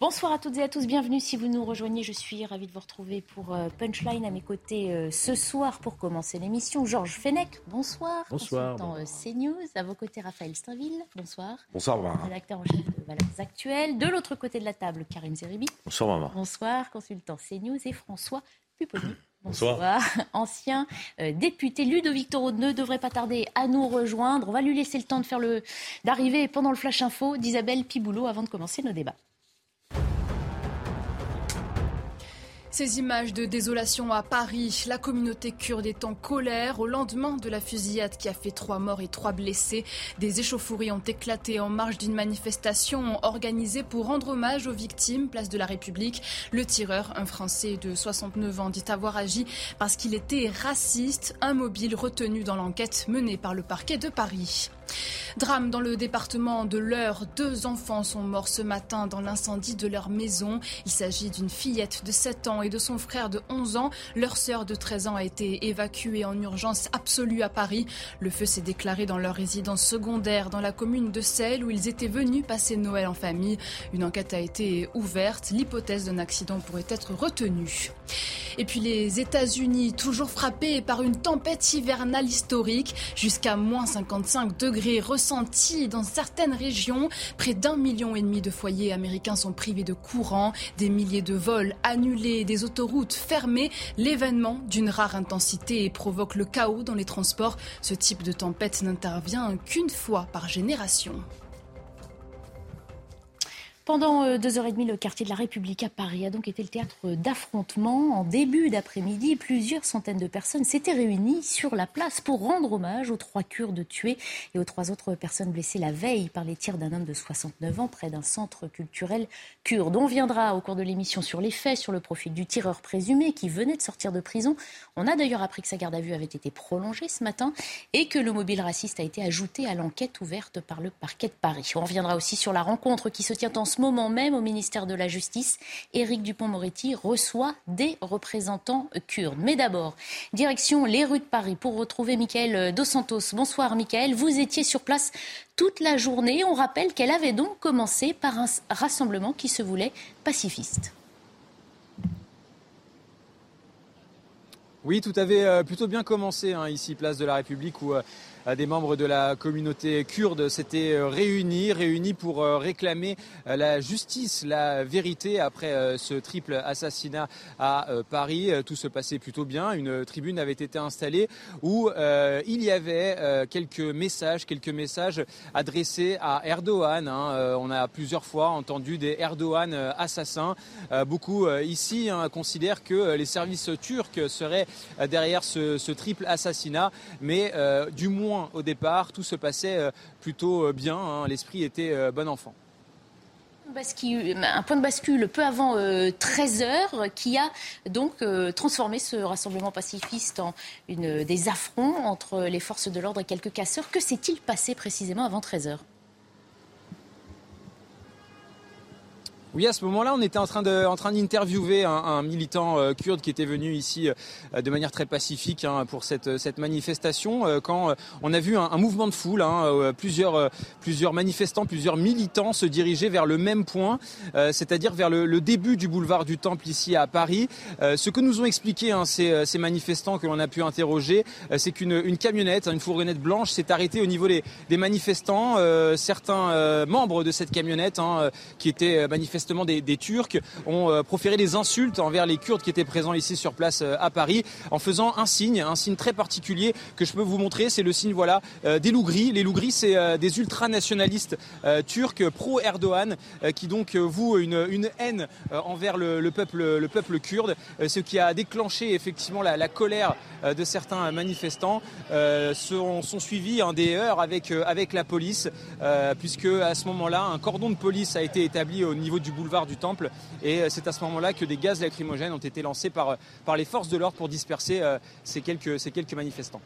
Bonsoir à toutes et à tous, bienvenue si vous nous rejoignez. Je suis ravie de vous retrouver pour euh, Punchline à mes côtés euh, ce soir pour commencer l'émission. Georges Fenech, bonsoir. Bonsoir. Consultant euh, CNews. À vos côtés, Raphaël Stainville, bonsoir. Bonsoir, Barbara. Rédacteur en chef de Valeurs Actuelles. De l'autre côté de la table, Karim Zeribi. Bonsoir, Barbara. Bonsoir, consultant CNews. Et François Pupponi. Bonsoir. Ancien député Ludovic Toro ne devrait pas tarder à nous rejoindre. On va lui laisser le temps de faire le d'arriver pendant le flash info d'Isabelle Piboulot avant de commencer nos débats. Ces images de désolation à Paris, la communauté kurde est en colère au lendemain de la fusillade qui a fait trois morts et trois blessés. Des échauffourées ont éclaté en marge d'une manifestation organisée pour rendre hommage aux victimes, place de la République. Le tireur, un Français de 69 ans, dit avoir agi parce qu'il était raciste, un mobile retenu dans l'enquête menée par le parquet de Paris. Drame dans le département de l'Eure. Deux enfants sont morts ce matin dans l'incendie de leur maison. Il s'agit d'une fillette de 7 ans et de son frère de 11 ans. Leur sœur de 13 ans a été évacuée en urgence absolue à Paris. Le feu s'est déclaré dans leur résidence secondaire dans la commune de Celle où ils étaient venus passer Noël en famille. Une enquête a été ouverte. L'hypothèse d'un accident pourrait être retenue. Et puis les États-Unis, toujours frappés par une tempête hivernale historique, jusqu'à moins 55 degrés ressentis dans certaines régions. Près d'un million et demi de foyers américains sont privés de courant, des milliers de vols annulés, des autoroutes fermées. L'événement d'une rare intensité provoque le chaos dans les transports. Ce type de tempête n'intervient qu'une fois par génération. Pendant euh, deux heures et demie, le quartier de la République à Paris a donc été le théâtre d'affrontements. En début d'après-midi, plusieurs centaines de personnes s'étaient réunies sur la place pour rendre hommage aux trois Kurdes tués et aux trois autres personnes blessées la veille par les tirs d'un homme de 69 ans près d'un centre culturel kurde. On viendra au cours de l'émission sur les faits, sur le profil du tireur présumé qui venait de sortir de prison. On a d'ailleurs appris que sa garde à vue avait été prolongée ce matin et que le mobile raciste a été ajouté à l'enquête ouverte par le parquet de Paris. On reviendra aussi sur la rencontre qui se tient en ce moment même au ministère de la Justice, Éric Dupont-Moretti reçoit des représentants kurdes. Mais d'abord, direction les rues de Paris pour retrouver Michael Dos Santos. Bonsoir Michael, vous étiez sur place toute la journée. On rappelle qu'elle avait donc commencé par un rassemblement qui se voulait pacifiste. Oui, tout avait euh, plutôt bien commencé hein, ici, place de la République, où euh, des membres de la communauté kurde s'étaient euh, réunis, réunis pour réclamer la justice, la vérité après ce triple assassinat à Paris. Tout se passait plutôt bien. Une tribune avait été installée où il y avait quelques messages, quelques messages adressés à Erdogan. Hein. On a plusieurs fois entendu des Erdogan assassins. Beaucoup ici hein, considèrent que les services turcs seraient euh, derrière ce, triple assassinat. Mais euh, du moins au départ, tout se passait euh, plutôt bien. Hein. L'esprit était bon enfant un point de bascule peu avant 13 heures qui a donc transformé ce rassemblement pacifiste en des affronts entre les forces de l'ordre et quelques casseurs. Que s'est-il passé précisément avant 13 Oui, à ce moment-là, on était en train de, en train d'interviewer un, militant euh, kurde qui était venu ici euh, de manière très pacifique hein, pour cette, cette manifestation. Euh, quand on a vu un, mouvement de foule, hein, plusieurs, plusieurs manifestants, plusieurs militants se diriger vers le même point, c'est-à-dire vers le, début du boulevard du Temple ici à Paris. ce que nous ont expliqué hein, ces, ces, manifestants que l'on a pu interroger, c'est qu'une une camionnette, une fourgonnette blanche, s'est arrêtée au niveau des, des manifestants. certains membres de cette camionnette, qui étaient manifestants manifestement des, Turcs, ont proféré des insultes envers les Kurdes qui étaient présents ici sur place à Paris, en faisant un signe, un signe très particulier que je peux vous montrer. C'est le signe voilà des lougris. Les lougris, c'est des ultranationalistes turcs pro-Erdogan qui donc vouent une, haine envers le, peuple, le peuple kurde, ce qui a déclenché effectivement la, colère de certains manifestants. sont, sont suivis hein, des heures avec, avec la police, puisque à ce moment-là, un cordon de police a été établi au niveau du boulevard du Temple, et c'est à ce moment-là que des gaz lacrymogènes ont été lancés par, par les forces de l'ordre pour disperser ces quelques, ces quelques manifestants.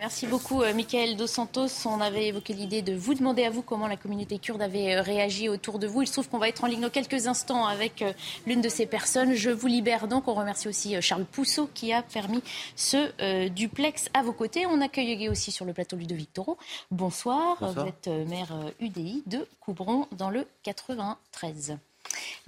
Merci beaucoup, euh, Michael Dos Santos. On avait évoqué l'idée de vous demander à vous comment la communauté kurde avait euh, réagi autour de vous. Il se trouve qu'on va être en ligne dans quelques instants avec euh, l'une de ces personnes. Je vous libère donc. On remercie aussi Charles Pousseau qui a permis ce duplex à vos côtés. On accueille aussi sur le plateau Ludovic Toro. Bonsoir. Bonsoir. Vous êtes maire UDI de Coubron dans le 93.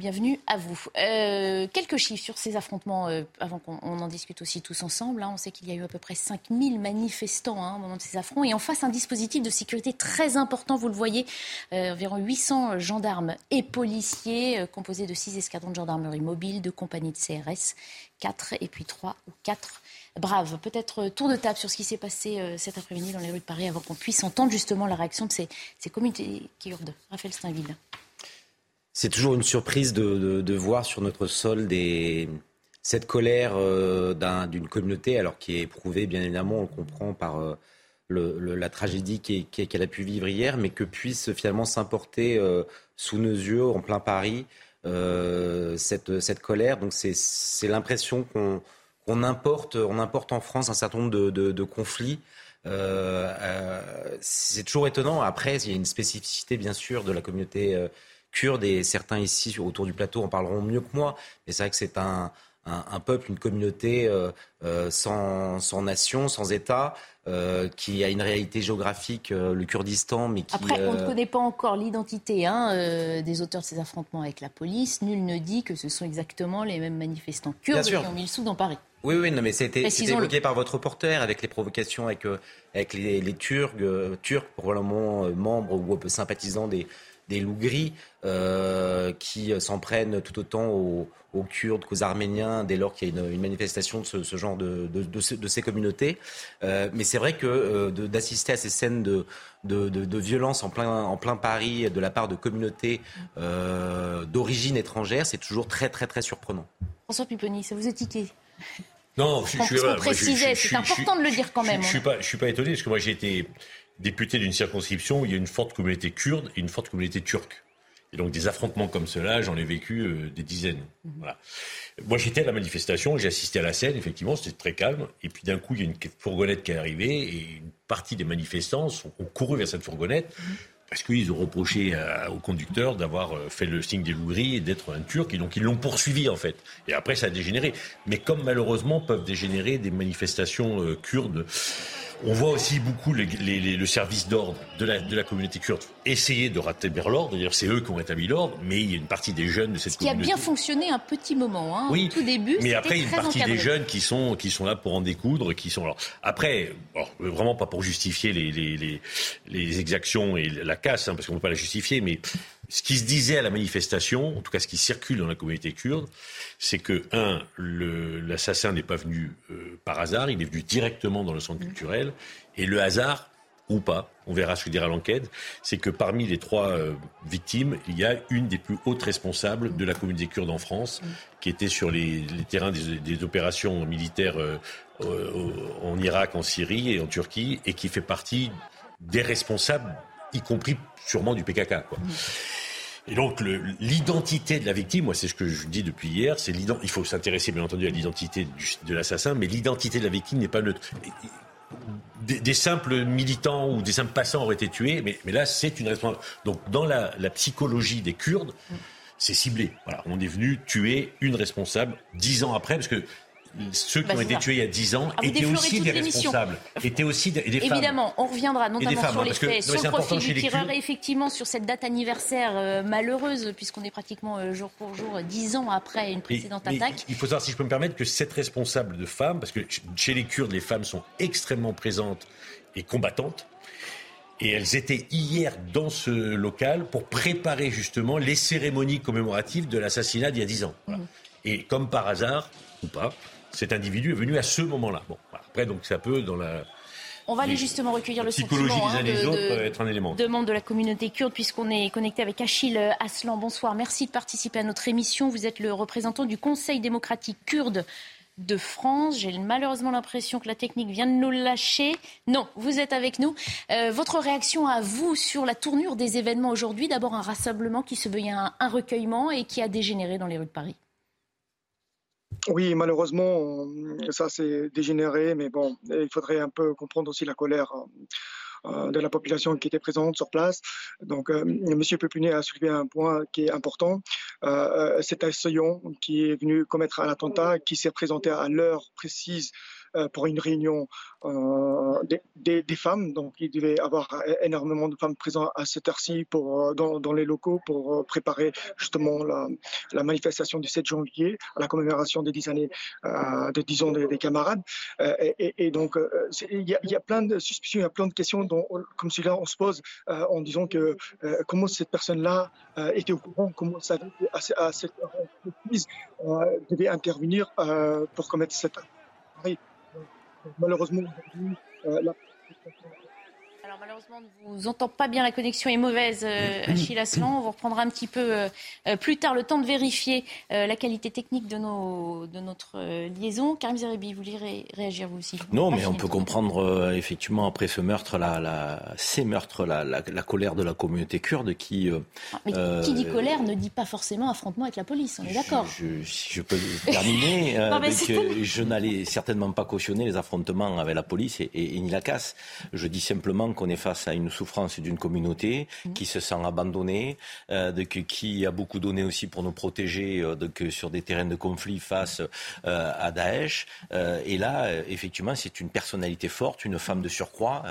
Bienvenue à vous. Euh, quelques chiffres sur ces affrontements euh, avant qu'on en discute aussi tous ensemble. Hein. On sait qu'il y a eu à peu près 5000 manifestants hein, au moment de ces affronts et en face un dispositif de sécurité très important, vous le voyez, euh, environ 800 gendarmes et policiers composés de 6 escadrons de gendarmerie mobile, de compagnies de CRS, 4 et puis 3 ou 4 braves. Peut-être tour de table sur ce qui s'est passé cet après-midi dans les rues de Paris avant qu'on puisse entendre justement la réaction de ces, ces communautés kurdes. Raphaël Steinville. C'est toujours une surprise de, voir sur notre sol cette colère euh, d'une communauté, alors qui est éprouvée, bien évidemment, on le comprend par euh, la tragédie qu'elle a pu vivre hier, mais que puisse finalement s'importer euh, sous nos yeux, en plein Paris, cette, colère. Donc c'est l'impression qu'on importe, en France un certain nombre de conflits. c'est toujours étonnant. Après, il y a une spécificité, bien sûr, de la communauté kurdes et certains ici autour du plateau en parleront mieux que moi. Mais c'est vrai que c'est un, peuple, une communauté euh, euh, sans, nation, sans État, euh, qui a une réalité géographique, le Kurdistan, mais qui... Après, on ne connaît pas encore l'identité hein, des auteurs de ces affrontements avec la police. Nul ne dit que ce sont exactement les mêmes manifestants kurdes qui ont mis le sou dans Paris. Oui, oui, non, mais c'était évoqué par votre reporter avec les provocations avec, avec les, Turcs, Turcs, probablement membres ou sympathisants des, des loups gris euh, qui s'en prennent tout autant aux, Kurdes qu'aux Arméniens dès lors qu'il y a une, manifestation de ce, genre de, de, ces communautés. Euh, mais c'est vrai que euh, d'assister à ces scènes de, de, violence en plein, en plein Paris de la part de communautés d'origine étrangère, c'est toujours très très très surprenant. François Pupponi, ça vous a tiqué? Non, je, je, précisait, c'est important de le dire quand même. Je, ne suis pas, je suis pas étonné parce que moi j'ai été député d'une circonscription où il y a une forte communauté kurde et une forte communauté turque. Et donc des affrontements comme cela, j'en ai vécu euh, des dizaines. Mhm. Voilà. Moi j'étais à la manifestation, j'ai assisté à la scène, effectivement, c'était très calme. Et puis d'un coup, il y a une fourgonnette qui est arrivée et une partie des manifestants ont couru vers cette fourgonnette. Mhm. Parce qu'ils ont reproché au conducteur d'avoir euh, fait le signe des loups et d'être un Turc, et donc ils l'ont poursuivi en fait. Et après, ça a dégénéré. Mais comme malheureusement peuvent dégénérer des manifestations euh, kurdes on voit aussi beaucoup le service d'ordre de la, communauté kurde essayer de rétablir l'ordre. D'ailleurs, c'est eux qui ont rétabli l'ordre, mais il y a une partie des jeunes de cette communauté. Qui a bien fonctionné un petit moment, hein, oui, au tout début. Mais après, il y a une partie des jeunes qui sont, qui sont là pour en découdre, qui sont. Alors, après, vraiment pas pour justifier les, les, exactions et la casse, hein, parce qu'on ne peut pas la justifier, mais ce qui se disait à la manifestation, en tout cas ce qui circule dans la communauté kurde, c'est que, un, l'assassin n'est pas venu euh, par hasard, il est venu directement dans le centre culturel, et le hasard, ou pas, on verra ce que dira l'enquête, c'est que parmi les trois euh, victimes, il y a une des plus hautes responsables de la communauté kurde en France, qui était sur les, terrains des, opérations militaires euh, en Irak, en Syrie et en Turquie, et qui fait partie des responsables, y compris sûrement du PKK. Quoi. Et donc l'identité de la victime, moi c'est ce que je dis depuis hier, c'est il faut s'intéresser bien entendu à l'identité de l'assassin, mais l'identité de la victime n'est pas neutre. Des, simples militants ou des simples passants auraient été tués, mais, là c'est une responsabilité. Donc dans la, la psychologie des Kurdes, c'est ciblé. Voilà, on est venu tuer une responsable dix ans après, parce que ceux qui bah, ont été tués il y a 10 ans ah, étaient aussi des responsables, étaient aussi des, Évidemment, on reviendra notamment sur les faits, sur le profil du tireur et effectivement sur cette date anniversaire euh, malheureuse, puisqu'on est pratiquement euh, jour pour jour 10 ans après une précédente attaque. il faut savoir, si je peux me permettre, que cette responsable de femme, parce que chez les Kurdes, les femmes sont extrêmement présentes et combattantes, Et elles étaient hier dans ce local pour préparer justement les cérémonies commémoratives de l'assassinat d'il y a dix ans. Voilà. Et comme par hasard, ou pas, cet individu est venu à ce moment-là. Bon, après, donc ça peut, dans la on va aller justement recueillir le sentiment hein, de, membres de la communauté kurde, puisqu'on est connecté avec Achille Aslan. Bonsoir, merci de participer à notre émission. Vous êtes le représentant du Conseil démocratique kurde de France. J'ai malheureusement l'impression que la technique vient de nous lâcher. Non, vous êtes avec nous. Euh, votre réaction à vous sur la tournure des événements aujourd'hui? D'abord un rassemblement qui se veut un recueillement et qui a dégénéré dans les rues de Paris. Oui, malheureusement, ça s'est dégénéré, mais bon, il faudrait un peu comprendre aussi la colère euh, de la population qui était présente sur place. Donc, euh, M. Pepunet a soulevé un point qui est important. Euh, c'est un Soyon qui est venu commettre un attentat, qui s'est présenté à l'heure précise euh, pour une réunion euh, des, des, femmes. Donc, il devait avoir énormément de femmes présentes à cette heure-ci euh, dans, les locaux pour préparer justement la, manifestation du 7 janvier à la commémoration des 10 années de 10 ans des, camarades. Et, donc, il y, a, y, plein de suspicions, il y a plein de questions dont, comme celui-là, on se pose en disant que comment cette personne-là était au courant, comment ça à, cette reprise devait intervenir pour commettre cette malheureusement, euh, la alors malheureusement, on ne vous entend pas bien, la connexion est mauvaise, euh, Achille Aslan. On vous reprendra un petit peu euh, euh, plus tard le temps de vérifier la qualité technique de, nos, de notre liaison. Karim Zerebi, vous voulez réagir vous aussi? Non, mais on peut comprendre effectivement après ce meurtre, la, la, ces meurtres, la, la, colère de la communauté kurde qui... Ah, mais qui dit colère ne dit pas forcément affrontement avec la police, on est d'accord je, je, peux terminer, je n'allais certainement pas cautionner les affrontements avec la police et, et, et ni la casse. Je dis simplement qu'on est face à une souffrance d'une communauté mmh. qui se sent abandonnée, euh, de, qui a beaucoup donné aussi pour nous protéger euh, de, sur des terrains de conflit face euh, à Daesh. et là, effectivement, c'est une personnalité forte, une femme de surcroît.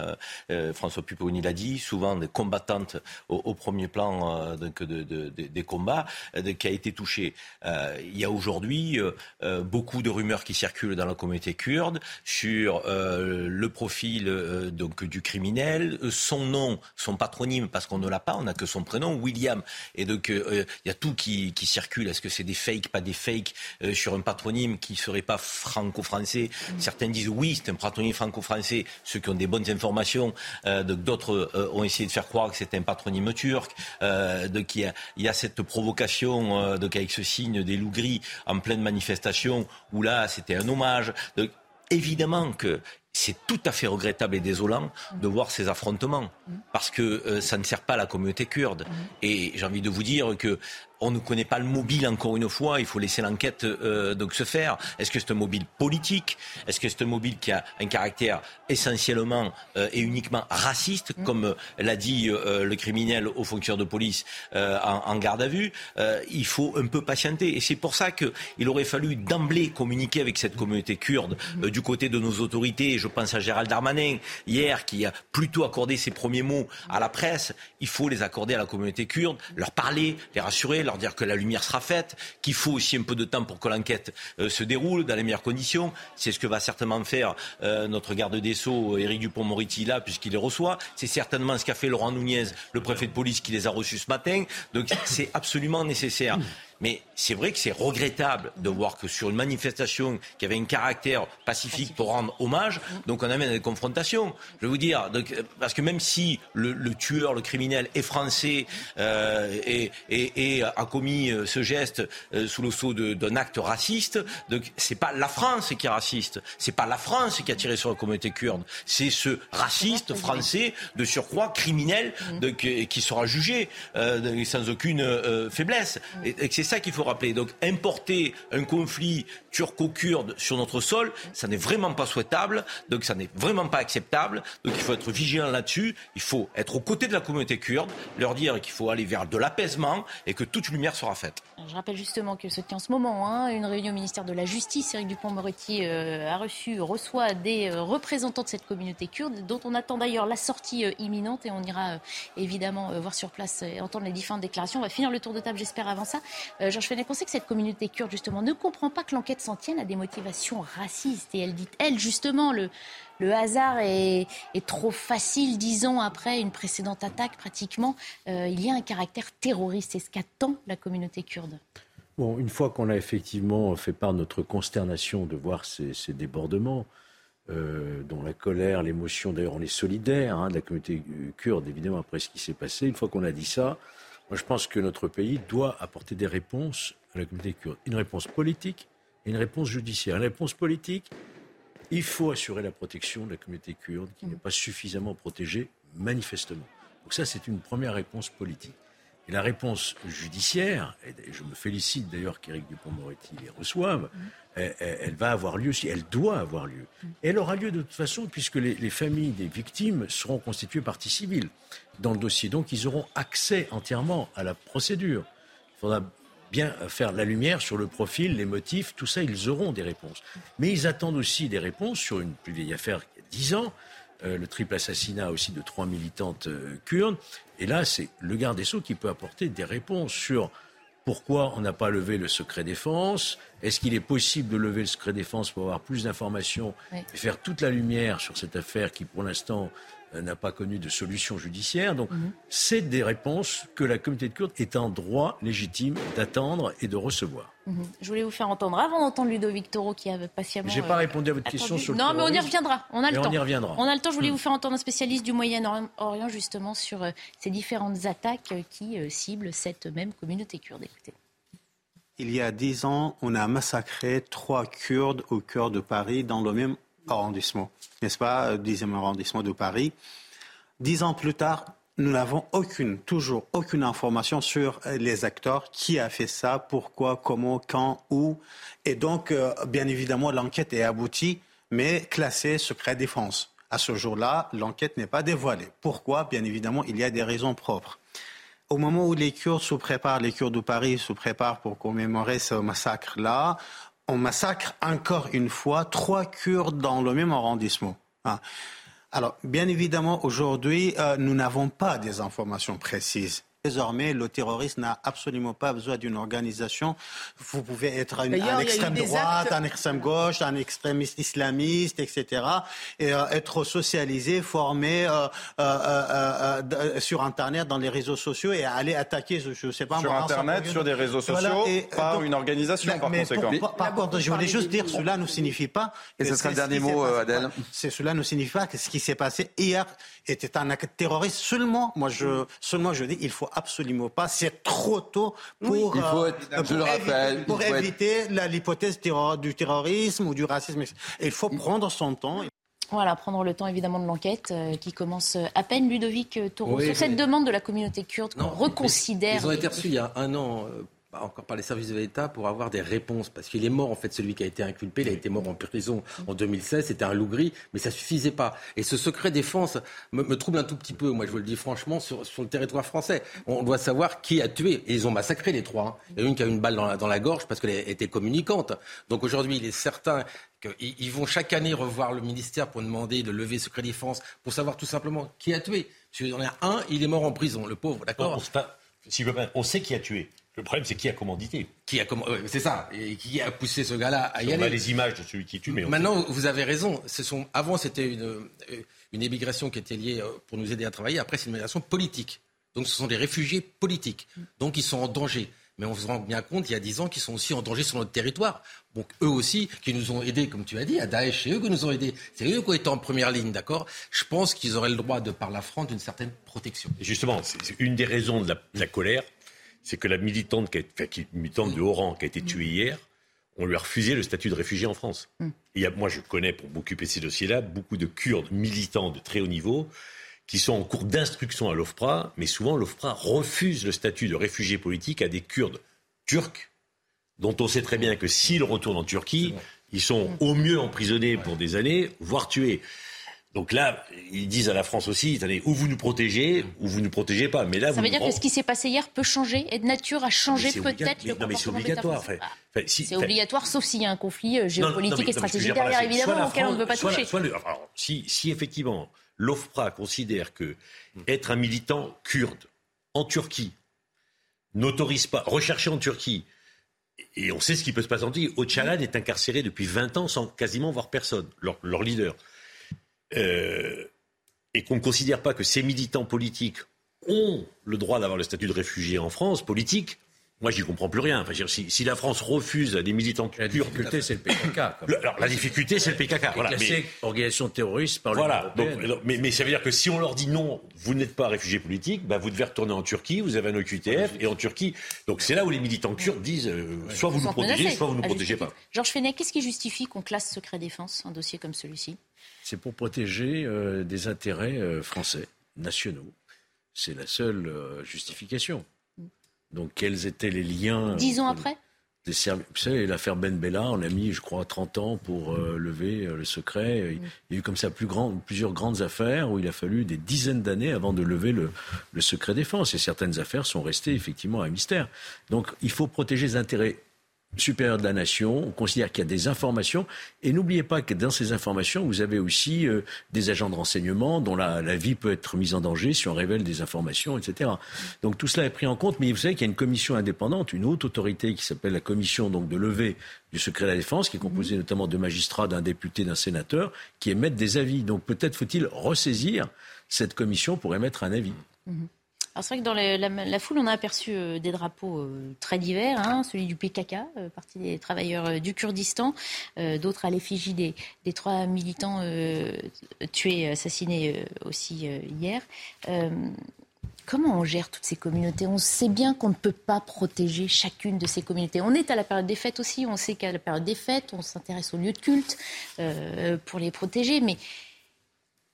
François Pupponi l'a dit, souvent des combattantes au, premier plan de, de, des combats, qui a été touchée. il y a aujourd'hui beaucoup de rumeurs qui circulent dans la communauté kurde sur le profil donc du criminel euh, son nom, son patronyme, parce qu'on ne l'a pas, on n'a que son prénom, William. Et donc, euh, euh, il y a tout qui, circule. Est-ce que c'est des fakes, pas des fakes, sur un patronyme qui ne serait pas franco-français? Certains disent oui, c'est un patronyme franco-français, ceux qui ont des bonnes informations. D'autres ont essayé de faire croire que c'était un patronyme turc. donc, il y, a, cette provocation donc avec ce signe des loups gris en pleine manifestation, où là, c'était un hommage. Donc, évidemment que c'est tout à fait regrettable et désolant de voir ces affrontements parce que euh, ça ne sert pas la communauté kurde. Et j'ai envie de vous dire que on ne connaît pas le mobile encore une fois. Il faut laisser l'enquête euh, donc se faire. Est-ce que c'est un mobile politique? Est-ce que c'est un mobile qui a un caractère essentiellement euh, et uniquement raciste, mm. comme euh, l'a dit le criminel au fonctionnaire de police en, garde à vue? Il faut un peu patienter. Et c'est pour ça qu'il aurait fallu d'emblée communiquer avec cette communauté kurde mm. du côté de nos autorités. Je pense à Gérald Darmanin hier qui a plutôt accordé ses premiers mots à la presse. Il faut les accorder à la communauté kurde, leur parler, les rassurer leur dire que la lumière sera faite, qu'il faut aussi un peu de temps pour que l'enquête euh, se déroule dans les meilleures conditions. C'est ce que va certainement faire euh, notre garde des Sceaux, Éric Dupont-Moretti, là, puisqu'il les reçoit. C'est certainement ce qu'a fait Laurent Nunez, le préfet de police, qui les a reçus ce matin. Donc c'est absolument nécessaire. Mais c'est vrai que c'est regrettable de voir que sur une manifestation qui avait un caractère pacifique pour rendre hommage, donc on amène des confrontations. Je vais vous dire, donc, parce que même si le, tueur, le criminel est français euh, et, et, a commis euh, ce geste euh, sous le sceau d'un acte raciste, donc c'est pas la France qui est raciste, c'est pas la France qui a tiré sur la communauté kurde, c'est ce raciste français de surcroît criminel de, qui sera jugé euh, sans aucune faiblesse. C'est ça qu'il faut rappeler. Donc importer un conflit turco-kurde sur notre sol, ça n'est vraiment pas souhaitable, donc ça n'est vraiment pas acceptable. Donc il faut être vigilant là-dessus, il faut être aux côtés de la communauté kurde, leur dire qu'il faut aller vers de l'apaisement et que toute lumière sera faite. Je rappelle justement que ce tient en ce moment hein, une réunion au ministère de la Justice. Eric Dupont-Moretti euh, a reçu, reçoit des euh, représentants de cette communauté kurde, dont on attend d'ailleurs la sortie euh, imminente et on ira évidemment voir sur place et entendre les différentes déclarations. On va finir le tour de table, j'espère, avant ça. Euh, Georges Fenech, on que cette communauté kurde, justement, ne comprend pas que l'enquête s'en tienne à des motivations racistes. Et elle dit, elle, justement, le, le hasard est, trop facile, dix ans après une précédente attaque, pratiquement. Euh, il y a un caractère terroriste. C'est ce qu'attend la communauté kurde. Bon, une fois qu'on a effectivement fait part de notre consternation de voir ces, débordements, euh, dont la colère, l'émotion, d'ailleurs on est solidaire hein, de la communauté kurde, évidemment, après ce qui s'est passé, une fois qu'on a dit ça, moi je pense que notre pays doit apporter des réponses à la communauté kurde. Une réponse politique et une réponse judiciaire. Une réponse politique, il faut assurer la protection de la communauté kurde qui n'est pas suffisamment protégée, manifestement. Donc ça, c'est une première réponse politique. Et la réponse judiciaire, et je me félicite d'ailleurs qu'Éric Dupont-Moretti les reçoive, elle, va avoir lieu, si elle doit avoir lieu. Et elle aura lieu de toute façon, puisque les, familles des victimes seront constituées partie civile dans le dossier. Donc ils auront accès entièrement à la procédure. Il faudra bien faire la lumière sur le profil, les motifs, tout ça, ils auront des réponses. Mais ils attendent aussi des réponses sur une plus vieille affaire qui a 10 ans, le triple assassinat aussi de trois militantes euh, kurdes. Et là, c'est le garde des Sceaux qui peut apporter des réponses sur pourquoi on n'a pas levé le secret défense Est-ce qu'il est possible de lever le secret défense pour avoir plus d'informations et faire toute la lumière sur cette affaire qui, pour l'instant, euh, n'a pas connu de solution judiciaire. Donc, mhm. c'est des réponses que la communauté de Kurdes est en droit légitime d'attendre et de recevoir. Mhm. Je voulais vous faire entendre, avant d'entendre Ludovic Toro qui avait patiemment. J'ai pas euh, répondu à votre question sur le Non, mais on y reviendra. On a le temps. On y reviendra. On a le temps. Je voulais hmm. vous faire entendre un spécialiste du Moyen-Orient, justement, sur euh, ces différentes attaques qui ciblent cette même communauté kurde. Écoutez. Il y a dix ans, on a massacré trois Kurdes au cœur de Paris, dans le même arrondissement, n'est-ce pas, 10e arrondissement de Paris. Dix ans plus tard, nous n'avons aucune, toujours aucune information sur les acteurs, qui a fait ça, pourquoi, comment, quand, où. Et donc, euh, bien évidemment, l'enquête est aboutie, mais classée secret défense. À ce jour-là, l'enquête n'est pas dévoilée. Pourquoi? Bien évidemment, il y a des raisons propres. Au moment où les Kurdes se préparent, les Kurdes de Paris se préparent pour commémorer ce massacre-là, on massacre encore une fois trois Kurdes dans le même arrondissement. Ah. Alors, bien évidemment, aujourd'hui, euh, nous n'avons pas des informations précises. Désormais, le terroriste n'a absolument pas besoin d'une organisation. Vous pouvez être une, un extrême droite, un extrême gauche, un extrémiste islamiste, etc. Et euh, être socialisé, formé euh, euh, euh, sur Internet, dans les réseaux sociaux et aller attaquer, je ne sais pas Sur Internet, sur des réseaux sociaux, par une organisation, par conséquent. par contre, je voulais juste dire, cela ne signifie pas... Et ce sera le dernier mot, Adèle. Cela ne signifie pas que ce qui s'est passé hier était un acte terroriste seulement. Moi, je, seulement, je dis, il faut absolument pas. C'est trop tôt pour, il faut euh, je le rappelle, pour éviter l'hypothèse du terrorisme ou du racisme. il faut prendre son temps. Voilà, prendre le temps évidemment de l'enquête euh, qui commence à peine. Ludovic Taureau, sur cette demande de la communauté kurde qu'on reconsidère. Ils ont été reçus il y a un an euh, encore par les services de l'État pour avoir des réponses. Parce qu'il est mort, en fait, celui qui a été inculpé. Il a été mort en prison en 2016. C'était un loup gris, mais ça suffisait pas. Et ce secret défense me, trouble un tout petit peu, moi, je vous le dis franchement, sur, sur, le territoire français. On doit savoir qui a tué. Et ils ont massacré les trois. Hein. Il y a une qui a eu une balle dans la, dans la gorge parce qu'elle était communicante. Donc aujourd'hui, il est certain qu'ils vont chaque année revoir le ministère pour demander de lever secret défense, pour savoir tout simplement qui a tué. Parce y en a un, il est mort en prison, le pauvre, d'accord? Si on sait qui a tué. Le problème, c'est qui a commandité. Qui a c'est ça. Et qui a poussé ce gars-là à y aller. On a les images de celui qui tue, mais maintenant, vous avez raison. Ce sont avant, c'était une, euh, une émigration qui était liée euh, pour nous aider à travailler. Après, c'est une immigration politique. Donc, ce sont des réfugiés politiques. Donc, ils sont en danger. Mais on se rend bien compte, il y a dix ans, qu'ils sont aussi en danger sur notre territoire. Donc eux aussi, qui nous ont aidés, comme tu as dit, à Daesh, c'est eux qui nous ont aidés. C'est eux qui ont été en première ligne, d'accord? Je pense qu'ils auraient le droit, de par la France, d'une certaine protection. Et justement, c'est une des raisons de la colère c'est que la militante, qui militante de haut rang qui a été tuée hier, on lui a refusé le statut de réfugié en France. Mm. Et moi, je connais, pour m'occuper de ces dossiers-là, beaucoup de Kurdes militants de très haut niveau qui sont en cours d'instruction à l'OFPRA, mais souvent l'OFPRA refuse le statut de réfugié politique à des Kurdes turcs, dont on sait très bien que s'ils retournent en Turquie, ils sont au mieux emprisonnés pour des années, voire tués. Donc là, ils disent à la France aussi, attendez, ou vous nous protégez, ou vous ne protégez pas. Mais là, ça veut dire que ce qui s'est passé hier peut changer, et de nature à changer peut-être le Non, mais c'est obligatoire. c'est obligatoire, sauf s'il y a un conflit euh, géopolitique et stratégique derrière, évidemment, auquel on ne veut pas toucher. si, si effectivement l'OFPRA considère que être un militant kurde en Turquie n'autorise pas, recherché en Turquie, et on sait ce qui peut se passer en Turquie, Öcalan est incarcéré depuis 20 ans sans quasiment voir personne, leur, leader. Euh, et qu'on ne considère pas que ces militants politiques ont le droit d'avoir le statut de réfugié en France, politique, moi, j'y comprends plus rien. Enfin, si, si, la France refuse à des militants la difficulté, c'est le PKK. alors, la difficulté, c'est le PKK. Voilà. mais, organisation terroriste par Voilà. Donc, mais, mais, ça veut dire que si on leur dit non, vous n'êtes pas réfugié politique, bah, vous devez retourner en Turquie, vous avez un OQTF, et en Turquie. Donc c'est là où les militants kurdes disent euh, soit vous nous protégez, soit vous ne nous protégez pas. Georges Fenech, qu'est-ce qui justifie qu'on classe secret défense un dossier comme celui-ci? C'est pour protéger euh, des intérêts euh, français, nationaux. C'est la seule justification. Donc quels étaient les liens Dix ans après Vous savez, l'affaire Ben Bella, on a mis, je crois, 30 ans pour euh, lever euh, le secret. Il y a eu comme ça plus grand, plusieurs grandes affaires où il a fallu des dizaines d'années avant de lever le, le secret défense. Et certaines affaires sont restées effectivement un mystère. Donc il faut protéger les intérêts supérieur de la nation, on considère qu'il y a des informations. Et n'oubliez pas que dans ces informations, vous avez aussi euh, des agents de renseignement dont la, vie peut être mise en danger si on révèle des informations, etc. Donc tout cela est pris en compte. Mais vous savez qu'il y a une commission indépendante, une haute autorité qui s'appelle la commission donc, de levée du secret de la défense, qui est composée notamment de magistrats, d'un député, d'un sénateur, qui émettent des avis. Donc peut-être faut-il ressaisir cette commission pour émettre un avis. Mhm c'est vrai que dans la, foule, on a aperçu euh, des drapeaux euh, très divers, hein, celui du PKK, euh, parti des travailleurs du Kurdistan, d'autres à l'effigie des, trois militants tués, assassinés aussi hier. Comment on gère toutes ces communautés? On sait bien qu'on ne peut pas protéger chacune de ces communautés. On est à la période des fêtes aussi, on sait qu'à la période des fêtes, on s'intéresse aux lieux de culte pour les protéger, mais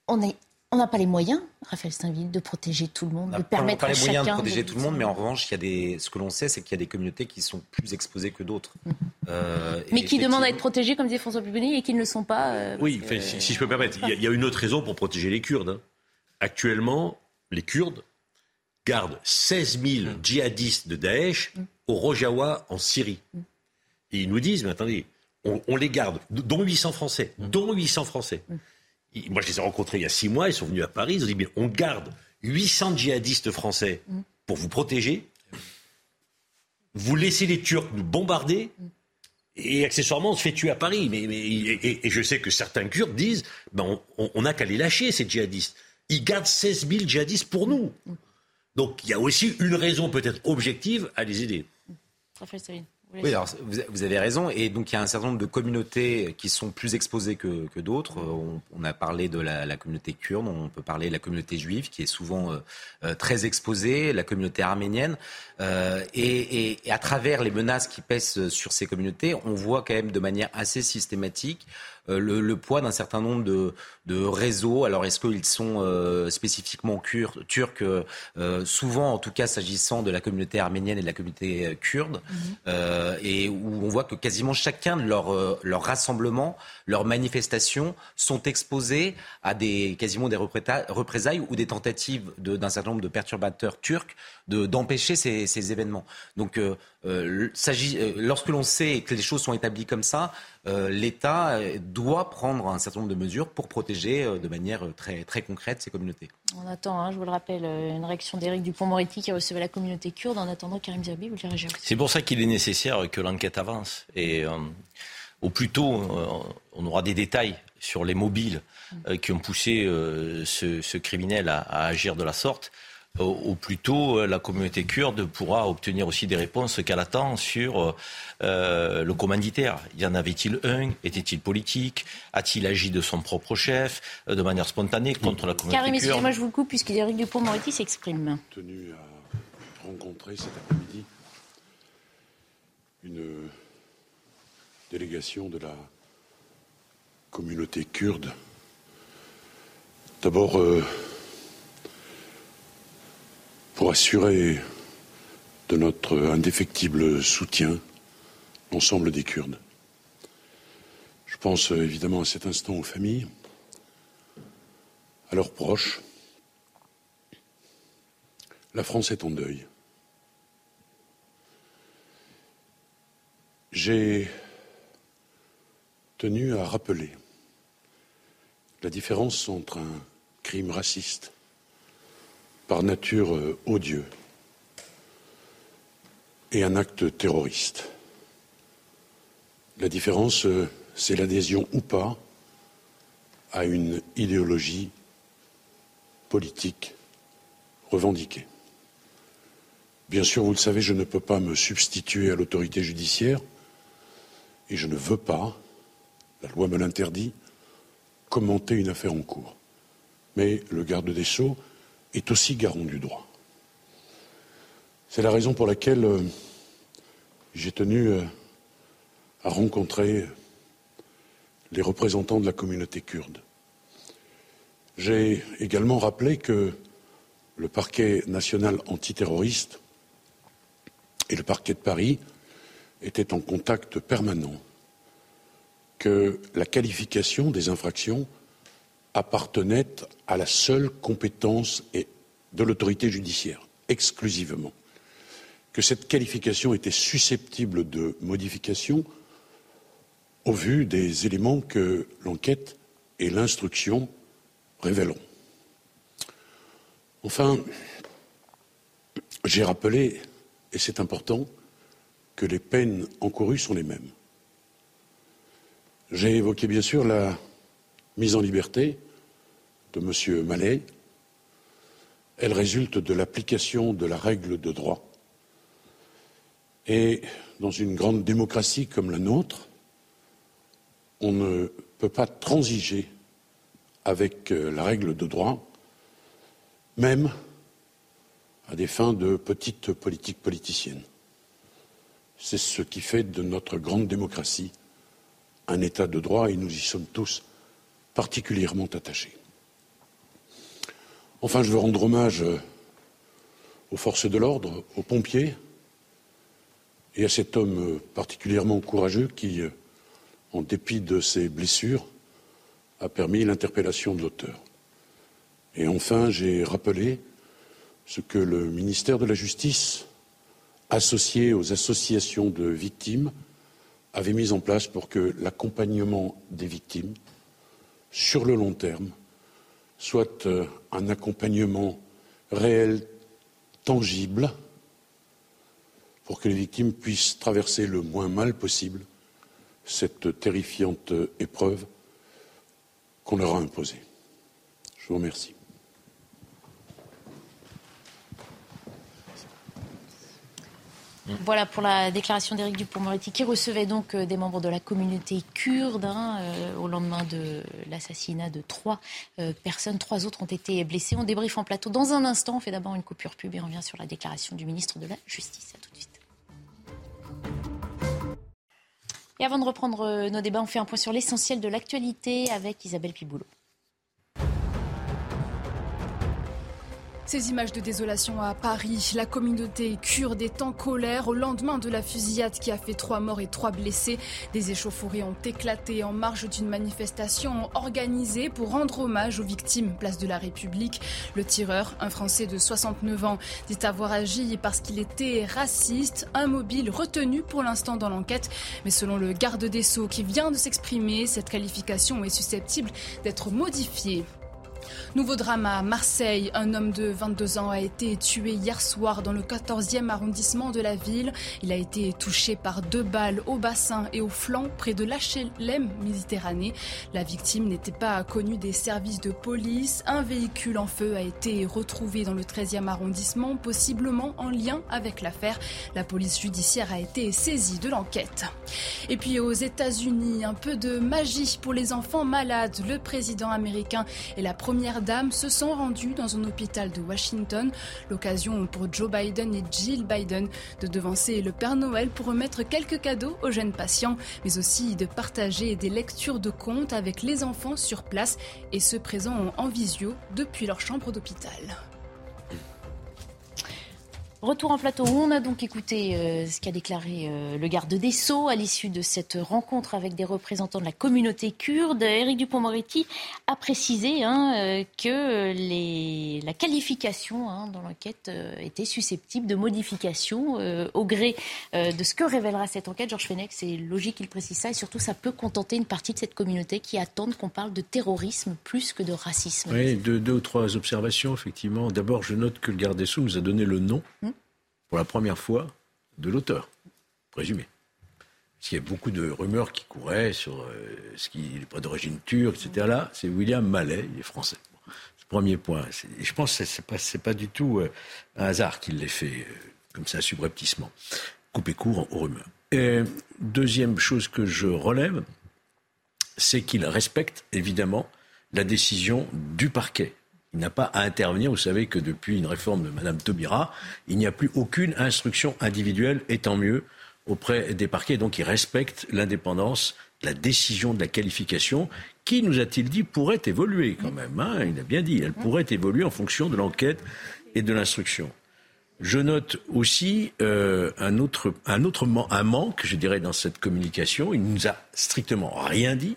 on est on n'a pas les moyens, Raphaël Steinville, de protéger tout le monde, de permettre à chacun... On n'a pas les moyens de protéger tout le monde, mais en revanche, il y a des... ce que l'on sait, c'est qu'il y a des communautés qui sont plus exposées que d'autres. Mhm. Euh, mais qui demandent à être protégées, comme disait François Pupponi, et qui ne le sont pas. Euh, oui, si, je peux me permettre, il y, a une autre raison pour protéger les Kurdes. Hein. Actuellement, les Kurdes gardent 16 000 mhm. djihadistes de Daesh mhm. au Rojawa, en Syrie. Et ils nous disent, mais attendez, on, on les garde, dont 800 Français, dont 800 Français moi je les ai rencontrés il y a six mois, ils sont venus à Paris, ils ont dit, mais on garde 800 djihadistes français pour vous protéger, vous laissez les Turcs nous bombarder, et accessoirement, on se fait tuer à Paris. Mais, et, je sais que certains Kurdes disent ben on n'a qu'à les lâcher, ces djihadistes. Ils gardent 16 000 djihadistes pour nous. Donc il y a aussi une raison peut-être objective à les aider. Oui, alors vous avez raison. Et donc il y a un certain nombre de communautés qui sont plus exposées que, que d'autres. On, a parlé de la, la, communauté kurde, on peut parler de la communauté juive qui est souvent euh, euh, très exposée, la communauté arménienne. Euh, et, et, et, à travers les menaces qui pèsent sur ces communautés, on voit quand même de manière assez systématique le, le, poids d'un certain nombre de, de réseaux. Alors, est-ce qu'ils sont euh, spécifiquement turcs euh, Souvent, en tout cas, s'agissant de la communauté arménienne et de la communauté kurde, mhm. et où on voit que quasiment chacun de leurs leur rassemblements, leurs manifestations sont exposés à des quasiment des représailles ou des tentatives d'un certain nombre de perturbateurs turcs d'empêcher ces, ces, événements. Donc, euh, euh, lorsque l'on sait que les choses sont établies comme ça, euh, l'État doit prendre un certain nombre de mesures pour protéger de manière très, très concrète ces communautés. On attend, hein, je vous le rappelle, une réaction d'Éric Dupont-Moretti qui a reçu la communauté kurde. En attendant, Karim Zerbi, vous le réagir C'est pour ça qu'il est nécessaire que l'enquête avance. Et au plus tôt, on aura des détails sur les mobiles qui ont poussé ce, ce, criminel à, à agir de la sorte au, plus tôt, euh, la communauté kurde pourra obtenir aussi des réponses qu'elle attend sur euh, le commanditaire. Y en avait-il un? Était-il politique? A-t-il agi de son propre chef, euh, de manière spontanée, contre la communauté Karim, kurde? moi je vous le coupe, puisque Eric Dupont-Moretti s'exprime. tenu à rencontrer cet après-midi une délégation de la communauté kurde. D'abord, pour assurer de notre indéfectible soutien l'ensemble des Kurdes. Je pense euh, évidemment à cet instant aux familles, à leurs proches. La France est en deuil. J'ai tenu à rappeler la différence entre un crime raciste par nature euh, odieux et un acte terroriste. La différence, euh, c'est l'adhésion ou pas à une idéologie politique revendiquée. Bien sûr, vous le savez, je ne peux pas me substituer à l'autorité judiciaire et je ne veux pas, la loi me l'interdit, commenter une affaire en cours. Mais le garde des Sceaux est aussi garant du droit. C'est la raison pour laquelle euh, j'ai tenu euh, à rencontrer les représentants de la communauté kurde. J'ai également rappelé que le parquet national antiterroriste et le parquet de Paris étaient en contact permanent, que la qualification des infractions appartenait à la seule compétence de l'autorité judiciaire, exclusivement, que cette qualification était susceptible de modification au vu des éléments que l'enquête et l'instruction révéleront. Enfin, j'ai rappelé, et c'est important, que les peines encourues sont les mêmes. J'ai évoqué bien sûr la mise en liberté de M. Mallet. Elle résulte de l'application de la règle de droit. Et dans une grande démocratie comme la nôtre, on ne peut pas transiger avec euh, la règle de droit, même à des fins de petite politique politicienne. C'est ce qui fait de notre grande démocratie un État de droit et nous y sommes tous particulièrement attachés. Enfin, je veux rendre hommage euh, aux forces de l'ordre, aux pompiers et à cet homme euh, particulièrement courageux qui, euh, en dépit de ses blessures, a permis l'interpellation de l'auteur. Et enfin, j'ai rappelé ce que le ministère de la Justice associés aux associations de victimes, avaient mis en place pour que l'accompagnement des victimes, sur le long terme, soit euh, un accompagnement réel, tangible, pour que les victimes puissent traverser le moins mal possible cette terrifiante épreuve qu'on leur a imposée. Je vous remercie. Voilà pour la déclaration d'Éric Dupond-Moretti qui recevait donc euh, des membres de la communauté kurde hein, euh, au lendemain de l'assassinat de trois euh, personnes. Trois autres ont été blessés. On débriefe en plateau dans un instant. On fait d'abord une coupure pub et on revient sur la déclaration du ministre de la Justice. À tout de suite. Et avant de reprendre nos débats, on fait un point sur l'essentiel de l'actualité avec Isabelle Piboulot. Ces images de désolation à Paris, la communauté kurde est en colère au lendemain de la fusillade qui a fait trois morts et trois blessés. Des échauffourées ont éclaté en marge d'une manifestation organisée pour rendre hommage aux victimes, place de la République. Le tireur, un Français de 69 ans, dit avoir agi parce qu'il était raciste, un mobile retenu pour l'instant dans l'enquête. Mais selon le garde des Sceaux qui vient de s'exprimer, cette qualification est susceptible d'être modifiée. Nouveau drame à Marseille. Un homme de 22 ans a été tué hier soir dans le 14e arrondissement de la ville. Il a été touché par deux balles au bassin et au flanc près de l'HLM Méditerranée. La victime n'était pas connue des services de police. Un véhicule en feu a été retrouvé dans le 13e arrondissement, possiblement en lien avec l'affaire. La police judiciaire a été saisie de l'enquête. Et puis aux États-Unis, un peu de magie pour les enfants malades. Le président américain la première premières se sont rendues dans un hôpital de Washington. L'occasion pour Joe Biden et Jill Biden de devancer le Père Noël pour remettre quelques cadeaux aux jeunes patients, mais aussi de partager des lectures de contes avec les enfants sur place et ceux présents en visio depuis leur chambre d'hôpital. Retour en plateau. On a donc écouté euh, ce qu'a déclaré euh, le garde des Sceaux à l'issue de cette rencontre avec des représentants de la communauté kurde. Éric Dupont-Moretti a précisé hein, euh, que les, la qualification hein, dans l'enquête était susceptible de modification au gré de ce que révélera cette enquête. Georges Fenech, c'est logique qu'il précise ça et surtout ça peut contenter une partie de cette communauté qui attendent qu'on parle de terrorisme plus que de racisme. Oui, deux, deux ou trois observations effectivement. D'abord, je note que le garde des Sceaux nous a donné le nom. Hmm pour la première fois de l'auteur, présumé. Parce qu'il y a beaucoup de rumeurs qui couraient sur euh, ce qui est pas d'origine turque, etc. Là, c'est William Mallet, il est français. Premier point. Je pense que ce n'est pas, du tout euh, un hasard qu'il l'ait fait euh, comme ça, subrepticement. Couper court aux rumeurs. Et deuxième chose que je relève, c'est qu'il respecte évidemment la décision du parquet. Il n'a pas à intervenir. Vous savez que depuis une réforme de Mme Taubira, il n'y a plus aucune instruction individuelle, et tant mieux, auprès des parquets. Donc il respecte l'indépendance, la décision de la qualification, qui, nous a-t-il dit, pourrait évoluer quand même. Hein. il a bien dit, elle pourrait évoluer en fonction de l'enquête et de l'instruction. Je note aussi euh, un autre, un autre un manque, je dirais, dans cette communication. Il nous a strictement rien dit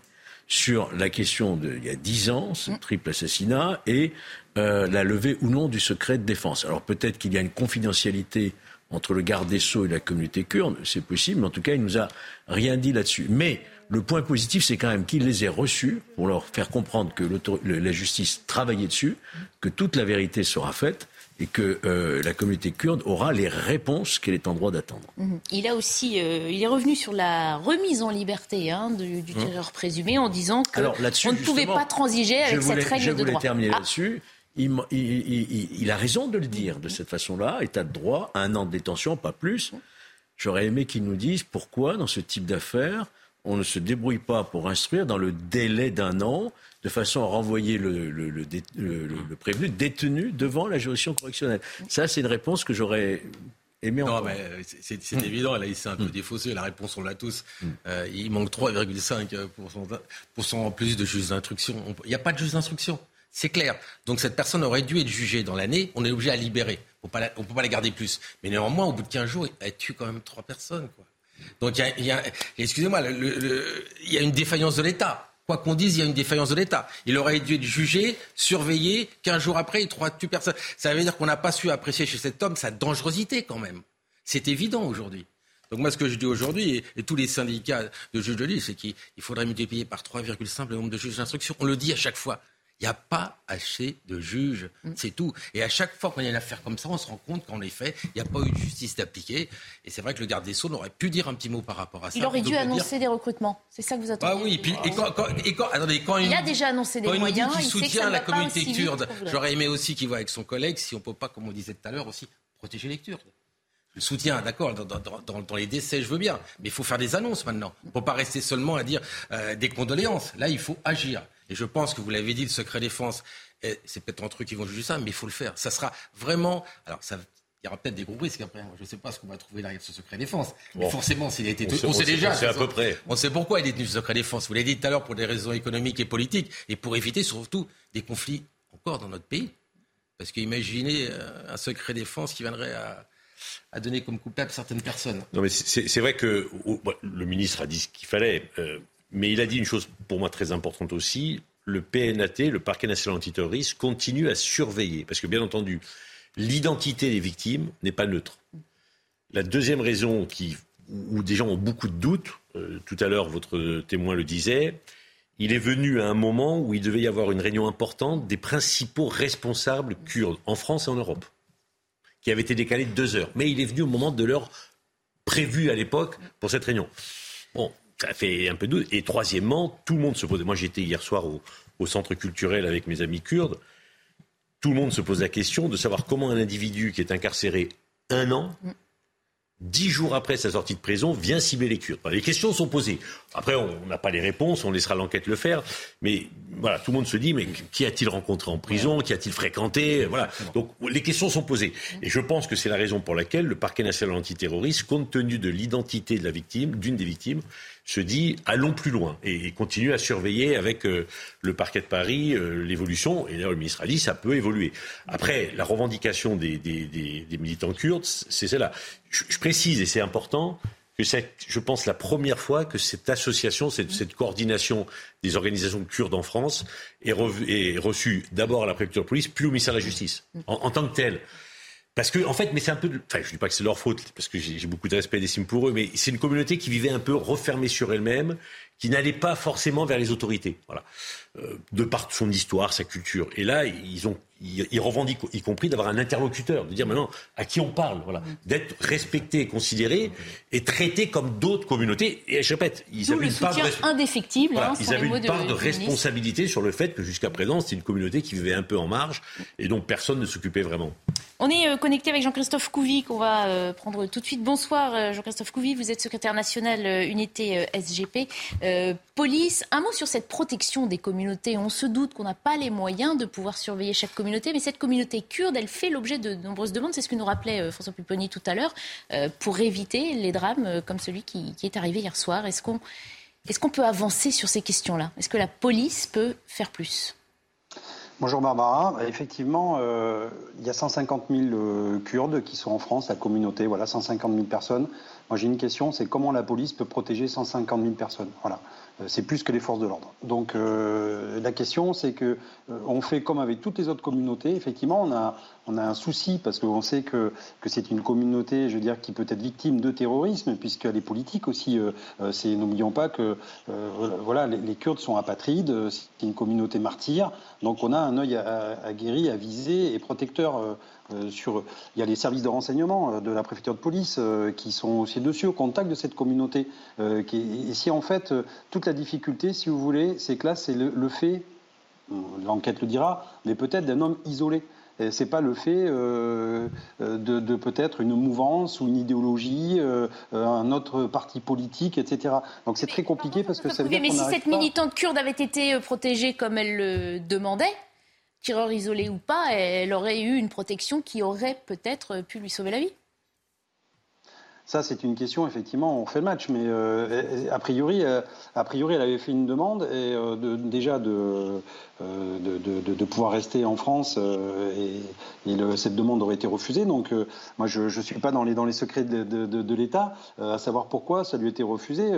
sur la question de il y a dix ans, ce triple assassinat, et euh, la levée ou non du secret de défense. Alors peut-être qu'il y a une confidentialité entre le garde des Sceaux et la communauté kurde, c'est possible, mais en tout cas, il nous a rien dit là-dessus. Mais le point positif, c'est quand même qu'il les ait reçus pour leur faire comprendre que la justice travaillait dessus, que toute la vérité sera faite et que euh, la communauté kurde aura les réponses qu'elle est en droit d'attendre. Mhm. Il a aussi, euh, il est revenu sur la remise en liberté hein, du, du tireur mmh. présumé en disant qu'on ne pouvait pas transiger avec cette règle de droit. Je voulais terminer ah. là-dessus. Il, il, il, a raison de le dire de cette façon-là. État de droit, un an de détention, pas plus. J'aurais aimé qu'il nous dise pourquoi, dans ce type d'affaires, on ne se débrouille pas pour instruire dans le délai d'un an, de façon à renvoyer le, le, prévenu détenu devant la juridiction correctionnelle. Ça, c'est une réponse que j'aurais aimé non, mais c'est évident, là, il s'est un peu hmm. défaussé. La réponse, on l'a tous. Hmm. Euh, il manque 3,5% en plus de juges d'instruction. Il n'y a pas de juge d'instruction. C'est clair. Donc cette personne aurait dû être jugée dans l'année. On est obligé à libérer. On ne peut pas la garder plus. Mais néanmoins, au bout de 15 jours, elle tue quand même trois personnes. Quoi. Donc il y a, excusez-moi, il y a une défaillance de l'État. Quoi qu'on dise, il y a une défaillance de l'État. Il aurait dû être jugé, surveillé, qu'un jour après, il trois tue personne. Ça veut dire qu'on n'a pas su apprécier chez cet homme sa dangerosité quand même. C'est évident aujourd'hui. Donc moi, ce que je dis aujourd'hui, et, tous les syndicats de juges de l'île, c'est qu'il faudrait multiplier par 3,5 le nombre de juges d'instruction. On le dit à chaque fois. Il n'y a pas assez de juges, mm. c'est tout. Et à chaque fois qu'on a une affaire comme ça, on se rend compte qu'en effet, il n'y a pas eu de justice d'appliquer. Et c'est vrai que le garde des Sceaux aurait pu dire un petit mot par rapport à ça. Il aurait dû annoncer des recrutements. C'est ça que vous attendez Ah oui, et, puis, et, quand, et quand, attendez, quand il, a déjà annoncé des moyens. il soutient la communauté kurde. J'aurais aimé aussi qu'il voit avec son collègue si on ne peut pas, comme on disait tout à l'heure, aussi protéger les Kurdes. Le soutien, d'accord, dans, les décès, je veux bien. Mais il faut faire des annonces maintenant. Il ne faut pas rester seulement à dire euh, des condoléances. Là, il faut agir. Et je pense que vous l'avez dit, le secret défense, c'est peut-être un truc qui vont juger ça, mais il faut le faire. Ça sera vraiment. Alors, ça, il y aura peut-être des gros risques après. Je ne sais pas ce qu'on va trouver derrière ce secret défense. Mais forcément, s'il a été. On, sait, déjà. On sait à peu près. On sait pourquoi il est détenu ce secret défense. Vous l'avez dit tout à l'heure pour des raisons économiques et politiques et pour éviter surtout des conflits encore dans notre pays. Parce qu'imaginez euh, un secret défense qui viendrait à, donner comme coupable certaines personnes. Non, mais c'est vrai que le ministre a dit ce qu'il fallait, euh, mais il a dit une chose pour moi très importante aussi le PNAT, le parquet national antiterroriste, continue à surveiller. Parce que bien entendu, l'identité des victimes n'est pas neutre. La deuxième raison qui, où des gens ont beaucoup de doutes, euh, tout à l'heure votre témoin le disait, il est venu à un moment où il devait y avoir une réunion importante des principaux responsables kurdes en France et en Europe, qui avait été décalée de deux heures. Mais il est venu au moment de l'heure prévue à l'époque pour cette réunion. Bon, ça fait un peu doute. Et troisièmement, tout le monde se pose. Moi, j'étais hier soir au, centre culturel avec mes amis kurdes. Tout le monde se pose la question de savoir comment un individu qui est incarcéré un an dix jours après sa sortie de prison, vient cibler les Kurdes. Les questions sont posées. Après, on n'a pas les réponses, on laissera l'enquête le faire. Mais voilà, tout le monde se dit, mais qui a-t-il rencontré en prison? Qui a-t-il fréquenté? Voilà. Donc les questions sont posées. Et je pense que c'est la raison pour laquelle le parquet national antiterroriste, compte tenu de l'identité de la victime, d'une des victimes, se dit allons plus loin et, continue à surveiller avec euh, le parquet de Paris euh, l'évolution. Et d'ailleurs, le ministre a dit ça peut évoluer. Après, la revendication des, militants kurdes, c'est celle-là. Je, précise, et c'est important, que c'est, je pense, la première fois que cette association, cette, cette coordination des organisations kurdes en France est, reçue d'abord à la préfecture de police, puis au ministère de la Justice, en, tant que telle. Parce que, en fait, mais c'est un peu. Enfin, je dis pas que c'est leur faute, parce que j'ai beaucoup de respect et d'estime pour eux, mais c'est une communauté qui vivait un peu refermée sur elle-même, qui n'allait pas forcément vers les autorités. Voilà. Euh, de par son histoire, sa culture. Et là, ils ont ils revendiquent, y compris d'avoir un interlocuteur, de dire maintenant à qui on parle, voilà, d'être respecté, considéré et traité comme d'autres communautés. Et je répète, ils avaient une part de indéfectible. Hein, ils avaient une part de, responsabilité sur le fait que jusqu'à présent, c'était une communauté qui vivait un peu en marge et dont personne ne s'occupait vraiment. On est euh, connecté avec Jean-Christophe Couvi qu'on va euh, prendre tout de suite. Bonsoir Jean-Christophe Couvi, vous êtes secrétaire national unité SGP. Police, un mot sur cette protection des communautés. On se doute qu'on n'a pas les moyens de pouvoir surveiller chaque communauté mais cette communauté kurde, elle fait l'objet de nombreuses demandes. C'est ce que nous rappelait euh, François Pupponi tout à l'heure, euh, pour éviter les drames euh, comme celui qui, est arrivé hier soir. Est-ce qu'on est peut avancer sur ces questions-là? Est-ce que la police peut faire plus? Bonjour Barbara. Effectivement, il y a 150 000 Kurdes qui sont en France, la communauté, voilà, 150 000 personnes. Moi j'ai une question, c'est comment la police peut protéger 150 000 personnes? Voilà. Euh, c'est plus que les forces de l'ordre. Donc euh, la question, c'est que euh, on fait comme avec toutes les autres communautés. Effectivement, on a, on a un souci parce qu'on sait que, c'est une communauté, je veux dire, qui peut être victime de terrorisme, puisqu'elle est politique aussi. c'est, n'oublions pas que voilà, les, Kurdes sont apatrides, c'est une communauté martyre. Donc on a un œil aguerri, avisé et protecteur euh, il y a les services de renseignement euh, de la préfecture de police euh, qui sont aussi dessus au contact de cette communauté. et si en fait toute la difficulté, si vous voulez, c'est que là c'est le, fait, l'enquête le dira, mais peut-être d'un homme isolé. C'est pas le fait de, peut-être une mouvance ou une idéologie, un autre parti politique, etc. Donc c'est très compliqué parce que ça veut dire Mais si cette militante kurde avait été protégée comme elle le demandait, tireur isolé ou pas, elle aurait eu une protection qui aurait peut-être pu lui sauver la vie. Ça, c'est une question, effectivement, on fait le match, mais euh, a, priori, euh, a priori, elle avait fait une demande et euh, déjà de, de, pouvoir rester en France et, cette demande aurait été refusée. Donc, moi, je ne suis pas dans les, dans les secrets de, l'État, à savoir pourquoi ça lui a été refusé,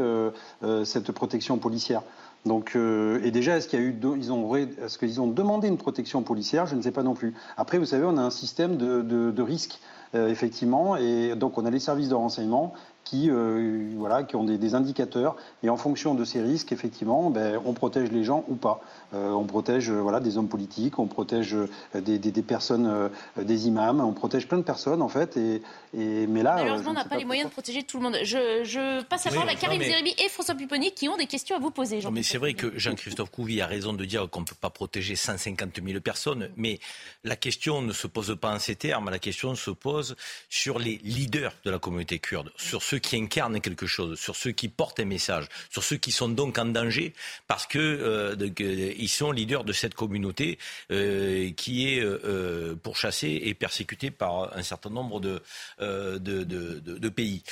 cette protection policière. Donc, et déjà, est-ce qu'il y a eu, ils ont, est-ce qu'ils ont demandé une protection policière? Je ne sais pas non plus. Après, vous savez, on a un système de, de, de risque, effectivement, et donc on a les services de renseignement qui, euh, voilà, qui ont des, indicateurs. Et en fonction de ces risques, effectivement, ben, on protège les gens ou pas. Euh, on protège euh, voilà, des hommes politiques, on protège des, des, personnes, des imams, on protège plein de personnes, en fait. Et, et mais là, Malheureusement, on n'a pas, les moyens de protéger tout le monde. Je, je passe à parole à Karim Zeribi et François Pupponi qui ont des questions à vous poser. mais c'est vrai que Jean-Christophe Couvi a raison de dire qu'on ne peut pas protéger 150 000 personnes. Mais la question ne se pose pas en ces termes. La question se pose sur les leaders de la communauté kurde, sur ceux qui incarnent quelque chose, sur ceux qui portent un message, sur ceux qui sont donc en danger parce que euh, ils sont leaders de cette communauté euh, qui est euh, pourchassée et persécutée par un certain nombre de, de, pays.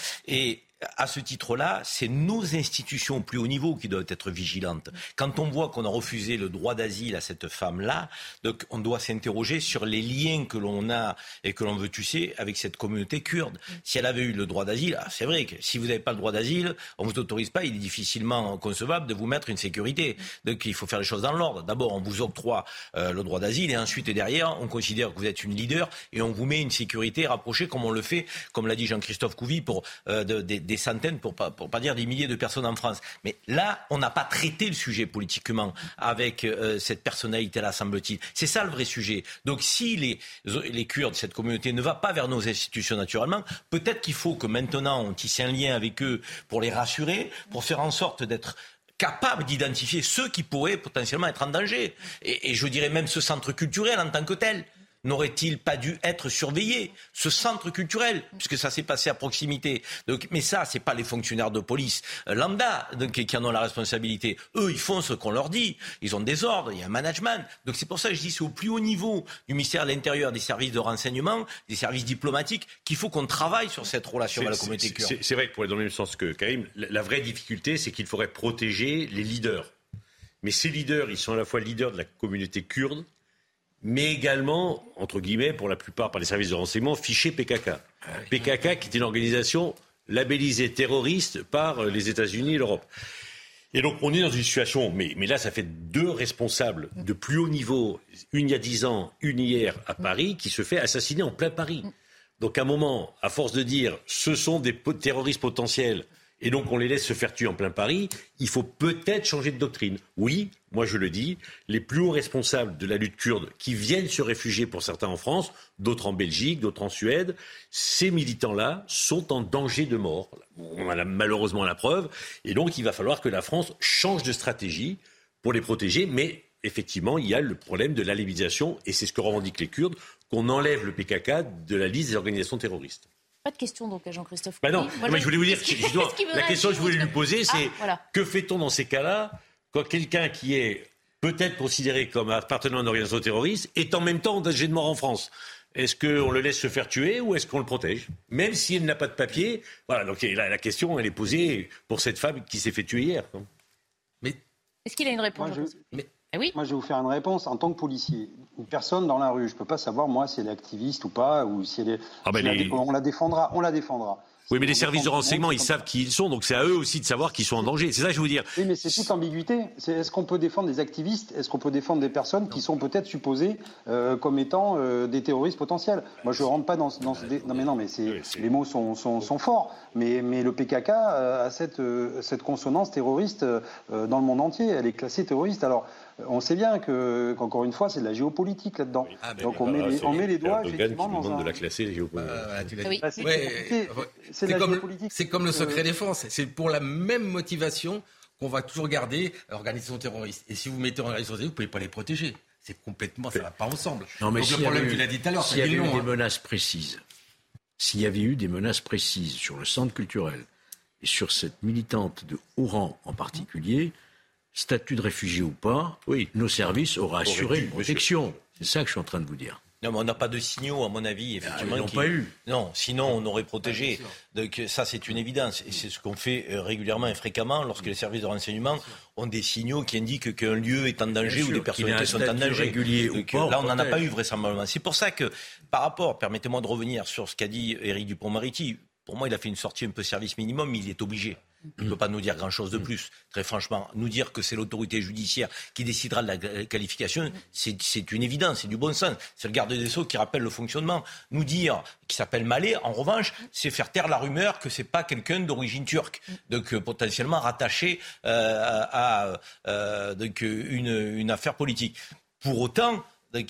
À ce titre-là, c'est nos institutions au plus haut niveau qui doivent être vigilantes. Quand on voit qu'on a refusé le droit d'asile à cette femme-là, donc on doit s'interroger sur les liens que l'on a et que l'on veut tisser avec cette communauté kurde. Si elle avait eu le droit d'asile, ah, c'est vrai que si vous n'avez pas le droit d'asile, on ne vous autorise pas, il est difficilement concevable de vous mettre une sécurité. Donc il faut faire les choses dans l'ordre. D'abord, on vous octroie euh, le droit d'asile et ensuite derrière, on considère que vous êtes une leader et on vous met une sécurité rapprochée comme on le fait, comme l'a dit Jean-Christophe Couvi, pour euh, des des centaines, pour pas, pas dire des milliers de personnes en France. Mais là, on n'a pas traité le sujet politiquement avec euh, cette personnalité-là, semble-t-il. C'est ça le vrai sujet. Donc si les, les Kurdes, cette communauté, ne va pas vers nos institutions naturellement, peut-être qu'il faut que maintenant on tisse un lien avec eux pour les rassurer, pour faire en sorte d'être capable d'identifier ceux qui pourraient potentiellement être en danger. Et je dirais même ce centre culturel en tant que tel n'aurait-il pas dû être surveillé Ce centre culturel, puisque ça s'est passé à proximité. Donc, mais ça, c'est pas les fonctionnaires de police euh, lambda donc, qui en ont la responsabilité. Eux, ils font ce qu'on leur dit. Ils ont des ordres, il y a un management. Donc c'est pour ça que je dis c'est au plus haut niveau du ministère de l'Intérieur, des services de renseignement, des services diplomatiques, qu'il faut qu'on travaille sur cette relation avec la communauté kurde. C'est vrai que pour aller dans le même sens que Karim, la vraie difficulté, c'est qu'il faudrait protéger les leaders. Mais ces leaders, ils sont à la fois leaders de la communauté kurde, mais également, entre guillemets, pour la plupart par les services de renseignement, fichés PKK. PKK qui est une organisation labellisée terroriste par euh, les États-Unis et l'Europe. Et donc on est dans une situation, mais, mais, là ça fait deux responsables de plus haut niveau, une il y a dix ans, une hier à Paris, qui se fait assassiner en plein Paris. Donc à un moment, à force de dire ce sont des terroristes potentiels, et donc on les laisse se faire tuer en plein Paris, il faut peut-être changer de doctrine. Oui, moi je le dis, les plus hauts responsables de la lutte kurde qui viennent se réfugier pour certains en France, d'autres en Belgique, d'autres en Suède, ces militants-là sont en danger de mort. On a malheureusement la preuve, et donc il va falloir que la France change de stratégie pour les protéger, mais effectivement, il y a le problème de la et c'est ce que revendiquent les Kurdes, qu'on enlève le PKK de la liste des organisations terroristes. Pas de question donc à Jean-Christophe. Bah non, mais je voulais vous dire, la question que je voulais lui poser, c'est ah, que fait-on dans ces cas-là quand quelqu'un qui est peut-être considéré comme appartenant à une organisation terroriste est en même temps en danger de mort en France? Est-ce qu'on le laisse se faire tuer ou est-ce qu'on le protège? Même si elle n'a pas de papier. Voilà, donc la, la, question, elle est posée pour cette femme qui s'est fait tuer hier. Mais... Est-ce qu'il a une réponse oui. Moi, je vais vous faire une réponse. En tant que policier, une personne dans la rue, je ne peux pas savoir, moi, si elle est activiste ou pas, ou si elle est. Ah ben on la défendra, on la défendra. Oui, mais les services de renseignement, ils savent qui ils sont, donc c'est à eux aussi de savoir qu'ils sont en danger. C'est ça que je veux dire. Oui, mais c'est toute ambiguïté. Est-ce qu'on peut défendre des activistes? Est-ce qu'on peut défendre des personnes qui sont peut-être supposées euh, comme étant euh, des terroristes potentiels? Moi, je ne rentre pas dans, dans ce. Non, mais non, mais les mots sont, sont, sont, forts. Mais, mais le PKK euh, a cette, cette consonance terroriste dans le monde entier. Elle est classée terroriste. Alors, on sait bien que, qu'encore une fois, c'est de la géopolitique là-dedans. Ah, Donc on, met les, on met les doigts effectivement dans un... de la classer géopolitique. c'est comme, le secret défense. C'est pour la même motivation qu'on va toujours garder l'organisation terroriste. Et si vous mettez en organisation terroriste, vous ne pouvez pas les protéger. C'est complètement, ça ne va pas ensemble. Non, mais Donc, le problème, tu l'as dit tout à l'heure, s'il y avait eu des hein. menaces précises, s'il y avait eu des menaces précises sur le centre culturel et sur cette militante de haut rang en particulier, statut de réfugié ou pas, oui. nos services auraient assuré une protection. C'est ça que je suis en train de vous dire. Non, mais on n'a pas de signaux, à mon avis, ah, effectivement. ils n'ont pas eu. Non, sinon on aurait protégé. Donc ça, c'est une évidence. Et c'est ce qu'on fait euh, régulièrement et fréquemment lorsque les services de renseignement ont des signaux qui indiquent qu'un lieu est en danger ou des personnalités sont en danger. Régulier ou pas, là, on n'en a pas eu vraisemblablement. C'est pour ça que, par rapport, permettez-moi de revenir sur ce qu'a dit Éric Dupont-Mariti. Pour moi, il a fait une sortie un peu service minimum, mais il est obligé. Il ne peut pas nous dire grand-chose de plus. Très franchement, nous dire que c'est l'autorité judiciaire qui décidera de la qualification, c'est une évidence, c'est du bon sens. C'est le garde des Sceaux qui rappelle le fonctionnement. Nous dire qu'il s'appelle Malé, en revanche, c'est faire taire la rumeur que c'est pas quelqu'un d'origine turque, donc euh, potentiellement rattaché euh, à euh, donc, une, une affaire politique. Pour autant,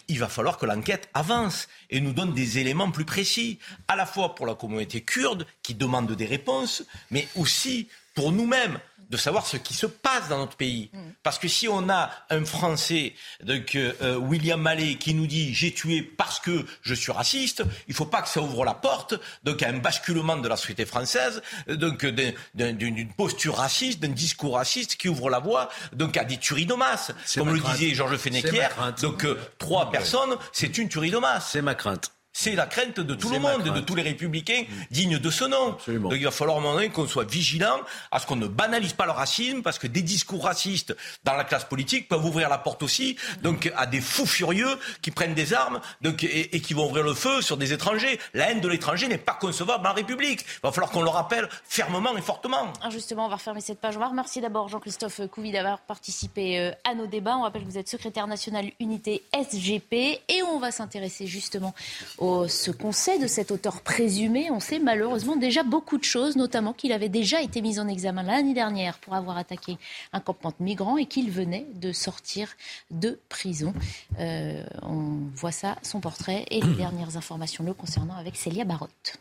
il va falloir que l'enquête avance et nous donne des éléments plus précis, à la fois pour la communauté kurde qui demande des réponses, mais aussi pour nous-mêmes de savoir ce qui se passe dans notre pays. Mm. Parce que si on a un Français, donc euh, William Mallet, qui nous dit j'ai tué parce que je suis raciste, il ne faut pas que ça ouvre la porte donc à un basculement de la société française, donc d'une posture raciste, d'un discours raciste qui ouvre la voie donc à des tueries de masse. Comme le disait Georges Fennequier, donc euh, trois personnes, c'est une tuerie de masse. C'est ma crainte. C'est la crainte de tout le monde, de tous les républicains dignes de ce nom. Donc il va falloir un qu'on soit vigilant à ce qu'on ne banalise pas le racisme, parce que des discours racistes dans la classe politique peuvent ouvrir la porte aussi donc à des fous furieux qui prennent des armes donc, et, qui vont ouvrir le feu sur des étrangers. La haine de l'étranger n'est pas concevable la République. Il va falloir qu'on le rappelle fermement et fortement. Ah, justement, on va refermer cette page. On va remercier d'abord Jean-Christophe Couvi d'avoir participé euh, à nos débats. On rappelle que vous êtes secrétaire national unité SGP et on va s'intéresser justement au ce qu'on sait de cet auteur présumé. On sait malheureusement déjà beaucoup de choses, notamment qu'il avait déjà été mis en examen l'année dernière pour avoir attaqué un campement de migrants et qu'il venait de sortir de prison. Euh, on voit ça, son portrait et les dernières informations le concernant avec Célia Barotte.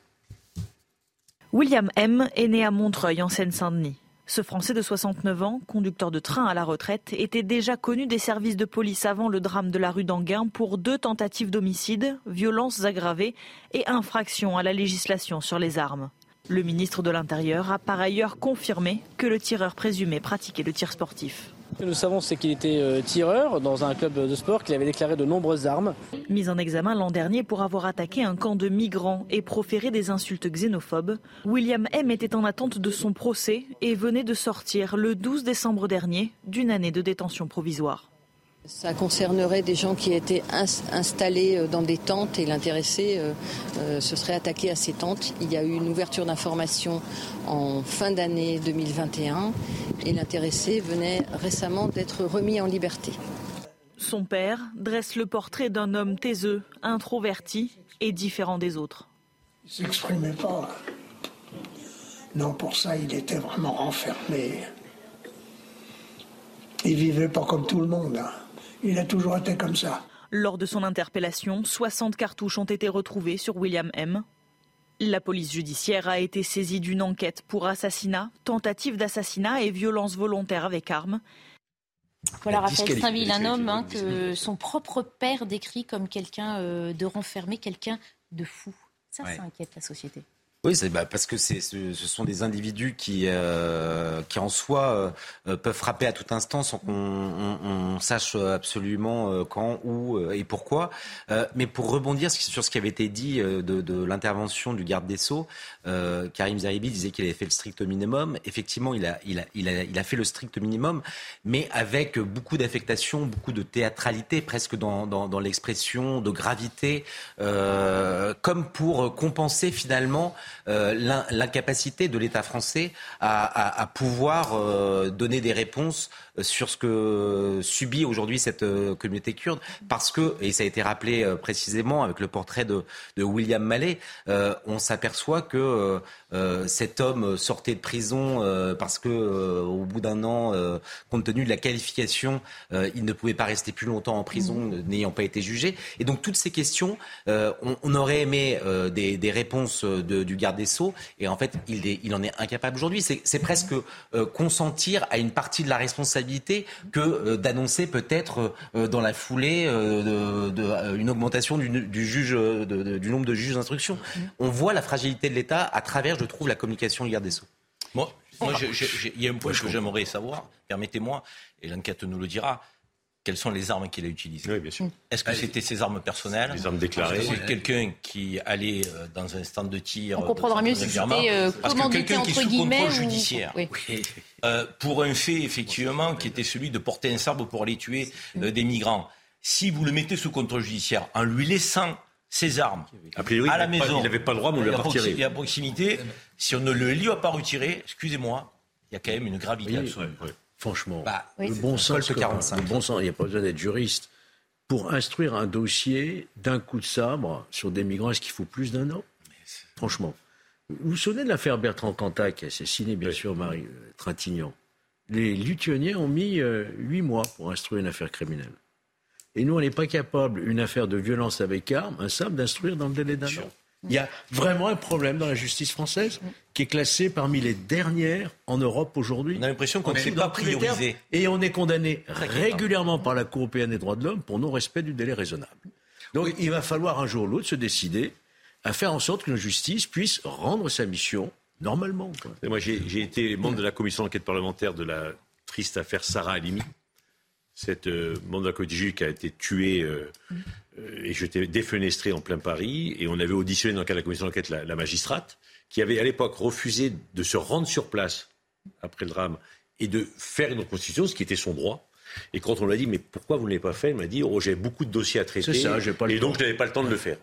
William M. est né à Montreuil en Seine-Saint-Denis. Ce Français de 69 ans, conducteur de train à la retraite, était déjà connu des services de police avant le drame de la rue d'Anguin pour deux tentatives d'homicide, violences aggravées et infractions à la législation sur les armes. Le ministre de l'Intérieur a par ailleurs confirmé que le tireur présumé pratiquait le tir sportif. Ce que nous savons, c'est qu'il était euh, tireur dans un club de sport, qu'il avait déclaré de nombreuses armes. Mis en examen l'an dernier pour avoir attaqué un camp de migrants et proféré des insultes xénophobes, William M. était en attente de son procès et venait de sortir le 12 décembre dernier d'une année de détention provisoire. Ça concernerait des gens qui étaient installés euh, dans des tentes et l'intéressé euh, euh, se serait attaqué à ces tentes. Il y a eu une ouverture d'information en fin d'année 2021 et l'intéressé venait récemment d'être remis en liberté. Son père dresse le portrait d'un homme taiseux, introverti et différent des autres. Il s'exprimait pas. Non, pour ça, il était vraiment renfermé. Il vivait pas comme tout le monde. Hein. Il a toujours été comme ça. Lors de son interpellation, 60 cartouches ont été retrouvées sur William M. La police judiciaire a été saisie d'une enquête pour assassinat, tentative d'assassinat et violence volontaire avec arme. Voilà Raphaël Saint-Ville, un homme hein, que son propre père décrit comme quelqu'un euh, de renfermé, quelqu'un de fou. Ça, ça inquiète la société. Oui, bah, parce que ce, sont des individus qui, euh, qui en soi euh, peuvent frapper à tout instant sans qu'on on, sache absolument euh, quand, où et pourquoi. mais pour rebondir sur ce qui avait été dit de, l'intervention du garde des Sceaux, Karim Zeribi disait qu'il avait fait le strict minimum. Effectivement, il a, fait le strict minimum, mais avec beaucoup d'affectation, beaucoup de théâtralité, presque dans, l'expression de gravité, comme pour compenser finalement l'incapacité de l'État français à, pouvoir euh, donner des réponses sur ce que subit aujourd'hui cette euh, communauté kurde, parce que, et ça a été rappelé précisément avec le portrait de, William Mallet, on s'aperçoit que cet homme sortait de prison parce que au bout d'un an, compte tenu de la qualification, il ne pouvait pas rester plus longtemps en prison, mmh. n'ayant pas été jugé. Et donc toutes ces questions, on, aurait aimé des, réponses du garde des Sceaux. Et en fait, il, il en est incapable aujourd'hui. C'est presque euh, consentir à une partie de la responsabilité que euh, d'annoncer peut-être euh, dans la foulée de, une augmentation du, juge, du nombre de juges d'instruction. Mm-hmm. On voit la fragilité de l'État à travers, je trouve, la communication du garde des Sceaux. Moi, il y a un point que j'aimerais savoir, permettez-moi, et l'enquête nous le dira quelles sont les armes qu'il a utilisées. Oui, bien sûr. Est-ce que c'était ses armes personnelles Les armes déclarées. C'est quelqu'un qui allait euh, dans un stand de tir. On comprendra mieux si c'était euh, commandité entre qui est sous contrôle judiciaire. Oui. Euh, pour un fait, effectivement, qui était celui de porter un sabre pour aller tuer euh, des migrants. Si vous le mettez sous contrôle judiciaire en lui laissant ses armes a priori, à la maison, il n'avait pas le droit, mais on lui a à proximité, si on ne le lui a pas retiré, excusez-moi, il y a quand même une gravité. Oui, Franchement, bah, le, bon sens, 45. le bon sens, il n'y a pas besoin d'être juriste. Pour instruire un dossier d'un coup de sabre sur des migrants, est-ce qu'il faut plus d'un an? Franchement. Vous vous souvenez de l'affaire Bertrand Cantat qui a assassiné, bien sûr, Marie euh, Trintignant? Les Lituaniens ont mis euh, huit mois pour instruire une affaire criminelle. Et nous, on n'est pas capable, une affaire de violence avec arme, un sabre, d'instruire dans le délai d'un an. Il y a vraiment un problème dans la justice française qui est classée parmi les dernières en Europe aujourd'hui. On a l'impression qu'on ne sait pas prioriser. Et on est condamné régulièrement par la Cour européenne des droits de l'homme pour non-respect du délai raisonnable. Donc il va falloir un jour ou l'autre se décider à faire en sorte que la justice puisse rendre sa mission normalement. Moi, j'ai été membre de la commission d'enquête parlementaire de la triste affaire Sarah Halimi. Cette euh, membre de la commission qui a été tuée euh, euh, et j'étais défenestré en plein Paris, et on avait auditionné dans le cadre de la commission d'enquête la, magistrate, qui avait à l'époque refusé de se rendre sur place après le drame et de faire une reconstitution, ce qui était son droit. Et quand on lui a dit, mais pourquoi vous ne l'avez pas fait, elle m'a dit, oh, j'ai beaucoup de dossiers à traiter, ça, pas et donc je n'avais pas le temps de le faire.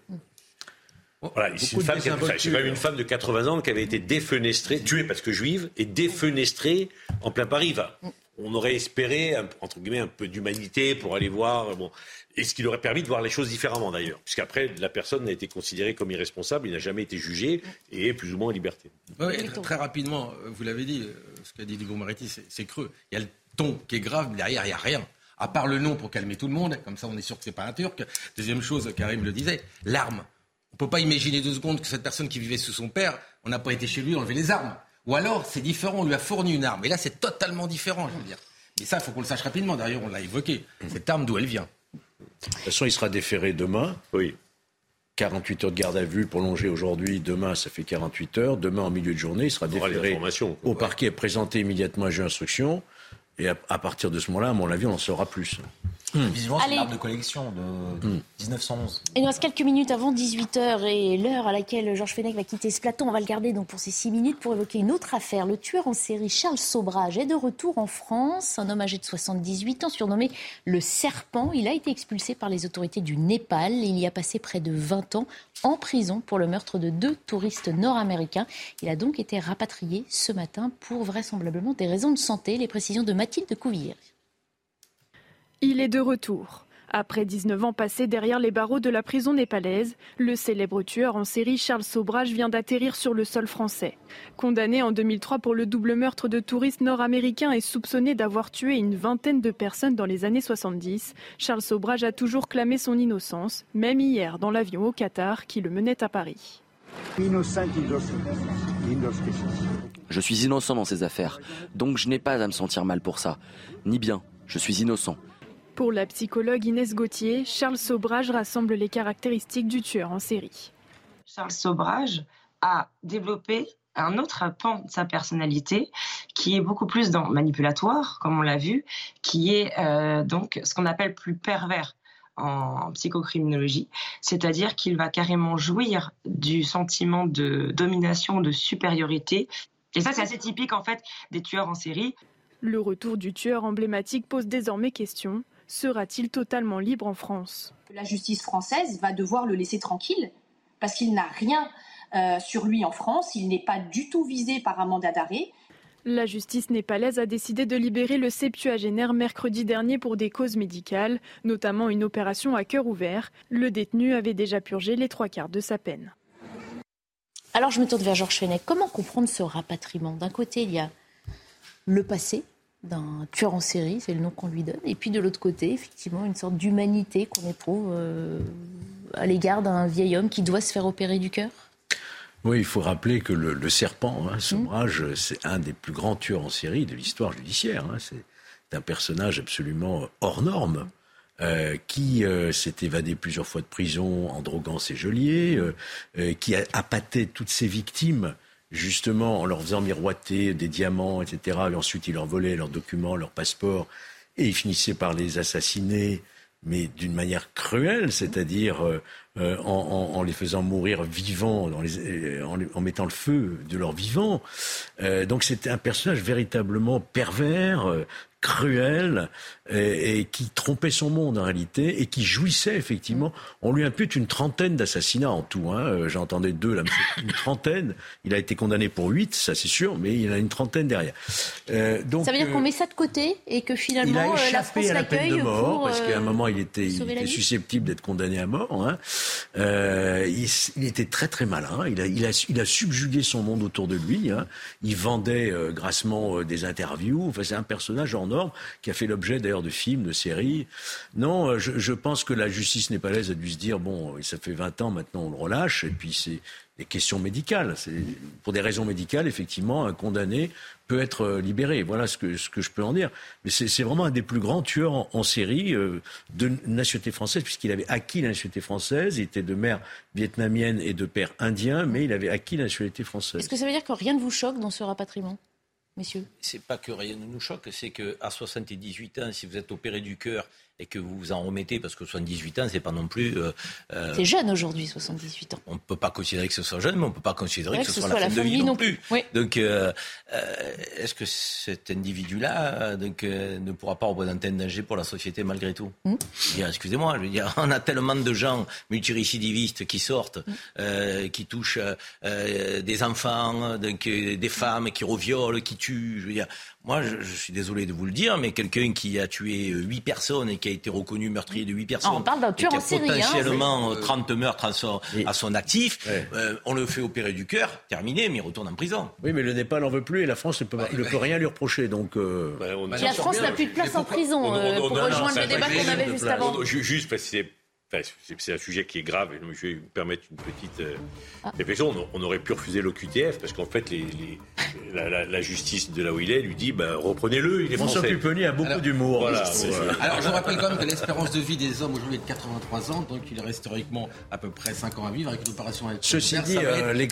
Voilà, c'est une femme, qui une femme de 80 ans qui avait été défenestrée, tuée parce que juive, et défenestrée en plein Paris. on aurait espéré, entre guillemets, un peu d'humanité pour aller voir. Bon, et ce qui lui aurait permis de voir les choses différemment d'ailleurs, puisqu'après la personne a été considérée comme irresponsable, il n'a jamais été jugé et est plus ou moins en liberté. Oui, très rapidement, euh, vous l'avez dit, euh, ce qu'a dit Diego Moretti, c'est creux. Il y a le ton qui est grave, mais derrière il n'y a rien. À part le nom pour calmer tout le monde, comme ça on est sûr que c'est pas un Turc. Deuxième chose, Karim le disait, l'arme. On ne peut pas imaginer deux secondes que cette personne qui vivait sous son père, on n'a pas été chez lui enlever les armes. Ou alors c'est différent, on lui a fourni une arme. Et là c'est totalement différent, je veux dire. Et ça, il faut qu'on le sache rapidement. D'ailleurs, on l'a évoqué. Cette arme, d'où elle vient? De toute façon, il sera déféré demain. Oui. 48 heures de garde à vue prolongée aujourd'hui, demain ça fait 48 heures, demain en milieu de journée il sera déféré au parquet, présenté immédiatement à juge d'instruction et à, partir de ce moment-là, à mon avis, on en saura plus. Hmm. Visiblement, c'est une arme de collection de 1911. Hmm. Il nous reste quelques minutes avant 18h et l'heure à laquelle Georges Fenech va quitter ce plateau. On va le garder donc pour ces 6 minutes pour évoquer une autre affaire. Le tueur en série Charles Sobrage est de retour en France. Un homme âgé de 78 ans, surnommé le Serpent. Il a été expulsé par les autorités du Népal. Il y a passé près de 20 ans en prison pour le meurtre de deux touristes nord-américains. Il a donc été rapatrié ce matin pour vraisemblablement des raisons de santé. Les précisions de Mathilde Couvier. Il est de retour. Après 19 ans passés derrière les barreaux de la prison népalaise, le célèbre tueur en série Charles Sobrage vient d'atterrir sur le sol français. Condamné en 2003 pour le double meurtre de touristes nord-américains et soupçonné d'avoir tué une vingtaine de personnes dans les années 70, Charles Sobrage a toujours clamé son innocence, même hier dans l'avion au Qatar qui le menait à Paris. Je suis innocent dans ces affaires, donc je n'ai pas à me sentir mal pour ça. Ni bien, je suis innocent. Pour la psychologue Inès Gauthier, Charles Sobrage rassemble les caractéristiques du tueur en série. Charles Sobrage a développé un autre pan de sa personnalité qui est beaucoup plus dans manipulatoire, comme on l'a vu, qui est euh, donc ce qu'on appelle plus pervers en psychocriminologie, c'est-à-dire qu'il va carrément jouir du sentiment de domination, de supériorité. Et ça, c'est assez typique en fait des tueurs en série. Le retour du tueur emblématique pose désormais question. Sera-t-il totalement libre en France? La justice française va devoir le laisser tranquille parce qu'il n'a rien euh, sur lui en France, il n'est pas du tout visé par un mandat d'arrêt. La justice népalaise a décidé de libérer le septuagénaire mercredi dernier pour des causes médicales, notamment une opération à cœur ouvert. Le détenu avait déjà purgé les trois quarts de sa peine. Alors je me tourne vers Georges Fenech. Comment comprendre ce rapatriement? D'un côté, il y a le passé, d'un tueur en série, c'est le nom qu'on lui donne. Et puis de l'autre côté, effectivement, une sorte d'humanité qu'on éprouve euh, à l'égard d'un vieil homme qui doit se faire opérer du cœur oui, il faut rappeler que le, serpent, hein, Sombrage, c'est un des plus grands tueurs en série de l'histoire judiciaire. Hein. C'est un personnage absolument hors norme. Euh, qui euh, s'est évadé plusieurs fois de prison en droguant ses geôliers, qui a appâté toutes ses victimes justement en leur faisant miroiter des diamants, etc. Et ensuite, il leur volait leurs documents, leurs passeports, et il finissait par les assassiner, mais d'une manière cruelle, c'est-à-dire euh, euh, en, les faisant mourir vivants, euh, en, mettant le feu de leur vivant. donc c'était un personnage véritablement pervers, cruel et, qui trompait son monde en réalité et qui jouissait effectivement. On lui impute une trentaine d'assassinats en tout. Hein. Euh, j'entendais deux, là, une trentaine. Il a été condamné pour huit, ça c'est sûr, mais il a une trentaine derrière. Euh, donc, ça veut dire qu'on euh, met ça de côté et que finalement il a échappé la France à la peine de mort parce qu'à un moment il était, il était susceptible d'être condamné à mort. Hein. Il, il, était très très malin. Il a, il a, il a subjugué son monde autour de lui. Hein. Il vendait grassement des interviews. Enfin, c'est un personnage en qui a fait l'objet d'ailleurs de films, de séries. Non, euh, je, pense que la justice népalaise a dû se dire bon, ça fait 20 ans maintenant, on le relâche, et puis c'est des questions médicales. Pour des raisons médicales, effectivement, un condamné peut être euh, libéré. Voilà ce que, je peux en dire. Mais c'est vraiment un des plus grands tueurs en, série euh, de nationalité française, puisqu'il avait acquis la nationalité française. Il était de mère vietnamienne et de père indien, mais il avait acquis la nationalité française. Est-ce que ça veut dire que rien ne vous choque dans ce rapatriement? Messieurs. C'est pas que rien ne nous choque, c'est qu'à 78 ans, si vous êtes opéré du cœur et que vous vous en remettez, parce que 78 ans, c'est pas non plus. Euh, euh, c'est jeune aujourd'hui, 78 ans. On ne peut pas considérer que ce soit jeune, mais on ne peut pas considérer que, ce, soit, la fin, de vie non plus. Donc, euh, est-ce que cet individu-là donc, ne pourra pas représenter un danger pour la société malgré tout? Hmm. Excusez-moi, je veux dire, on a tellement de gens multirécidivistes qui sortent, hmm. qui touchent des enfants, donc, des femmes, qui reviolent, qui tuent. Je veux dire, moi, je, suis désolé de vous le dire, mais quelqu'un qui a tué euh, huit personnes et qui a été reconnu meurtrier de huit personnes, on parle d'un tueur en série, hein, potentiellement 30 euh, meurtres à son, à son actif, euh, on le fait opérer du cœur, terminé, mais il retourne en prison. Oui, mais le Népal n'en veut plus et la France ne peut, peut rien lui reprocher. Donc, bah, la France n'a plus de place en prison, pour rejoindre le débat qu'on avait juste avant. Juste parce que c'est un sujet qui est grave. Je vais me permettre une petite euh, ah. réflexion. On, aurait pu refuser l'OQTF parce qu'en fait, les, la, justice de là où il est lui dit bah, reprenez-le. Il est François Pupponi a beaucoup d'humour. Alors, je rappelle quand même que l'espérance de vie des hommes aujourd'hui est de 83 ans, donc il reste théoriquement à peu près 5 ans à vivre avec une opération Ceci dit, euh, les,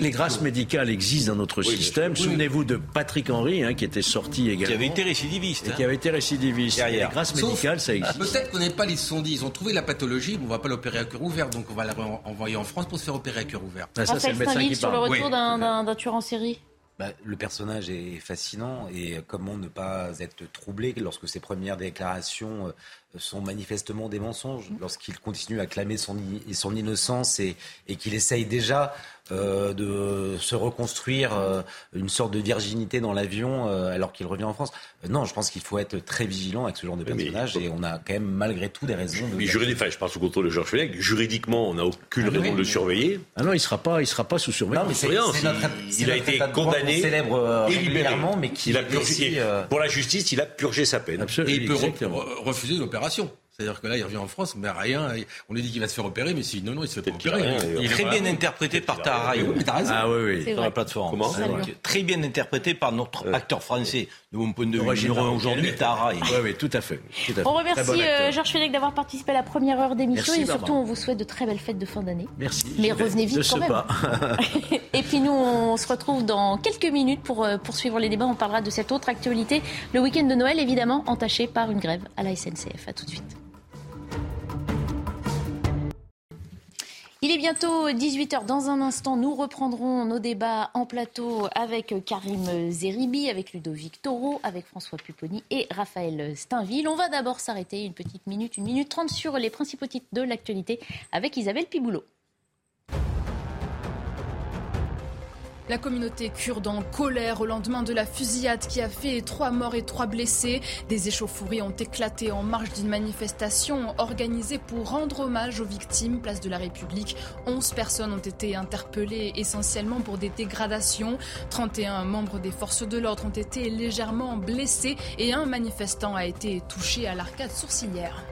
les, grâces médicales existent dans notre système. Souvenez-vous de Patrick Henry, hein, qui était sorti également. Qui avait été récidiviste. Et qui avait été récidiviste. Les grâces médicales, ça existe. Peut-être qu'on n'est pas les sondis. Ils ont trouvé la pathologie, mais on ne va pas l'opérer à cœur ouvert, donc on va l'envoyer en France pour se faire opérer à cœur ouvert. Ah, ça, c'est le médecin qui sur le retour d'un tueur en série. Bah, le personnage est fascinant et comment ne pas être troublé lorsque ses premières déclarations euh, sont manifestement des mensonges, lorsqu'il continue à clamer son, son innocence et, et qu'il essaye déjà euh, de se reconstruire euh, une sorte de virginité dans l'avion euh, alors qu'il revient en France. non, je pense qu'il faut être très vigilant avec ce genre de personnage et on a quand même malgré tout des raisons. De mais juridiquement, je parle sous contrôle de Georges Fenech, juridiquement, on n'a aucune ah, raison de le surveiller. Ah non, il sera pas, il sera pas sous surveillance. Non, mais il, a été condamné, célèbre régulièrement, mais qui il a purgé, pour la justice, il a purgé sa peine. Absolument. Et il peut refuser l'opération. C'est-à-dire que là, il revient en France, mais rien. On lui dit qu'il va se faire opérer, mais si non, non, il se fait opérer. Il est très bien interprété par Tahara. Ah oui, oui. Sur la plateforme. Comment Très bien interprété par notre acteur français. De mon point de vue, numéro aujourd'hui, Tahara. Oui, oui, tout à fait. On remercie euh, Georges Félix d'avoir participé à la première heure d'émission et surtout, on vous souhaite de très belles fêtes de fin d'année. Merci. Mais revenez vite quand même. et puis nous, on se retrouve dans quelques minutes pour euh, poursuivre les débats. On parlera de cette autre actualité, le week-end de Noël, évidemment, entaché par une grève à la SNCF. À tout de suite. Il est bientôt 18h. Dans un instant, nous reprendrons nos débats en plateau avec Karim Zeribi, avec Ludovic Toro, avec François Pupponi et Raphaël Steinville. On va d'abord s'arrêter une petite minute, une minute trente sur les principaux titres de l'actualité avec Isabelle Piboulot. La communauté kurde en colère au lendemain de la fusillade qui a fait trois morts et trois blessés. Des échauffourées ont éclaté en marge d'une manifestation organisée pour rendre hommage aux victimes, place de la République. Onze personnes ont été interpellées essentiellement pour des dégradations. 31 membres des forces de l'ordre ont été légèrement blessés et un manifestant a été touché à l'arcade sourcilière.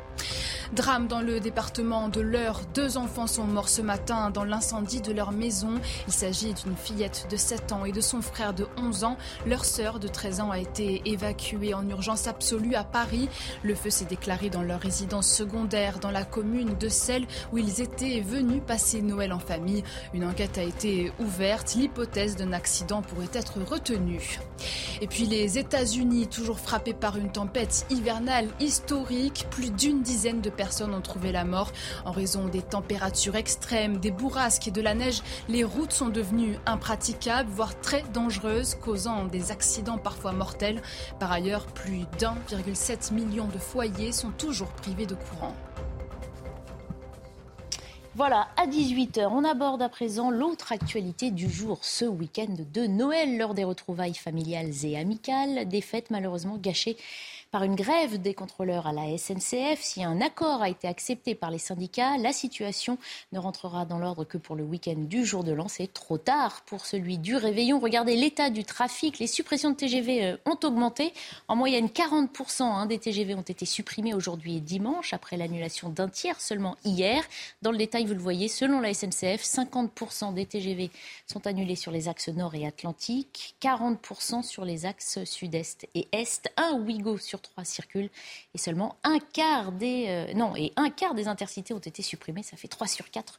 Drame dans le département de l'Eure. Deux enfants sont morts ce matin dans l'incendie de leur maison. Il s'agit d'une fillette de 7 ans et de son frère de 11 ans. Leur sœur de 13 ans a été évacuée en urgence absolue à Paris. Le feu s'est déclaré dans leur résidence secondaire dans la commune de Celle où ils étaient venus passer Noël en famille. Une enquête a été ouverte. L'hypothèse d'un accident pourrait être retenue. Et puis les États-Unis, toujours frappés par une tempête hivernale historique, plus d'une dizaine de personnes ont trouvé la mort en raison des températures extrêmes, des bourrasques et de la neige. Les routes sont devenues impraticables, voire très dangereuses, causant des accidents parfois mortels. Par ailleurs, plus d'1,7 million de foyers sont toujours privés de courant. Voilà, à 18h, on aborde à présent l'autre actualité du jour, ce week-end de Noël, lors des retrouvailles familiales et amicales, des fêtes malheureusement gâchées par une grève des contrôleurs à la SNCF. Si un accord a été accepté par les syndicats, la situation ne rentrera dans l'ordre que pour le week-end du jour de l'an. C'est trop tard pour celui du réveillon. Regardez l'état du trafic. Les suppressions de TGV euh, ont augmenté. En moyenne, 40% hein, des TGV ont été supprimés aujourd'hui et dimanche, après l'annulation d'un tiers seulement hier. Dans le détail, vous le voyez, selon la SNCF, 50% des TGV sont annulés sur les axes nord et atlantique, 40% sur les axes sud-est et est, un Ouigo sur trois circulent et seulement un quart des euh, non et un quart des intercités ont été supprimés. Ça fait 3 sur 4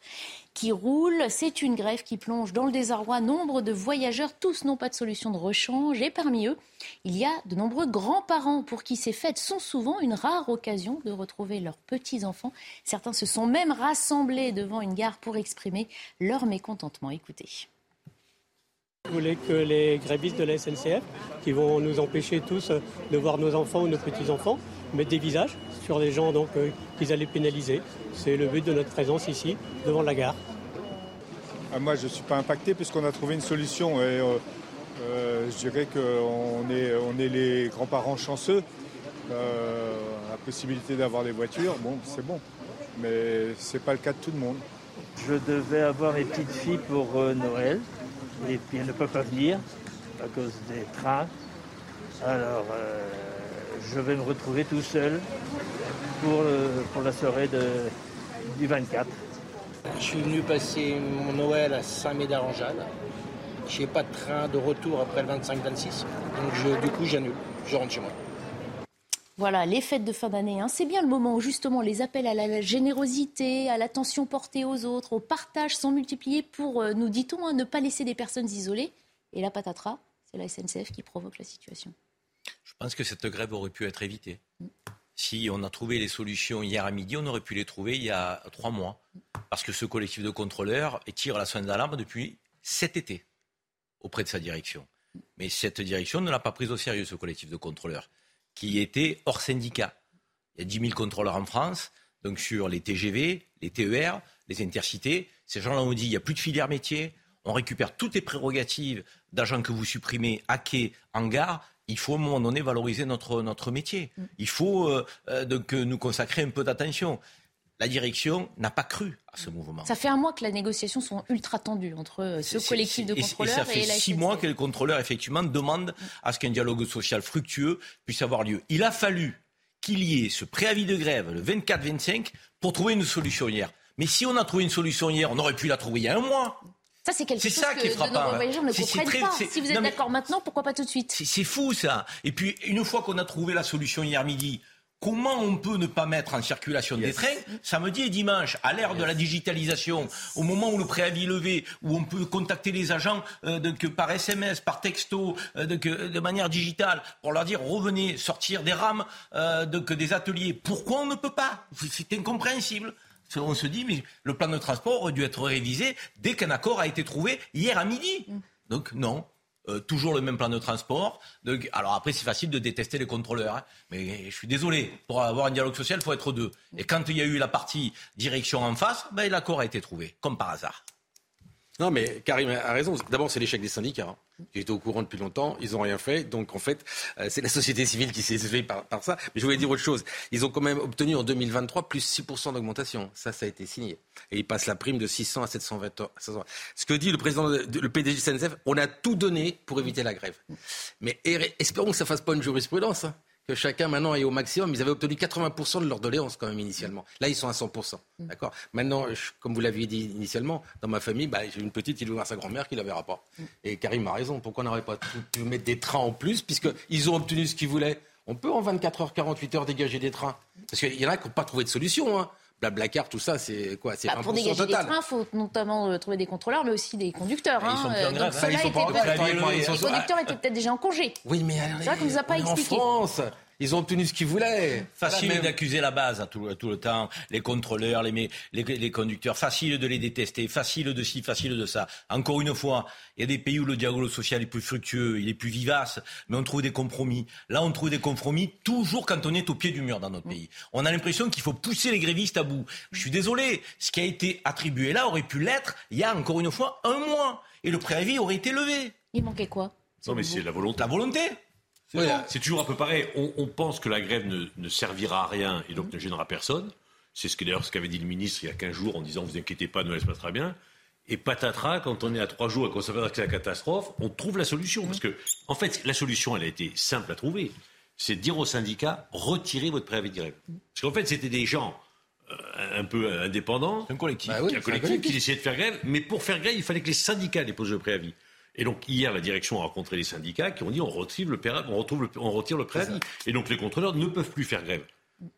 qui roulent. C'est une grève qui plonge dans le désarroi nombre de voyageurs. Tous n'ont pas de solution de rechange et parmi eux, il y a de nombreux grands-parents pour qui ces fêtes sont souvent une rare occasion de retrouver leurs petits-enfants. Certains se sont même rassemblés devant une gare pour exprimer leur mécontentement. Écoutez. Vous voulez que les grévistes de la SNCF, qui vont nous empêcher tous de voir nos enfants ou nos petits-enfants, mettent des visages sur les gens donc euh, qu'ils allaient pénaliser. C'est le but de notre présence ici, devant la gare. Ah, moi, je ne suis pas impacté puisqu'on a trouvé une solution. Et, euh, euh, je dirais qu'on est, on est les grands-parents chanceux. la possibilité d'avoir des voitures, bon, c'est bon. Mais ce n'est pas le cas de tout le monde. Je devais avoir mes petites filles pour Noël et puis elle ne peut pas venir à cause des trains. Alors euh, je vais me retrouver tout seul pour, pour la soirée du 24. Je suis venu passer mon Noël à Saint-Médard-en-Jalles. Je n'ai pas de train de retour après le 25-26. Donc du coup j'annule, je rentre chez moi. Voilà, les fêtes de fin d'année, hein. c'est bien le moment où justement les appels à la générosité, à l'attention portée aux autres, au partage sont multipliés pour, euh, nous dit-on, hein, ne pas laisser des personnes isolées. Et la patatras, c'est la SNCF qui provoque la situation. Je pense que cette grève aurait pu être évitée. Si on a trouvé les solutions hier à midi, on aurait pu les trouver il y a trois mois. Parce que ce collectif de contrôleurs tire la soin d'alarme depuis cet été auprès de sa direction. Mais cette direction ne l'a pas prise au sérieux, ce collectif de contrôleurs qui était hors syndicat. Il y a 10 000 contrôleurs en France, donc sur les TGV, les TER, les intercités. Ces gens-là ont dit il n'y a plus de filière métier, on récupère toutes les prérogatives d'agents que vous supprimez à quai, en gare, il faut à un moment donné valoriser notre, notre métier. Mm. Il faut euh, euh, donc, nous consacrer un peu d'attention. La direction n'a pas cru à ce mouvement. Ça fait un mois que les négociations sont ultra tendues entre euh, ce collectif de contrôleurs et, et ça fait six mois que les contrôleurs, effectivement, demandent à ce qu'un dialogue social fructueux puisse avoir lieu. Il a fallu qu'il y ait ce préavis de grève le 24-25 pour trouver une solution hier. Mais si on a trouvé une solution hier, on aurait pu la trouver il y a un mois. Ça, c'est quelque chose ça que qui est de nombreux voyageurs ne comprennent pas. Si vous êtes d'accord maintenant, pourquoi pas tout de suite? C'est fou, ça. Et puis, une fois qu'on a trouvé la solution hier midi, Comment on peut ne pas mettre en circulation des trains samedi et dimanche, à l'ère de la digitalisation, au moment où le préavis est levé, où on peut contacter les agents euh, par SMS, par texto, euh, de, manière digitale, pour leur dire revenez sortir des rames, euh, des ateliers. Pourquoi on ne peut pas? C'est incompréhensible. On se dit, mais le plan de transport aurait dû être révisé dès qu'un accord a été trouvé hier à midi. Mm. Donc non, euh, toujours le même plan de transport. alors après, c'est facile de détester les contrôleurs, hein. mais je suis désolé. Pour avoir un dialogue social, il faut être deux. Et quand il y a eu la partie direction en face, ben, l'accord a été trouvé, comme par hasard. Non, mais Karim a raison. D'abord, c'est l'échec des syndicats. Hein. Ils étaient au courant depuis longtemps, ils n'ont rien fait. Donc, en fait, euh, c'est la société civile qui s'est fait par, ça. Mais je voulais dire autre chose. Ils ont quand même obtenu en 2023 plus 6% d'augmentation. Ça, ça a été signé. Et ils passent la prime de 600 à 720 euros. Ce que dit le président, le PDG SNCF, on a tout donné pour éviter la grève. Mais espérons que ça fasse pas une jurisprudence. Hein que chacun maintenant est au maximum. Ils avaient obtenu 80% de leur doléance quand même initialement. Là, ils sont à 100%. Mm. D'accord? Maintenant, comme vous l'aviez dit initialement, dans ma famille, bah, j'ai une petite, il veut voir sa grand-mère qui ne la verra pas. Mm. Et Karim a raison. Pourquoi on n'aurait pas pu mettre des trains en plus puisqu'ils ont obtenu ce qu'ils voulaient? On peut en 24 heures, 48 heures dégager des trains. Parce qu'il y en a qui n'ont pas trouvé de solution. Hein. Blablacar, tout ça, c'est quoi C'est bah, Pour dégager des trains, il faut notamment euh, trouver des contrôleurs, mais aussi des conducteurs. Ils sont hein. Donc, ils sont pas Les conducteurs étaient peut-être déjà en congé. Oui, mais c'est vrai qu'on nous a pas expliqué. En France, ils ont obtenu ce qu'ils voulaient. Facile d'accuser la base à tout, le temps, les contrôleurs, les, les, conducteurs. Facile de les détester, facile de ci, facile de ça. Encore une fois, il y a des pays où le dialogue social est plus fructueux, il est plus vivace, mais on trouve des compromis. Là, on trouve des compromis toujours quand on est au pied du mur dans notre mm. pays. On a l'impression qu'il faut pousser les grévistes à bout. Je suis désolé, ce qui a été attribué là aurait pu l'être il y a encore une fois un mois. Et le préavis aurait été levé. Il manquait quoi Non, mais c'est la volonté. La volonté c'est toujours un peu pareil. On, pense que la grève ne, servira à rien et donc ne gênera personne. C'est ce que d'ailleurs ce qu'avait dit le ministre il y a 15 jours en disant vous inquiétez pas, Noël se passera bien. Et patatras, quand on est à trois jours et qu'on s'aperçoit que c'est la catastrophe, on trouve la solution. Parce que, en fait, la solution, elle a été simple à trouver. C'est de dire aux syndicats, retirez votre préavis de grève. Parce qu'en fait, c'était des gens euh, un peu indépendants. Un collectif. Bah un collectif qui essayaient de faire grève. Mais pour faire grève, il fallait que les syndicats déposent le préavis. Et donc hier, la direction a rencontré les syndicats qui ont dit on retire le, on retrouve le, on retire le préavis. Et donc les contrôleurs ne peuvent plus faire grève.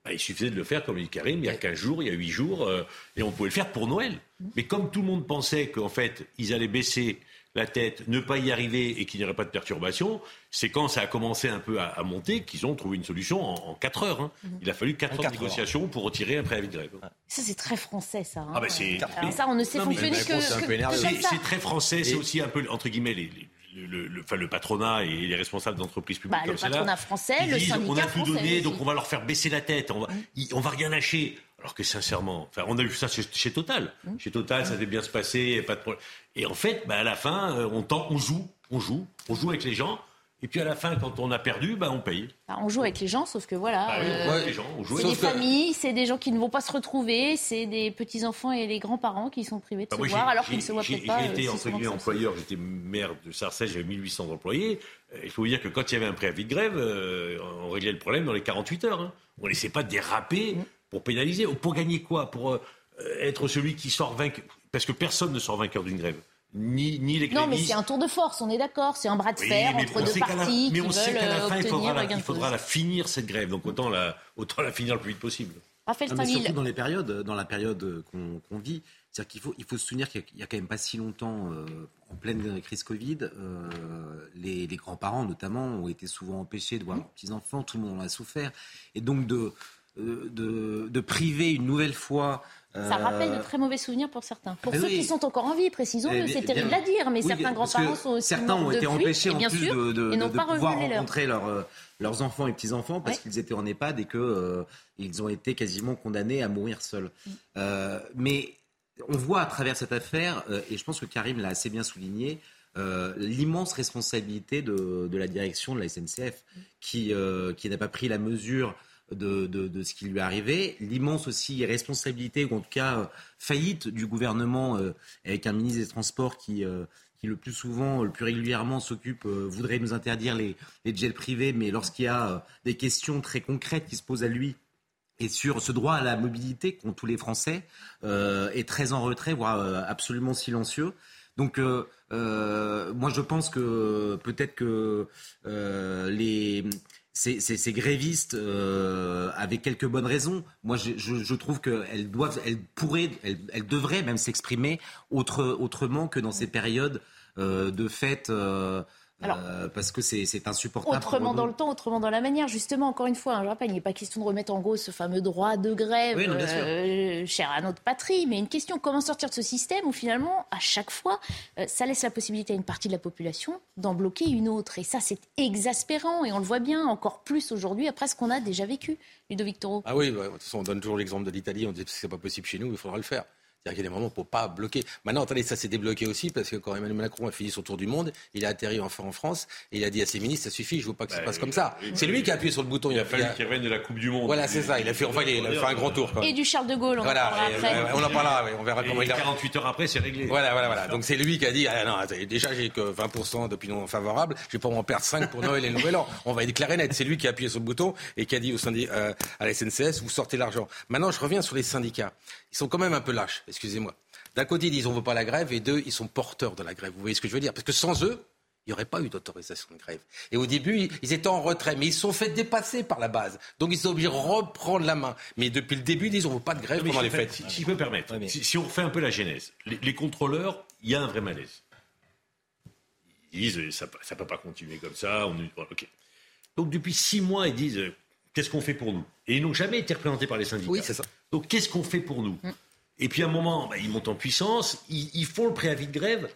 Bah, il suffisait de le faire, comme dit Karim, il y a 15 jours, il y a 8 jours, euh, et on pouvait le faire pour Noël. Mais comme tout le monde pensait qu'en fait, ils allaient baisser la tête, ne pas y arriver et qu'il n'y aurait pas de perturbation, c'est quand ça a commencé un peu à, monter qu'ils ont trouvé une solution en, 4 heures. Hein. Mhm. Il a fallu 4 heures de négociation pour retirer un préavis de grève. Ça, c'est très français, ça. Hein. Ah, bah, c'est... ça, on ne sait fonctionner que, C'est très français, c'est aussi un peu, entre guillemets, les, le, le, patronat et les responsables d'entreprises publiques bah, comme Le patronat français, le syndicat On a tout donné, donc on va leur faire baisser la tête, on va, mmh. on va rien lâcher. Alors que sincèrement, enfin, on a vu ça chez, Total. Mmh. Chez Total, ça devait bien se passer, pas de problème. Et en fait, bah, à la fin, euh, on, tente, on joue, on joue, on joue avec les gens. Et puis à la fin, quand on a perdu, bah, on paye. Bah, on joue avec les gens, sauf que voilà. Bah euh, c'est des familles, c'est des gens qui ne vont pas se retrouver, c'est des petits-enfants et les grands-parents qui sont privés de se voir alors qu'ils ne se voient peut-être pas. J'ai été euh, entre guillemets employeur, j'étais maire de Sarcelles, j'avais 1800 employés. Euh, il faut vous dire que quand il y avait un préavis de grève, on réglait le problème dans les 48 heures. Hein. On ne laissait pas déraper mmh. Pour pénaliser. Pour gagner quoi Pour être celui qui sort vainqueur Parce que personne ne sort vainqueur d'une grève ni, ni les Non, mais c'est un tour de force, on est d'accord. C'est un bras de fer entre deux parties Mais on sait qu'à la fin, il faudra, la, il faudra la finir, cette grève. Donc autant la, autant la finir le plus vite possible. Raphaël ah, mais surtout dans, les périodes, dans la période qu'on vit, c'est-à-dire qu'il faut, il faut se souvenir qu'il n'y a, quand même pas si longtemps, euh, en pleine crise Covid, euh, les, les grands-parents notamment ont été souvent empêchés de voir leurs petits-enfants, tout le monde en a souffert. Et donc de, euh, de, de priver une nouvelle fois ça rappelle de très mauvais souvenirs pour certains. Pour ceux qui sont encore en vie, précisons-le, c'est terrible à dire, mais certains grands-parents sont aussi Certains ont été empêchés en plus de, de, de pouvoir rencontrer euh, leurs enfants et petits-enfants parce qu'ils étaient en EHPAD et qu'ils euh, ont été quasiment condamnés à mourir seuls. Mm. Euh, mais on voit à travers cette affaire, et je pense que Karim l'a assez bien souligné, l'immense responsabilité de, la direction de la SNCF qui, qui n'a pas pris la mesure de, ce qui lui est arrivé, l'immense aussi responsabilité, ou en tout cas faillite du gouvernement avec un ministre des Transports qui, qui le plus souvent, le plus régulièrement s'occupe, euh, voudrait nous interdire les, jets privés, mais lorsqu'il y a euh, des questions très concrètes qui se posent à lui et sur ce droit à la mobilité qu'ont tous les Français, euh, est très en retrait, voire absolument silencieux. Donc, moi, je pense que peut-être que les ces, grévistes avaient quelques bonnes raisons. Moi, je, trouve qu'elles doivent, elles pourraient, elles, devraient même s'exprimer autrement que dans ces périodes euh, de fait euh, euh, parce que c'est insupportable. Autrement dans le temps, autrement dans la manière. Justement, encore une fois, hein, je rappelle, il n'est pas question de remettre en cause ce fameux droit de grève cher à notre patrie, mais une question comment sortir de ce système où finalement, à chaque fois, ça laisse la possibilité à une partie de la population d'en bloquer une autre? Et ça, c'est exaspérant et on le voit bien encore plus aujourd'hui après ce qu'on a déjà vécu. Ludovic Toro. Ah oui, de toute façon, on donne toujours l'exemple de l'Italie, on dit que ce n'est pas possible chez nous, il faudra le faire. C'est-à-dire qu'il y a des moments pour pas bloquer. Maintenant, attendez, ça s'est débloqué aussi parce que quand Emmanuel Macron a fini son tour du monde, il a atterri enfin en France et il a dit à ses ministres, ça suffit, je veux pas que ça se passe comme ça. C'est lui qui a appuyé sur le bouton. Il a fallu qu'il revienne de la Coupe du Monde. Voilà, c'est ça. Il a fait, enfin, il a fait un grand tour. Et du Charles de Gaulle, on en parlera après. on en parlera, on verra comment il a. 48 heures après, c'est réglé. Voilà, voilà, voilà. Donc c'est lui qui a dit, ah non, déjà j'ai que 20% d'opinion favorable, je vais pas en perdre 5 pour Noël et le Nouvel An. On va déclarer net. C'est lui qui a appuyé sur le bouton et qui a dit au syndicat, euh, à la SNCS, vous sortez l'argent. Maintenant, je reviens sur les syndicats. Ils sont quand même un peu lâches, excusez-moi. D'un côté, ils disent on ne veut pas la grève, et deux, ils sont porteurs de la grève. Vous voyez ce que je veux dire? Parce que sans eux, il n'y aurait pas eu d'autorisation de grève. Et au début, ils étaient en retrait, mais ils se sont fait dépasser par la base. Donc ils sont obligés de reprendre la main. Mais depuis le début, ils disent on ne veut pas de grève pendant les fêtes. Si, je peux me permettre, si, on refait un peu la genèse, les, contrôleurs, il y a un vrai malaise. Ils disent ça ne peut pas continuer comme ça. On... Donc depuis six mois, ils disent qu'est-ce qu'on fait pour nous? Et ils n'ont jamais été représentés par les syndicats. Oui, c'est ça. Donc qu'est-ce qu'on fait pour nous? Mm. Et puis à un moment, bah, ils montent en puissance, ils, font le préavis de grève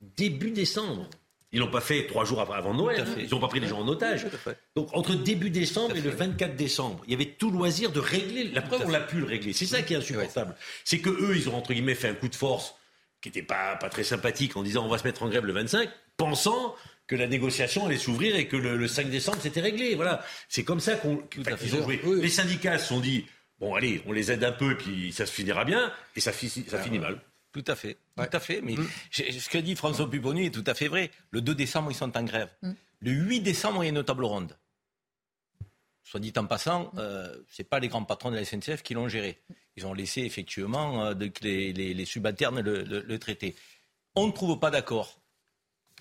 début décembre. Ils l'ont pas fait trois jours avant Noël. Ils n'ont pas pris les gens en otage. Donc entre début décembre et le 24 décembre, il y avait tout loisir de régler. La preuve, on l'a pu le régler. C'est ça qui est insupportable. C'est que eux, ils ont entre guillemets fait un coup de force qui n'était pas, pas très sympathique en disant on va se mettre en grève le 25, pensant que la négociation allait s'ouvrir et que le, 5 décembre c'était réglé. Voilà, c'est comme ça qu'on ont joué. Les syndicats se sont dit bon, allez, on les aide un peu, et puis ça se finira bien, et ça, ça finit mal. Tout à fait, tout à fait. Mais mm. ce que dit François Pupponi est tout à fait vrai. Le 2 décembre, ils sont en grève. Mm. Le 8 décembre, il y a une table ronde. Soit dit en passant, mm. euh, ce n'est pas les grands patrons de la SNCF qui l'ont géré. Ils ont laissé effectivement euh, les, subalternes le, traiter. On ne trouve pas d'accord.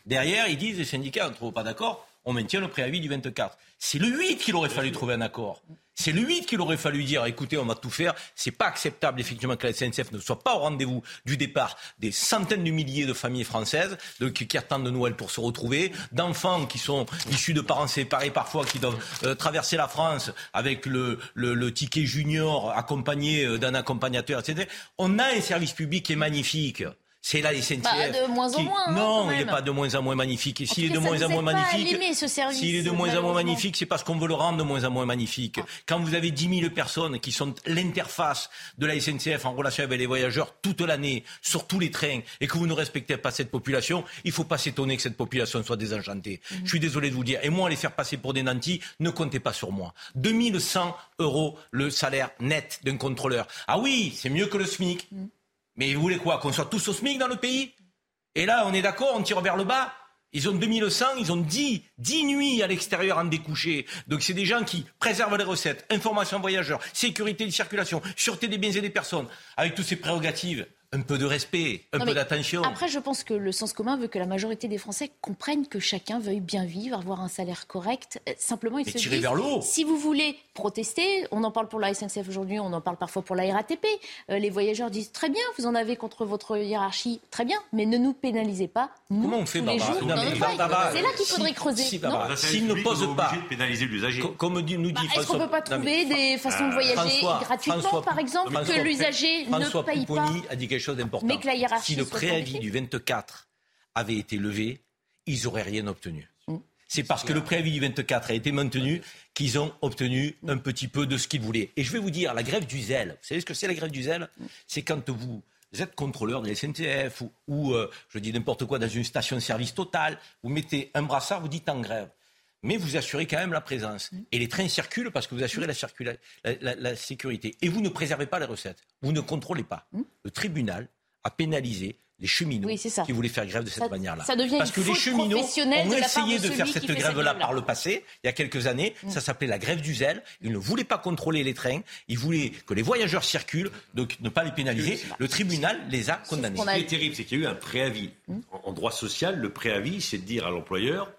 Derrière, ils disent, les syndicats, on ne trouve pas d'accord, on maintient le préavis du 24. C'est le 8 qu'il aurait fallu trouver un accord. C'est 8 qu'il aurait fallu dire, écoutez, on va tout faire. C'est pas acceptable, effectivement, que la SNCF ne soit pas au rendez-vous du départ des centaines de milliers de familles françaises de, qui, attendent de Noël pour se retrouver, d'enfants qui sont issus de parents séparés parfois, qui doivent euh, traverser la France avec le, le, ticket junior accompagné euh, d'un accompagnateur, etc. On a un service public qui est magnifique c'est la SNCF. Bah, de moins en moins. Hein, non, il n'est pas de moins en moins magnifique. Et s'il est de moins en moins magnifique, s'il est de moins en moins magnifique, c'est parce qu'on veut le rendre de moins en moins magnifique. Quand vous avez 10 000 personnes qui sont l'interface de la SNCF en relation avec les voyageurs toute l'année, sur tous les trains, et que vous ne respectez pas cette population, il ne faut pas s'étonner que cette population soit désenchantée. Mhm. Je suis désolé de vous dire. Et moi, les faire passer pour des nantis, ne comptez pas sur moi. 2100 euros le salaire net d'un contrôleur. Ah oui, c'est mieux que le SMIC. Mhm. Mais vous voulez quoi Qu'on soit tous au SMIC dans le pays? Et là, on est d'accord, on tire vers le bas. Ils ont 2100, ils ont 10, 10 nuits à l'extérieur en découché. Donc c'est des gens qui préservent les recettes, information voyageurs, sécurité de circulation, sûreté des biens et des personnes, avec toutes ces prérogatives un peu de respect, un peu d'attention. Après, je pense que le sens commun veut que la majorité des Français comprennent que chacun veuille bien vivre, avoir un salaire correct. Euh, simplement, ils se disent, vers si vous voulez protester, on en parle pour la SNCF aujourd'hui, on en parle parfois pour la RATP. Euh, les voyageurs disent très bien, vous en avez contre votre hiérarchie, très bien, mais ne nous pénalisez pas. Nous, Comment on fait, Barbara C'est là qu'il faudrait creuser. Si, S'ils ne posent pas, de pénaliser l'usager. Comme nous dit bah, Est-ce qu'on ne peut pas trouver des façons de voyager gratuitement, par exemple, que l'usager ne paye pas a dit quelque chose d'important. si le préavis du 24 avait été levé, ils n'auraient rien obtenu. Mm. C'est parce que le préavis du 24 a été maintenu qu'ils ont obtenu un petit peu de ce qu'ils voulaient. Et je vais vous dire, la grève du zèle, vous savez ce que c'est la grève du zèle C'est quand vous êtes contrôleur de la SNCF ou, euh, je dis n'importe quoi, dans une station-service totale, vous mettez un brassard, vous dites en grève. Mais vous assurez quand même la présence. Mm. Et les trains circulent parce que vous assurez la, la sécurité. Et vous ne préservez pas les recettes. Vous ne contrôlez pas. Mm. Le tribunal a pénalisé les cheminots qui voulaient faire grève de cette manière-là. Parce que les cheminots ont essayé de, faire cette grève-là par le passé, il y a quelques années. Mm. Ça s'appelait la grève du zèle. Ils ne voulaient pas contrôler les trains. Ils voulaient que les voyageurs circulent, donc ne pas les pénaliser. Le tribunal les a condamnés. Ce qui est terrible, c'est qu'il y a eu un préavis. Mm. En droit social, le préavis, c'est de dire à l'employeur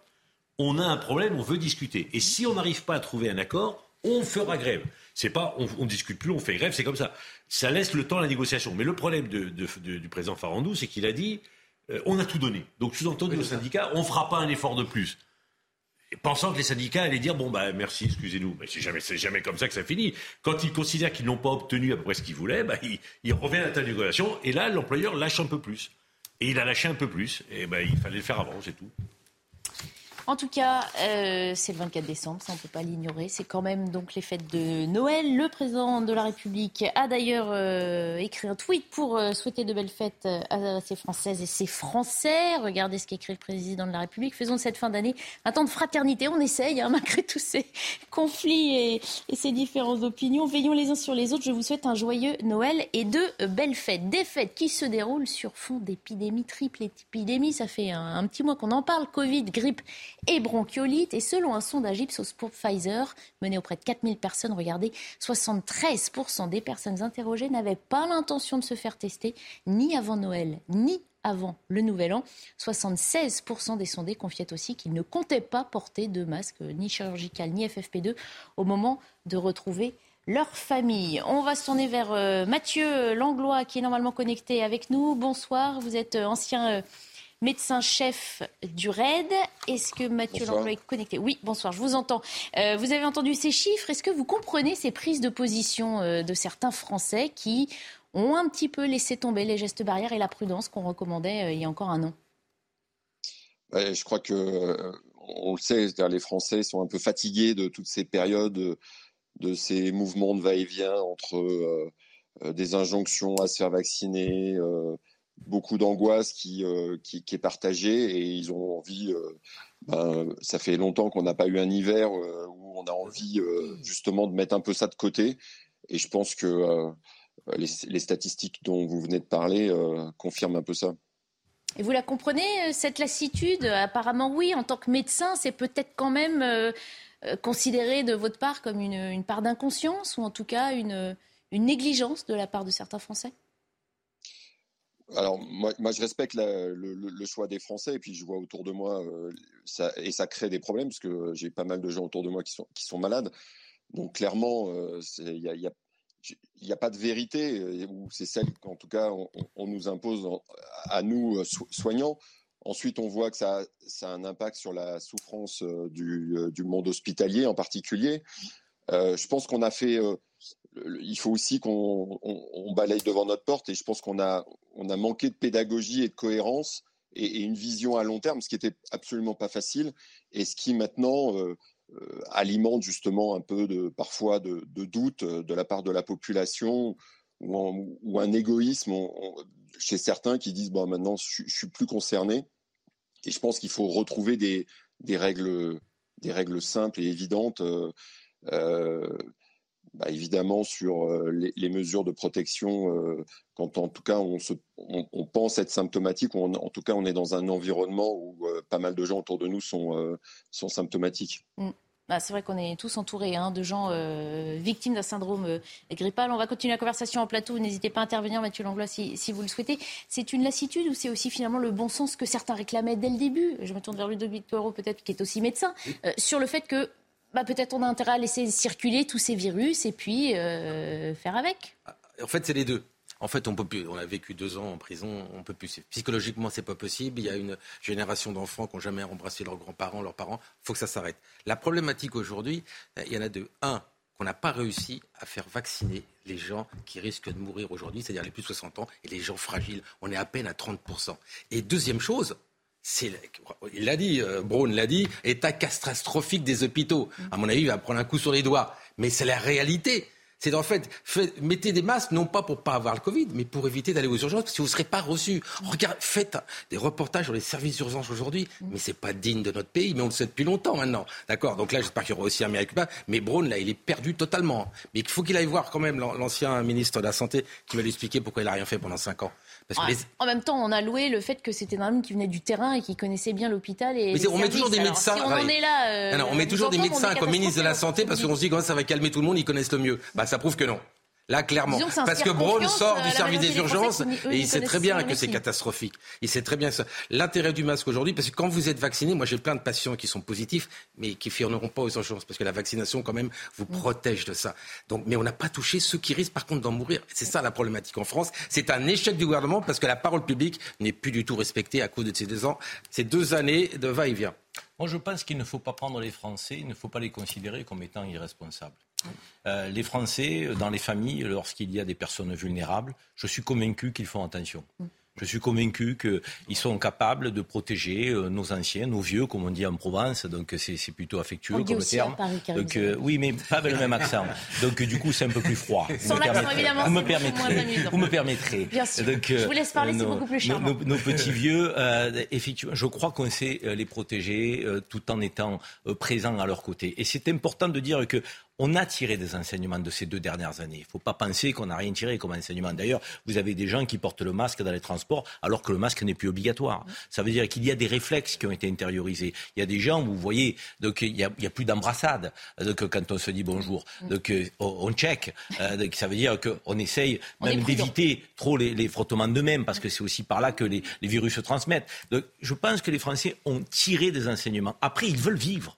on a un problème, on veut discuter. Et si on n'arrive pas à trouver un accord, on fera grève. C'est pas on, on discute plus, on fait grève, c'est comme ça ça laisse le temps à la négociation. Mais le problème du président Farandou, c'est qu'il a dit euh, on a tout donné. Donc, sous-entendu, le syndicat, on ne fera pas un effort de plus. pensant que les syndicats allaient dire bon bah merci, excusez-nous, mais c'est jamais jamais comme ça que ça finit. Quand ils considèrent qu'ils n'ont pas obtenu à peu près ce qu'ils voulaient, bah, ils, reviennent à la négociation et là l'employeur lâche un peu plus. Et il a lâché un peu plus et ben il fallait le faire avant, c'est tout. En tout cas, euh, c'est le 24 décembre, ça on ne peut pas l'ignorer. C'est quand même donc les fêtes de Noël. Le président de la République a d'ailleurs euh, écrit un tweet pour euh, souhaiter de belles fêtes à ses Françaises et ses Français. Regardez ce qu'écrit le président de la République. Faisons cette fin d'année un temps de fraternité. On essaye, hein, malgré tous ces conflits et, ces différentes opinions. Veillons les uns sur les autres. Je vous souhaite un joyeux Noël et de belles fêtes. Des fêtes qui se déroulent sur fond d'épidémie, triple épidémie. Ça fait un, un petit mois qu'on en parle. Covid, grippe et bronchiolite. Et selon un sondage Ipsos pour Pfizer, mené auprès de 4000 personnes, regardez, 73% des personnes interrogées n'avaient pas l'intention de se faire tester, ni avant Noël, ni avant le Nouvel An. 76% des sondés confiaient aussi qu'ils ne comptaient pas porter de masque ni chirurgical ni FFP2 au moment de retrouver leur famille. On va se tourner vers euh, Mathieu Langlois qui est normalement connecté avec nous. Bonsoir, vous êtes euh, ancien euh, médecin-chef du RAID. Est-ce que Mathieu Langlois est connecté? Oui, bonsoir, je vous entends. Euh, vous avez entendu ces chiffres. Est-ce que vous comprenez ces prises de position euh, de certains Français qui ont un petit peu laissé tomber les gestes barrières et la prudence qu'on recommandait euh, il y a encore un an? Je crois que on le sait, les Français sont un peu fatigués de toutes ces périodes, de ces mouvements de va-et-vient entre des injonctions à se faire vacciner, beaucoup d'angoisse qui, euh, qui, qui, est partagée et ils ont envie. Euh, ben, ça fait longtemps qu'on n'a pas eu un hiver euh, où on a envie justement de mettre un peu ça de côté. Et je pense que les, les, statistiques dont vous venez de parler confirment un peu ça. Et vous la comprenez, cette lassitude? Apparemment oui, en tant que médecin, c'est peut-être quand même considéré de votre part comme une, une part d'inconscience ou en tout cas une, une négligence de la part de certains Français? Alors moi, je respecte le, choix des Français et puis je vois autour de moi euh, et ça crée des problèmes parce que j'ai pas mal de gens autour de moi qui sont, malades. Donc clairement, euh, il n'y a, pas de vérité euh, ou c'est celle qu'en tout cas on, nous impose à nous soignants. Ensuite, on voit que ça, a un impact sur la souffrance du monde hospitalier en particulier. je pense qu'on a fait il faut aussi qu'on balaye devant notre porte et je pense qu'on a, manqué de pédagogie et de cohérence et, une vision à long terme, ce qui était absolument pas facile et ce qui maintenant euh, euh, alimente justement un peu de parfois de, doute de la part de la population ou, un égoïsme chez certains qui disent bon maintenant je, je, suis plus concerné et je pense qu'il faut retrouver des, règles simples et évidentes. Euh, bah, évidemment sur euh, les, mesures de protection euh, quand en tout cas on, se, on, pense être symptomatique ou en tout cas on est dans un environnement où euh, pas mal de gens autour de nous sont, sont symptomatiques. Mm. Bah, c'est vrai qu'on est tous entourés hein, de gens victimes d'un syndrome grippal. On va continuer la conversation en plateau. N'hésitez pas à intervenir, Mathieu Langlois, si, si vous le souhaitez. C'est une lassitude ou c'est aussi finalement le bon sens que certains réclamaient dès le début? Je me tourne vers Ludovic Poirot, peut-être, qui est aussi médecin, sur le fait que bah, peut-être on a intérêt à laisser circuler tous ces virus et puis euh, faire avec. Ah, en fait, c'est les deux. En fait, on peut plus. On a vécu deux ans en prison, on peut plus. Psychologiquement, c'est pas possible. Il y a une génération d'enfants qui n'ont jamais embrassé leurs grands-parents, leurs parents. Il faut que ça s'arrête. La problématique aujourd'hui, euh, il y en a deux. Un, qu'on n'a pas réussi à faire vacciner les gens qui risquent de mourir aujourd'hui, c'est-à-dire les plus de 60 ans et les gens fragiles. On est à peine à 30%. Et deuxième chose, il l'a dit, euh, Braun l'a dit, état catastrophique des hôpitaux. À mon avis, il va prendre un coup sur les doigts. Mais c'est la réalité. C'est en fait, mettez des masques, non pas pour pas avoir le Covid, mais pour éviter d'aller aux urgences, parce que vous ne serez pas reçu. Regarde, faites des reportages sur les services d'urgence aujourd'hui, mais c'est pas digne de notre pays, mais on le sait depuis longtemps maintenant. D'accord? Donc là, j'espère qu'il y aura aussi un miracle. Mais Braun, là, il est perdu totalement. Mais il faut qu'il aille voir quand même l'ancien ministre de la Santé qui va lui expliquer pourquoi il n'a rien fait pendant 5 ans. En même temps, on a loué le fait que c'était un homme qui venait du terrain et qui connaissait bien l'hôpital et Mais on met toujours des médecins. on, est là, euh, on met toujours des médecins comme ministre de la Santé parce qu'on se dit que ça va calmer tout le monde, ils connaissent le mieux. Bah, ça prouve que non. Là, clairement. Parce que Braun sort du service des urgences et il sait très bien que c'est catastrophique. Il sait très bien ça. L'intérêt du masque aujourd'hui, parce que quand vous êtes vacciné, moi j'ai plein de patients qui sont positifs, mais qui firmeront pas aux urgences, parce que la vaccination, quand même, vous mm. protège de ça. Donc, mais on n'a pas touché ceux qui risquent, par contre, d'en mourir. C'est ça la problématique en France. C'est un échec du gouvernement parce que la parole publique n'est plus du tout respectée à cause de ces deux ans, ces deux années de va-et-vient. Moi, je pense qu'il ne faut pas prendre les Français, il ne faut pas les considérer comme étant irresponsables. Euh, les Français, dans les familles, lorsqu'il y a des personnes vulnérables, je suis convaincu qu'ils font attention. Je suis convaincu qu'ils sont capables de protéger euh, nos anciens, nos vieux, comme on dit en Provence. Donc c'est plutôt affectueux comme terme. donc euh, oui, mais pas avec le même accent. Donc du coup, c'est un peu plus froid. Sans l'accent, évidemment. Vous me permettrez. Vous me permettrez. Bien sûr. Donc, je vous laisse parler, c'est beaucoup plus charmant. Nos, petits vieux, effectivement, je crois qu'on sait les protéger tout en étant présents à leur côté. Et c'est important de dire que on a tiré des enseignements de ces deux dernières années. Il ne faut pas penser qu'on n'a rien tiré comme enseignement. D'ailleurs, vous avez des gens qui portent le masque dans les transports alors que le masque n'est plus obligatoire. Ça veut dire qu'il y a des réflexes qui ont été intériorisés. Il y a des gens, vous voyez, donc il n'y a, a, plus d'embrassade donc, quand on se dit bonjour. Donc on check. Euh, donc, ça veut dire qu'on essaye même d'éviter trop les, frottements de même parce que c'est aussi par là que les, les virus se transmettent. Donc je pense que les Français ont tiré des enseignements. Après, ils veulent vivre.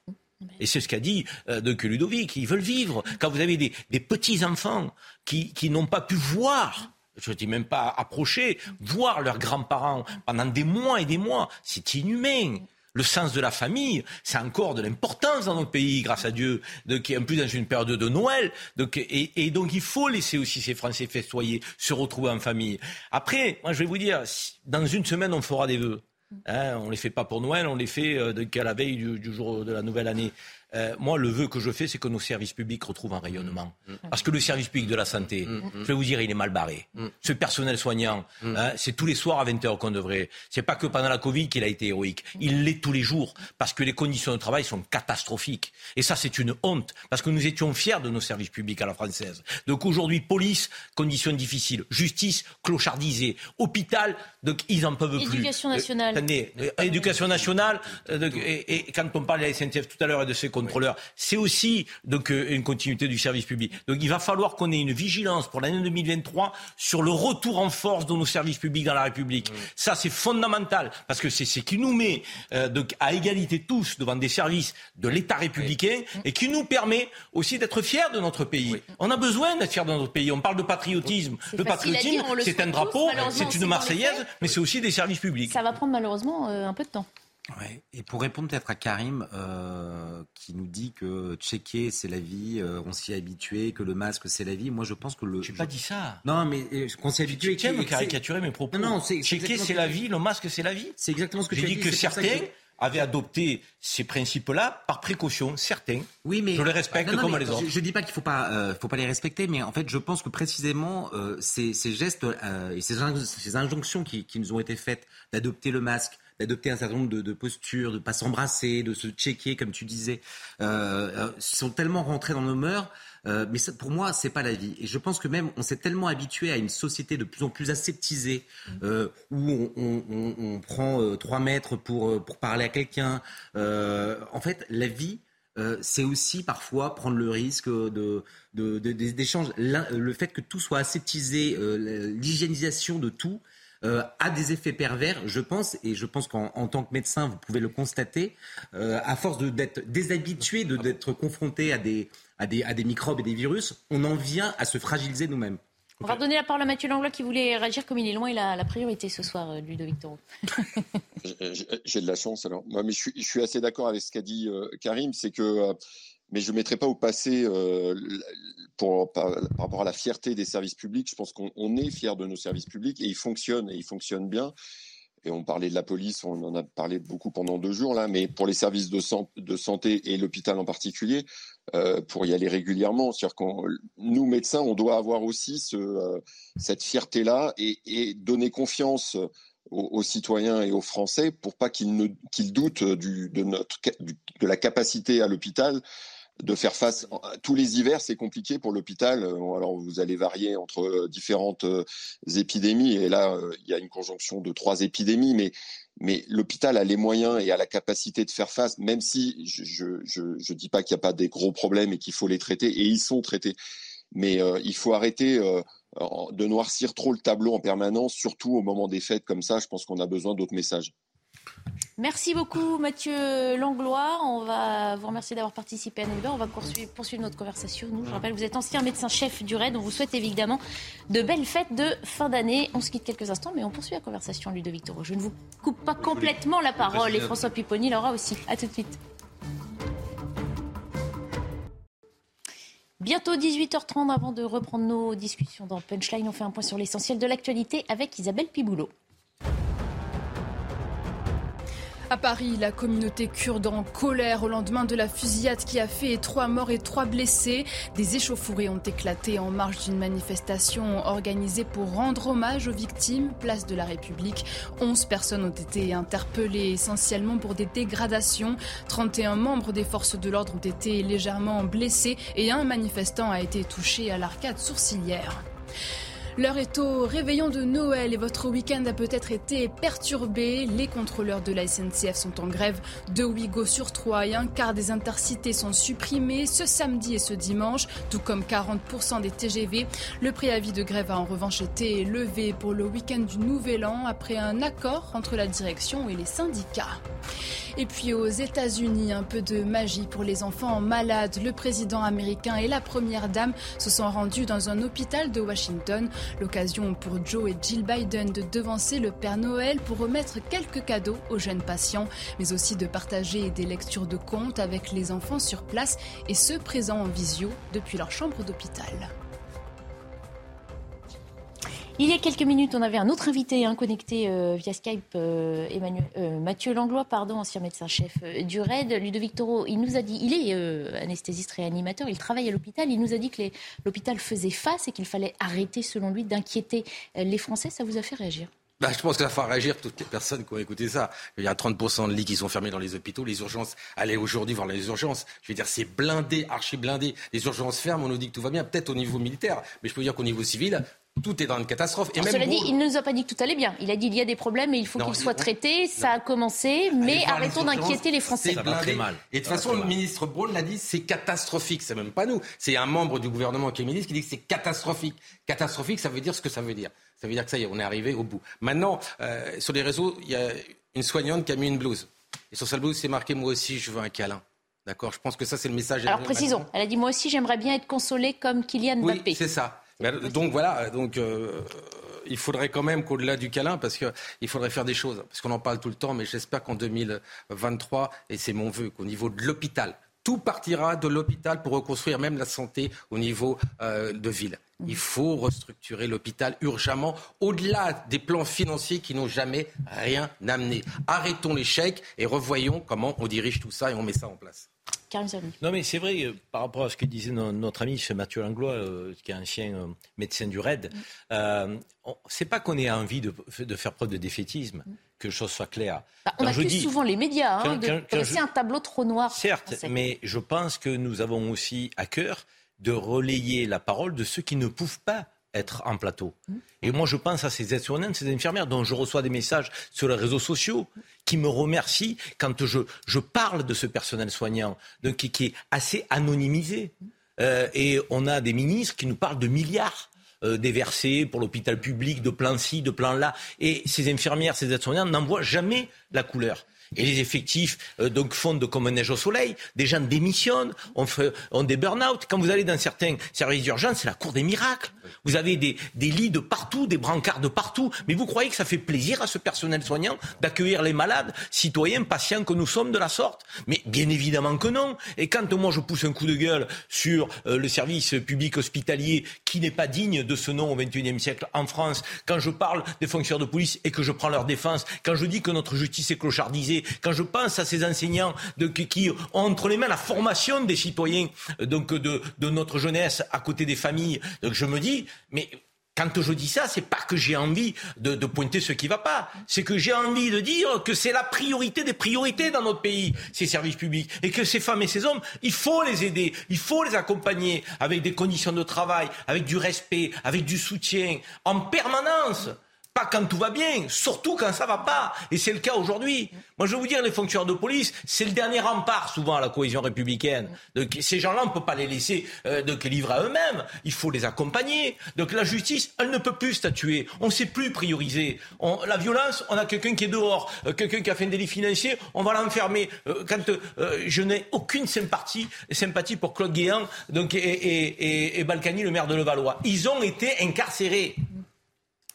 Et c'est ce qu'a dit euh, de Ludovic, ils veulent vivre. Quand vous avez des, petits-enfants qui, n'ont pas pu voir, je ne dis même pas approcher, voir leurs grands-parents pendant des mois et des mois, c'est inhumain. Le sens de la famille, c'est encore de l'importance dans notre pays, grâce à Dieu, qui est en plus dans une période de Noël. et, et, donc il faut laisser aussi ces Français festoyer, se retrouver en famille. Après, moi je vais vous dire, dans une semaine on fera des vœux. Hein, on ne les fait pas pour Noël, on les fait euh, qu'à la veille du, jour de la nouvelle année. Euh, moi, le vœu que je fais, c'est que nos services publics retrouvent un rayonnement. Mm. Parce que le service public de la santé, mm. Mm. je vais vous dire, il est mal barré. Ce personnel soignant, hein, c'est tous les soirs à 20h qu'on devrait. C'est pas que pendant la Covid qu'il a été héroïque. Il l'est tous les jours. Parce que les conditions de travail sont catastrophiques. Et ça, c'est une honte. Parce que nous étions fiers de nos services publics à la française. Donc aujourd'hui, police, conditions difficiles. Justice, clochardisée. Hôpital, donc ils en peuvent plus. Éducation nationale. Euh, éducation nationale. Euh, et, quand on parle de la SNCF tout à l'heure et de ses contrôleurs, c'est aussi donc euh, une continuité du service public. Donc il va falloir qu'on ait une vigilance pour l'année 2023 sur le retour en force de nos services publics dans la République. Ça c'est fondamental parce que c'est ce qui nous met donc à égalité tous devant des services de l'État républicain et qui nous permet aussi d'être fiers de notre pays. On a besoin d'être fiers de notre pays. On parle de patriotisme. Le patriotisme, c'est un drapeau, c'est une Marseillaise, mais c'est aussi des services publics. Ça va prendre malheureusement euh, un peu de temps. Ouais. Et pour répondre peut-être à Karim, euh, qui nous dit que checker c'est la vie, euh, on s'y est habitué, que le masque c'est la vie. Moi, je pense que le. J'ai pas dit ça. Non, mais qu'on s'y est habitué. Tu me caricaturer mes propos. Non, non, checker c'est la vie, le masque c'est la vie. C'est exactement ce que j'ai dit. J'ai dit que certains avaient adopté ces principes-là par précaution, certains. Oui, mais je les respecte comme les autres. Je ne dis pas qu'il ne faut pas, euh, faut pas les respecter, mais en fait, je pense que précisément euh, ces, ces, gestes euh, et ces, ces injonctions qui, qui, nous ont été faites d'adopter le masque, d'adopter un certain nombre de, de postures, de ne pas s'embrasser, de se checker, comme tu disais, sont tellement rentrés dans nos mœurs euh, mais pour moi, c'est pas la vie. Et je pense que même on s'est tellement habitué à une société de plus en plus aseptisée, euh, où on, prend 3 euh, mètres pour, pour parler à quelqu'un. en fait, la vie, c'est aussi parfois prendre le risque de, d'échanges. le fait que tout soit aseptisé, l'hygiénisation de tout, a des effets pervers, je pense, et je pense qu'en tant que médecin, vous pouvez le constater, à force d'être déshabitué, d'être confronté à des, à des, à des microbes et des virus, on en vient à se fragiliser nous-mêmes. On va redonner la parole à Mathieu Langlois qui voulait réagir comme il est loin. Il a la priorité ce soir, euh, Ludovic Toro. J'ai de la chance alors. Moi, mais je suis, je suis assez d'accord avec ce qu'a dit euh, Karim, c'est que, euh, mais je ne mettrai pas au passé pour, par, rapport à la fierté des services publics. Je pense qu'on est fier de nos services publics et ils fonctionnent et ils fonctionnent bien. Et on parlait de la police, on en a parlé beaucoup pendant deux jours là, mais pour les services de, santé et l'hôpital en particulier, pour y aller régulièrement. C'est-à-dire nous, médecins, on doit avoir aussi ce, cette fierté-là et, et, donner confiance aux, citoyens et aux Français pour pas qu'ils qu'ils doutent de, notre, de la capacité à l'hôpital de faire face. Tous les hivers, c'est compliqué pour l'hôpital. Alors, vous allez varier entre différentes épidémies. Et là, il y a une conjonction de trois épidémies. Mais, l'hôpital a les moyens et a la capacité de faire face, même si je ne je, je, dis pas qu'il n'y a pas des gros problèmes et qu'il faut les traiter. Et ils sont traités. Mais euh, il faut arrêter euh, de noircir trop le tableau en permanence, surtout au moment des fêtes comme ça. Je pense qu'on a besoin d'autres messages. Merci beaucoup Mathieu Langlois. On va vous remercier d'avoir participé à nos débats. On va poursuivre, poursuivre, notre conversation. Nous, je rappelle, vous êtes ancien médecin-chef du RAID. On vous souhaite évidemment de belles fêtes de fin d'année. On se quitte quelques instants, mais on poursuit la conversation, Ludovic Toro. Je ne vous coupe pas complètement la parole et François Pipponi l'aura aussi. À tout de suite. Bientôt 18h30 avant de reprendre nos discussions dans Punchline. On fait un point sur l'essentiel de l'actualité avec Isabelle Piboulot. À Paris, la communauté kurde en colère au lendemain de la fusillade qui a fait trois morts et trois blessés. Des échauffourées ont éclaté en marge d'une manifestation organisée pour rendre hommage aux victimes, place de la République. Onze personnes ont été interpellées essentiellement pour des dégradations. 31 membres des forces de l'ordre ont été légèrement blessés et un manifestant a été touché à l'arcade sourcilière. L'heure est au réveillon de Noël et votre week-end a peut-être été perturbé. Les contrôleurs de la SNCF sont en grève. Deux Ouigo sur trois et un quart des intercités sont supprimés ce samedi et ce dimanche, tout comme 40% des TGV. Le préavis de grève a en revanche été levé pour le week-end du Nouvel An après un accord entre la direction et les syndicats. Et puis aux États-Unis, un peu de magie pour les enfants malades. Le président américain et la première dame se sont rendus dans un hôpital de Washington. L'occasion pour Joe et Jill Biden de devancer le Père Noël pour remettre quelques cadeaux aux jeunes patients, mais aussi de partager des lectures de contes avec les enfants sur place et ceux présents en visio depuis leur chambre d'hôpital. Il y a quelques minutes, on avait un autre invité hein, connecté euh, via Skype, euh, euh, Mathieu Langlois, pardon, ancien médecin-chef du RAID. Ludovic Toro, il nous a dit, il est anesthésiste réanimateur, il travaille à l'hôpital, il nous a dit que l'hôpital faisait face et qu'il fallait arrêter, selon lui, d'inquiéter les Français. Ça vous a fait réagir? Bah, je pense qu'il va falloir réagir toutes les personnes qui ont écouté ça. Il y a 30% de lits qui sont fermés dans les hôpitaux. Les urgences, allez aujourd'hui voir les urgences. Je veux dire, c'est blindé, archi blindé. Les urgences ferment, on nous dit que tout va bien, peut-être au niveau militaire. Mais je peux dire qu'au niveau civil, tout est dans une catastrophe. Et même cela dit, il ne nous a pas dit que tout allait bien. Il a dit qu'il y a des problèmes et il faut qu'ils soient traités. Ça a commencé, mais arrêtons d'inquiéter les Français. Ça va très mal. Et de toute façon, le ministre Braun l'a dit, c'est catastrophique. C'est même pas nous. C'est un membre du gouvernement qui est ministre qui dit que c'est catastrophique. Catastrophique, ça veut dire ce que ça veut dire. Ça veut dire que ça y est, on est arrivé au bout. Maintenant, euh, sur les réseaux, il y a une soignante qui a mis une blouse. Et sur sa blouse, c'est marqué Moi aussi, je veux un câlin. D'accord? Je pense que ça, c'est le message. Alors précisons, elle a dit Moi aussi, j'aimerais bien être consolée comme Kylian Mbappé. Oui, c'est ça donc voilà, donc euh, il faudrait quand même qu'au-delà du câlin, parce qu'il faudrait faire des choses, parce qu'on en parle tout le temps, mais j'espère qu'en 2023, et c'est mon vœu, qu'au niveau de l'hôpital, tout partira de l'hôpital pour reconstruire même la santé au niveau euh, de ville. Il faut restructurer l'hôpital urgemment, au-delà des plans financiers qui n'ont jamais rien amené. Arrêtons l'échec et revoyons comment on dirige tout ça et on met ça en place. Non, mais c'est vrai, euh, par rapport à ce que disait notre ami Mathieu Langlois, euh, qui est ancien euh, médecin du RAID, mm. c'est pas qu'on ait envie de, faire preuve de défaitisme, mm. que chose soit claire. Bah, on accuse dis, souvent les médias hein, de un tableau trop noir. Certes, mais je pense que nous avons aussi à cœur de relayer la parole de ceux qui ne peuvent pas être en plateau. Mm. Et moi, je pense à ces aides-soignantes, ces infirmières dont je reçois des messages sur les réseaux sociaux qui me remercient quand je, je parle de ce personnel soignant, donc, qui, est assez anonymisé. Euh, et on a des ministres qui nous parlent de milliards. Euh, déversés pour l'hôpital public, de plan ci, de plan là. Et ces infirmières, ces aides-soignantes n'en voient jamais la couleur. Et les effectifs euh, donc fondent comme un neige au soleil. Des gens démissionnent, on, fait, on des burn-out. Quand vous allez dans certains services d'urgence, c'est la cour des miracles. Vous avez des, des, lits de partout, des brancards de partout. Mais vous croyez que ça fait plaisir à ce personnel soignant d'accueillir les malades, citoyens, patients que nous sommes de la sorte? Mais bien évidemment que non. Et quand moi je pousse un coup de gueule sur euh, le service public hospitalier qui n'est pas digne de ce nom au XXIe siècle en France, quand je parle des fonctionnaires de police et que je prends leur défense, quand je dis que notre justice est clochardisée quand je pense à ces enseignants qui, ont entre les mains la formation des citoyens donc de, de notre jeunesse à côté des familles, je me dis, mais quand je dis ça, c'est pas que j'ai envie de, pointer ce qui va pas. C'est que j'ai envie de dire que c'est la priorité des priorités dans notre pays, ces services publics. Et que ces femmes et ces hommes, il faut les aider, il faut les accompagner avec des conditions de travail, avec du respect, avec du soutien, en permanence. Pas quand tout va bien, surtout quand ça va pas. Et c'est le cas aujourd'hui. Moi, je vais vous dire, les fonctionnaires de police, c'est le dernier rempart souvent à la cohésion républicaine. Donc, ces gens-là, on ne peut pas les laisser euh, donc, livrer à eux-mêmes. Il faut les accompagner. Donc, la justice, elle ne peut plus statuer. On ne sait plus prioriser. La violence, on a quelqu'un qui est dehors, euh, quelqu'un qui a fait un délit financier, on va l'enfermer. Euh, quand je n'ai aucune sympathie, sympathie pour Claude Guéant donc, et, et, et Balkany, le maire de Levallois. Ils ont été incarcérés.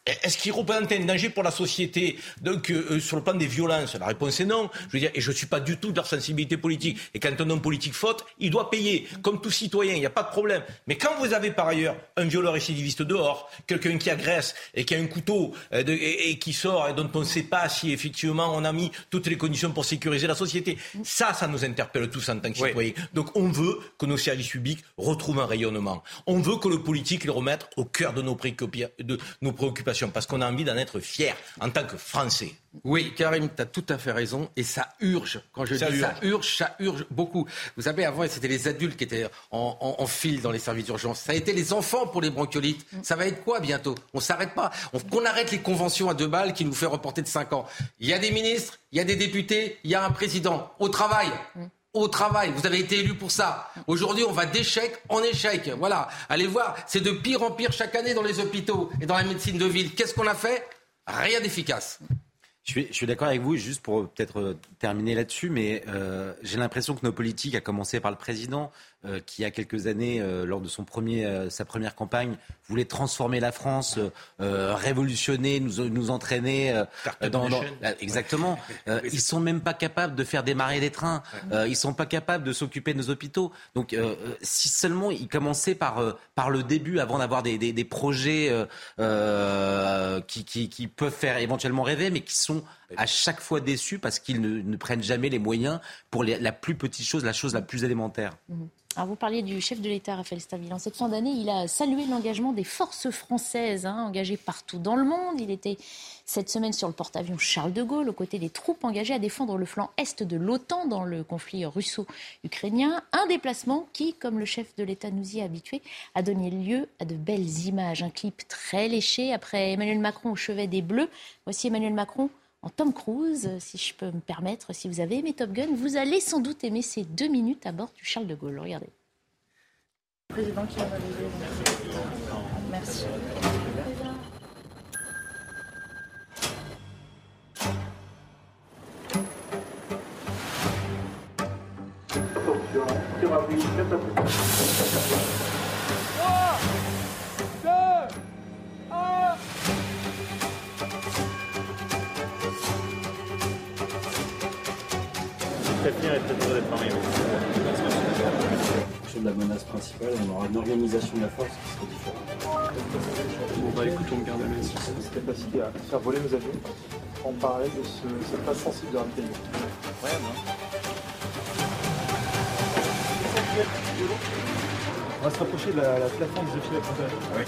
Est-ce qu'ils représentent un danger pour la société Donc, euh, euh, sur le plan des violences, la réponse est non. Je veux dire, et je ne suis pas du tout de leur sensibilité politique. Et quand un homme politique faute, il doit payer, comme tout citoyen, il n'y a pas de problème. Mais quand vous avez par ailleurs un violeur récidiviste dehors, quelqu'un qui agresse et qui a un couteau euh, et, qui sort et dont on ne sait pas si effectivement on a mis toutes les conditions pour sécuriser la société, ça, ça nous interpelle tous en tant que citoyens. Donc, on veut que nos services publics retrouvent un rayonnement. On veut que le politique les remette au cœur de nos, de nos préoccupations parce qu'on a envie d'en être fier en tant que Français. Oui, Karim, tu as tout à fait raison. Et ça urge. Quand je dis urge. ça urge, ça urge beaucoup. Vous savez, avant, c'était les adultes qui étaient en, file dans les services d'urgence. Ça a été les enfants pour les bronchiolites. Ça va être quoi bientôt? On s'arrête pas. Qu'on arrête les conventions à deux balles qui nous fait reporter de cinq ans. Il y a des ministres, il y a des députés, il y a un président. Au travail au travail. Vous avez été élu pour ça. Aujourd'hui, on va d'échec en échec. Voilà. Allez voir, c'est de pire en pire chaque année dans les hôpitaux et dans la médecine de ville. Qu'est-ce qu'on a fait? Rien d'efficace. Je suis, d'accord avec vous, juste pour peut-être euh, terminer là-dessus, mais euh, j'ai l'impression que nos politiques, à commencer par le président, euh, qui il y a quelques années, euh, lors de son premier, euh, sa première campagne, voulait transformer la France, révolutionner, nous, nous entraîner dans, dans, exactement. ils sont même pas capables de faire démarrer les trains. ils sont pas capables de s'occuper de nos hôpitaux. Donc, si seulement ils commençaient par par le début, avant d'avoir des, des, des, projets qui, qui, qui peuvent faire éventuellement rêver, mais qui sont à chaque fois déçus parce qu'ils ne, ne, prennent jamais les moyens pour la plus petite chose, la chose la plus élémentaire. Mmh. Alors vous parliez du chef de l'État, Raphaël Stabil. En cette fin d'année, il a salué l'engagement des forces françaises, hein, engagées partout dans le monde. Il était cette semaine sur le porte-avions Charles de Gaulle, aux côtés des troupes engagées à défendre le flanc est de l'OTAN dans le conflit russo-ukrainien. Un déplacement qui, comme le chef de l'État nous y a habitués, a donné lieu à de belles images. Un clip très léché après Emmanuel Macron au chevet des Bleus. Voici Emmanuel Macron en Tom Cruise, si je peux me permettre. Si vous avez aimé Top Gun, vous allez sans doute aimer ces deux minutes à bord du Charles de Gaulle. Regardez. président qui a validé. Merci. Sur la menace principale, on aura une organisation de la force qui sera différente. Bon bah écoute, on garde la même cette capacité à faire voler nos avions en parallèle de ce, cette phase sensible de la pays. Ouais, non On va se rapprocher de la, la plateforme des défilés à Oui.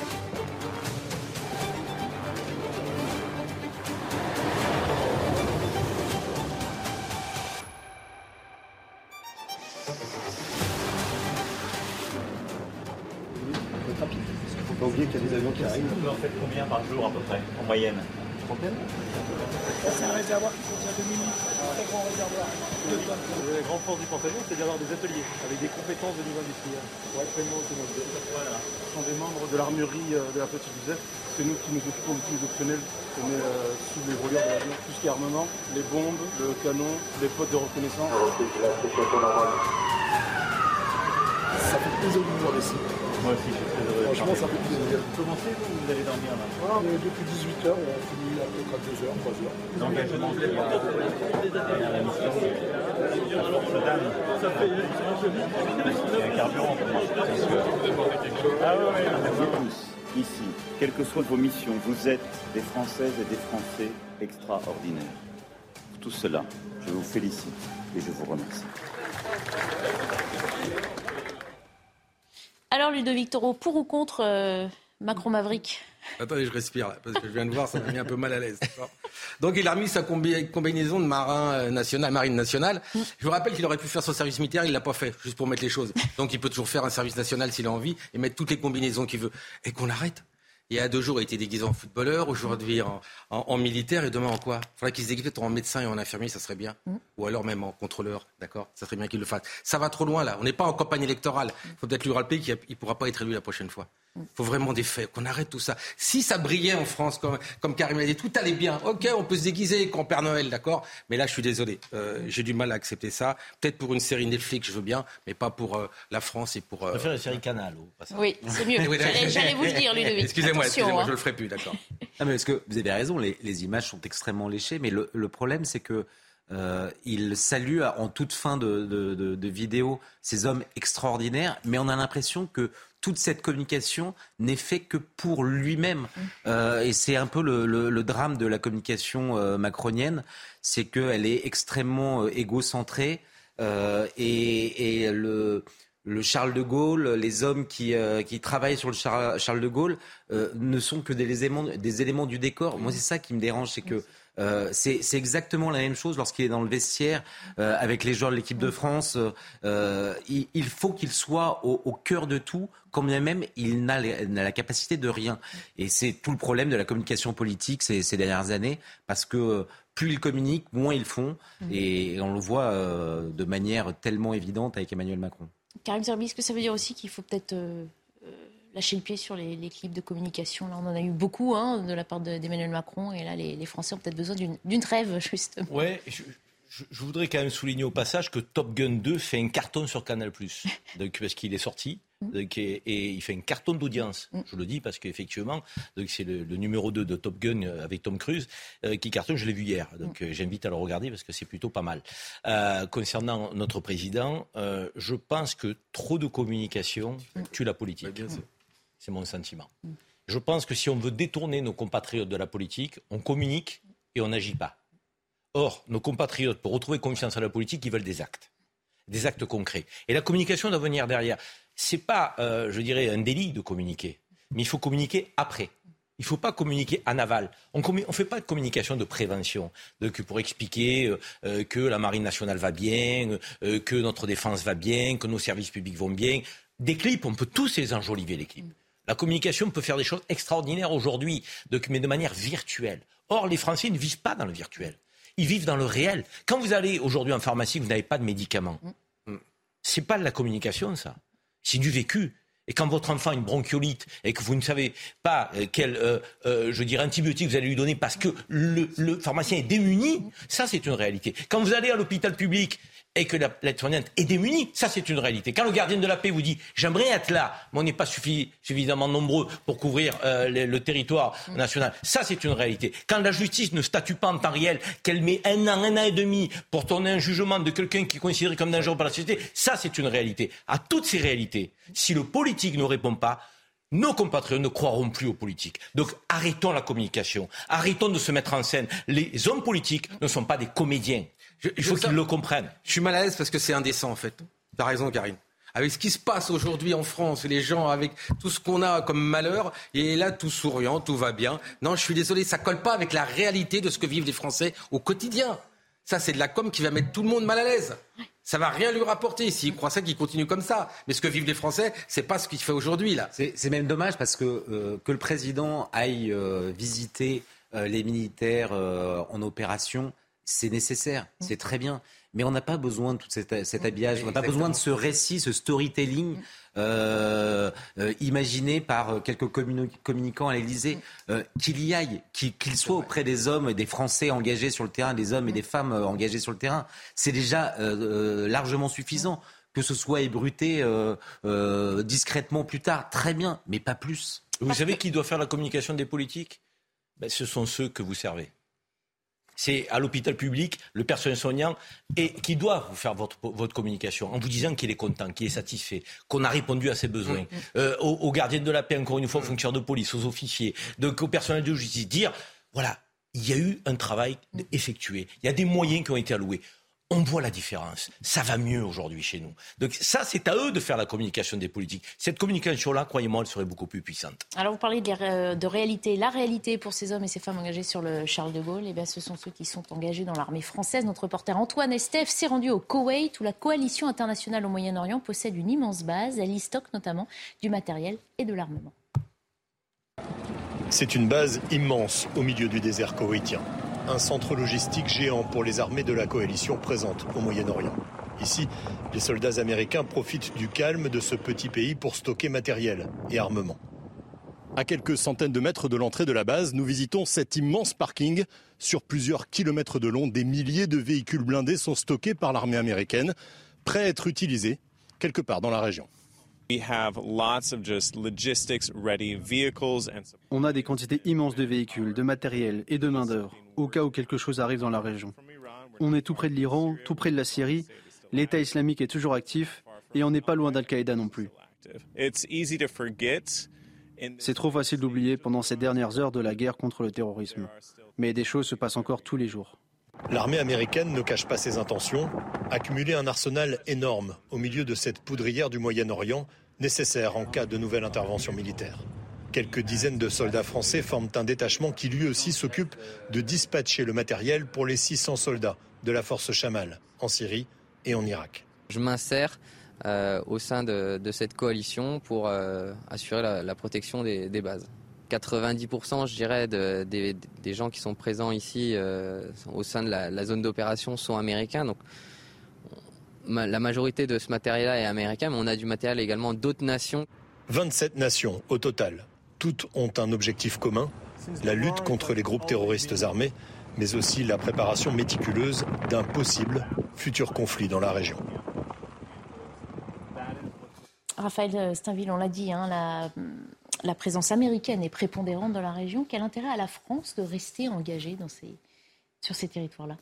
Vous en faites combien par jour à peu près, en moyenne? Une trentaine C'est un réservoir qui contient 2 minutes, un très grand réservoir. La grande force du Pantagnon, c'est d'avoir des ateliers avec des compétences de niveau industriel pour être pleinement autonome. Voilà. Ce sont des membres de l'armurerie euh, de la petite Joseph. C'est nous qui nous occupons de tous les optionnels qu'on met euh, sous les volures de l'avion. Tout ce qui est armement, les bombes, le canon, les potes de reconnaissance. Fait plaisir de vous voir ici. Moi aussi, je suis très heureux. Franchement, ça fait plaisir. Vous commencez ou vous allez dormir là ah, Depuis 18h, on a fini à peu près 2h, 3h. L'engagement de la mission. Ça fait un carburant pour moi. Ah ouais, tous, ici, quelles que soient vos missions, vous êtes des Françaises et des Français extraordinaires tout cela, je vous félicite et je vous remercie. Alors, Ludovic Toro, pour ou contre euh, Macron Maverick? Attendez, je respire, parce que je viens de voir, ça m'a mis un peu mal à l'aise. Donc il a remis sa combinaison de marin euh, national, marine nationale. Je vous rappelle qu'il aurait pu faire son service militaire, il l'a pas fait, juste pour mettre les choses. Donc il peut toujours faire un service national s'il a envie et mettre toutes les combinaisons qu'il veut. Et qu'on arrête. Il y a deux jours, il était déguisé en footballeur, aujourd'hui en, militaire, et demain en quoi? Il faudrait qu'il se déguise en médecin et en infirmier, ça serait bien. Mm. Ou alors même en contrôleur, d'accord? Ça serait bien qu'il le fasse. Ça va trop loin là, on n'est pas en campagne électorale. Il faut peut-être lui rappeler qu'il ne pourra pas être élu la prochaine fois. Il faut vraiment des faits, qu'on arrête tout ça. Si ça brillait en France, comme, comme Karim a dit, tout allait bien. Ok, on peut se déguiser quand Père Noël, d'accord Mais là, je suis désolé. Euh, j'ai du mal à accepter ça. Peut-être pour une série Netflix, je veux bien, mais pas pour euh, la France et pour. Euh... On faire une série Canal. Oui, c'est mieux. J'allais vous le dire, Ludovic. Excusez-moi, excusez-moi, hein. je le ferai plus, d'accord. Ah, mais parce que vous avez raison, les, images sont extrêmement léchées, mais le, le problème, c'est que euh, il salue en toute fin de, vidéo ces hommes extraordinaires, mais on a l'impression que toute cette communication n'est faite que pour lui-même. Mmh. Euh, et c'est un peu le, drame de la communication euh, macronienne, c'est qu'elle est extrêmement égocentrée et, le, Charles de Gaulle, les hommes qui, travaillent sur le Charles, de Gaulle ne sont que des éléments, des éléments du décor. Moi, c'est ça qui me dérange, c'est que euh, c'est exactement la même chose lorsqu'il est dans le vestiaire euh, avec les joueurs de l'équipe de France. Euh, il, faut qu'il soit au, cœur de tout, quand bien même il n'a la capacité de rien. Et c'est tout le problème de la communication politique ces, ces dernières années, parce que plus ils communiquent, moins ils font. Mmh. Et on le voit de manière tellement évidente avec Emmanuel Macron. Karim Zerbi, est-ce que ça veut dire aussi qu'il faut peut-être lâcher le pied sur les, clips de communication. Là, on en a eu beaucoup hein, de la part d'Emmanuel Macron, et là, les, Français ont peut-être besoin d'une trêve, justement. Ouais, je, voudrais quand même souligner au passage que Top Gun 2 fait un carton sur Canal+, donc, parce qu'il est sorti. Mm. et, il fait un carton d'audience. Mm. Je le dis parce qu'effectivement, c'est le, numéro 2 de Top Gun euh, avec Tom Cruise euh, qui cartonne. Je l'ai vu hier, donc mm. euh, j'invite à le regarder parce que c'est plutôt pas mal. concernant notre président, je pense que trop de communication tue la politique. C'est mon sentiment. Je pense que si on veut détourner nos compatriotes de la politique, on communique et on n'agit pas. Or, nos compatriotes, pour retrouver confiance à la politique, ils veulent des actes, des actes concrets. Et la communication doit venir derrière. Ce n'est pas, euh, je dirais, un délit de communiquer, mais il faut communiquer après. Il ne faut pas communiquer en aval. On ne fait pas de communication de prévention pour expliquer euh, euh, que la Marine nationale va bien, que notre défense va bien, que nos services publics vont bien. Des clips, on peut tous les enjoliver, les clips. La communication peut faire des choses extraordinaires aujourd'hui, mais de manière virtuelle. Or, les Français ne vivent pas dans le virtuel. Ils vivent dans le réel. Quand vous allez aujourd'hui en pharmacie, vous n'avez pas de médicaments. Mm. C'est pas de la communication, ça. C'est du vécu. Et quand votre enfant a une bronchiolite et que vous ne savez pas euh, quel, euh, euh, je dirais, antibiotique vous allez lui donner parce que le, le pharmacien est démuni, ça c'est une réalité. Quand vous allez à l'hôpital public et que l'aide-soignante est démunie, ça c'est une réalité. Quand le gardien de la paix vous dit j'aimerais être là, mais on n'est pas suffisamment nombreux pour couvrir euh, le, territoire national, ça c'est une réalité. Quand la justice ne statue pas en temps réel, qu'elle met un an, un an et demi pour tourner un jugement de quelqu'un qui est considéré comme dangereux par la société, ça c'est une réalité. À toutes ces réalités, si le politique ne répond pas, nos compatriotes ne croiront plus aux politiques. Donc arrêtons la communication, arrêtons de se mettre en scène. Les hommes politiques ne sont pas des comédiens il faut qu'ils le comprennent. Je suis mal à l'aise parce que c'est indécent, en fait. Tu as raison, Karine avec ce qui se passe aujourd'hui en France, les gens avec tout ce qu'on a comme malheur, et là tout souriant, tout va bien. Non, je suis désolé, ça colle pas avec la réalité de ce que vivent les Français au quotidien. Ça, c'est de la com qui va mettre tout le monde mal à l'aise. Ça va rien lui rapporter s'il croit ça qu'il continue comme ça. Mais ce que vivent les Français, c'est pas ce qu'il fait aujourd'hui là. C'est même dommage parce que euh, que le président aille euh, visiter euh, les militaires en opération, c'est nécessaire, mm. c'est très bien. Mais on n'a pas besoin de tout cet, mm. habillage, on n'a pas besoin de ce récit, ce storytelling mm. euh, euh, imaginé par euh, quelques communicants à l'Élysée. qu'il y aille, qu'il soit auprès des hommes et des Français engagés sur le terrain, des hommes et des femmes engagés sur le terrain. C'est déjà largement suffisant. Que ce soit ébruté discrètement plus tard, très bien, mais pas plus. Vous savez qui doit faire la communication des politiques? Ben, Ce sont ceux que vous servez c'est à l'hôpital public, le personnel soignant, et qui doit vous faire votre, votre communication en vous disant qu'il est content, qu'il est satisfait, qu'on a répondu à ses besoins. Mm, mm. Euh, aux, gardiens de la paix, encore une fois, aux fonctionnaires de police, aux officiers, donc au personnel de justice, dire, voilà, il y a eu un travail effectué. Il y a des moyens qui ont été alloués on voit la différence. Ça va mieux aujourd'hui chez nous. Donc ça, c'est à eux de faire la communication des politiques. Cette communication-là, croyez-moi, elle serait beaucoup plus puissante. Alors vous parlez de, réalité. La réalité pour ces hommes et ces femmes engagés sur le Charles de Gaulle, eh bien, ce sont ceux qui sont engagés dans l'armée française. Notre reporter Antoine Estève s'est rendu au Koweït où la coalition internationale au Moyen-Orient possède une immense base. Elle y stocke notamment du matériel et de l'armement. C'est une base immense au milieu du désert koweïtien un centre logistique géant pour les armées de la coalition présente au Moyen-Orient. Ici, les soldats américains profitent du calme de ce petit pays pour stocker matériel et armement. À quelques centaines de mètres de l'entrée de la base, nous visitons cet immense parking. Sur plusieurs kilomètres de long, des milliers de véhicules blindés sont stockés par l'armée américaine, prêts à être utilisés quelque part dans la région. On a des quantités immenses de véhicules, de matériel et de main-d'œuvre au cas où quelque chose arrive dans la région. On est tout près de l'Iran, tout près de la Syrie. L'État islamique est toujours actif et on n'est pas loin d'Al-Qaïda non plus. C'est trop facile d'oublier pendant ces dernières heures de la guerre contre le terrorisme. Mais des choses se passent encore tous les jours. L'armée américaine ne cache pas ses intentions, accumuler un arsenal énorme au milieu de cette poudrière du Moyen-Orient, nécessaire en cas de nouvelle intervention militaire. Quelques dizaines de soldats français forment un détachement qui lui aussi s'occupe de dispatcher le matériel pour les 600 soldats de la force Chamal en Syrie et en Irak. Je m'insère euh, au sein de, cette coalition pour euh, assurer la, protection des, bases. 90% je dirais des, gens qui sont présents ici euh, au sein de la, zone d'opération sont américains. Donc la majorité de ce matériel-là est américain, mais on a du matériel également d'autres nations. 27 nations au total. Toutes ont un objectif commun, la lutte contre les groupes terroristes armés, mais aussi la préparation méticuleuse d'un possible futur conflit dans la région. Raphaël Steinville, on l'a dit, hein, la, présence américaine est prépondérante dans la région. Quel intérêt a la France de rester engagée sur ces territoires-là?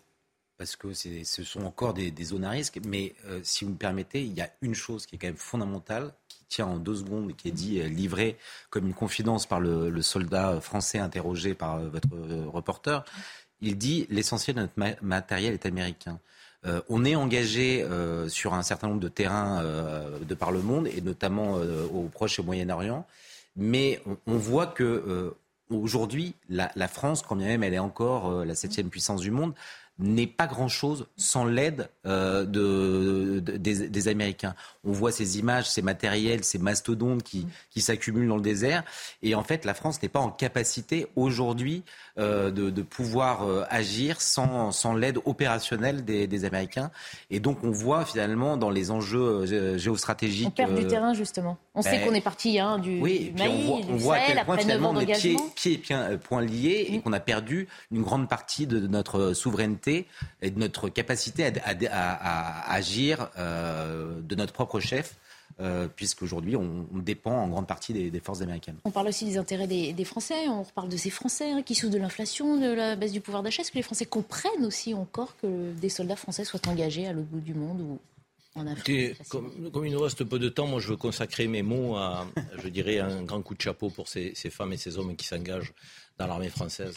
Parce que ce sont encore des, zones à risque. Mais euh, si vous me permettez, il y a une chose qui est quand même fondamentale, en deux secondes qui est dit, euh, livrée comme une confidence par le, soldat français interrogé par euh, votre reporter. Il dit l'essentiel de notre matériel est américain. on est engagé sur un certain nombre de terrains de par le monde, et notamment au Proche et au Moyen-Orient. Mais on, voit que aujourd'hui, la, la, France, quand bien même elle est encore la septième puissance du monde, n'est pas grand-chose sans l'aide euh, de, des, Américains. On voit ces images, ces matériels, ces mastodontes qui, qui s'accumulent dans le désert. Et en fait, la France n'est pas en capacité aujourd'hui euh, de, de, pouvoir euh, agir sans, sans l'aide opérationnelle des, des, Américains. Et donc, on voit finalement dans les enjeux géostratégiques... On perd du terrain, justement. On sait ben, qu'on est parti hein, du, oui, Mali, on voit, on voit à quel point finalement on est pieds, pieds et poings liés et qu'on a perdu une grande partie de notre souveraineté et de notre capacité à, agir euh, de notre propre chef. Euh, puisqu'aujourd'hui, on, dépend en grande partie des, forces américaines. On parle aussi des intérêts des, Français, on reparle de ces Français hein, qui souffrent de l'inflation, de la baisse du pouvoir d'achat. Est-ce que les Français comprennent aussi encore que des soldats français soient engagés à l'autre bout du monde ou en Afrique comme, il nous reste peu de temps, moi je veux consacrer mes mots à, je dirais, un grand coup de chapeau pour ces femmes et ces hommes qui s'engagent dans l'armée française.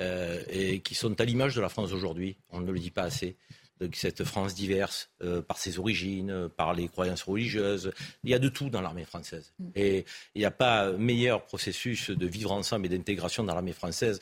Euh, et qui sont à l'image de la France aujourd'hui. On ne le dit pas assez. Donc, cette France diverse euh, par ses origines, euh, par les croyances religieuses. Il y a de tout dans l'armée française. Mm. Et il n'y a pas meilleur processus de vivre ensemble et d'intégration dans l'armée française.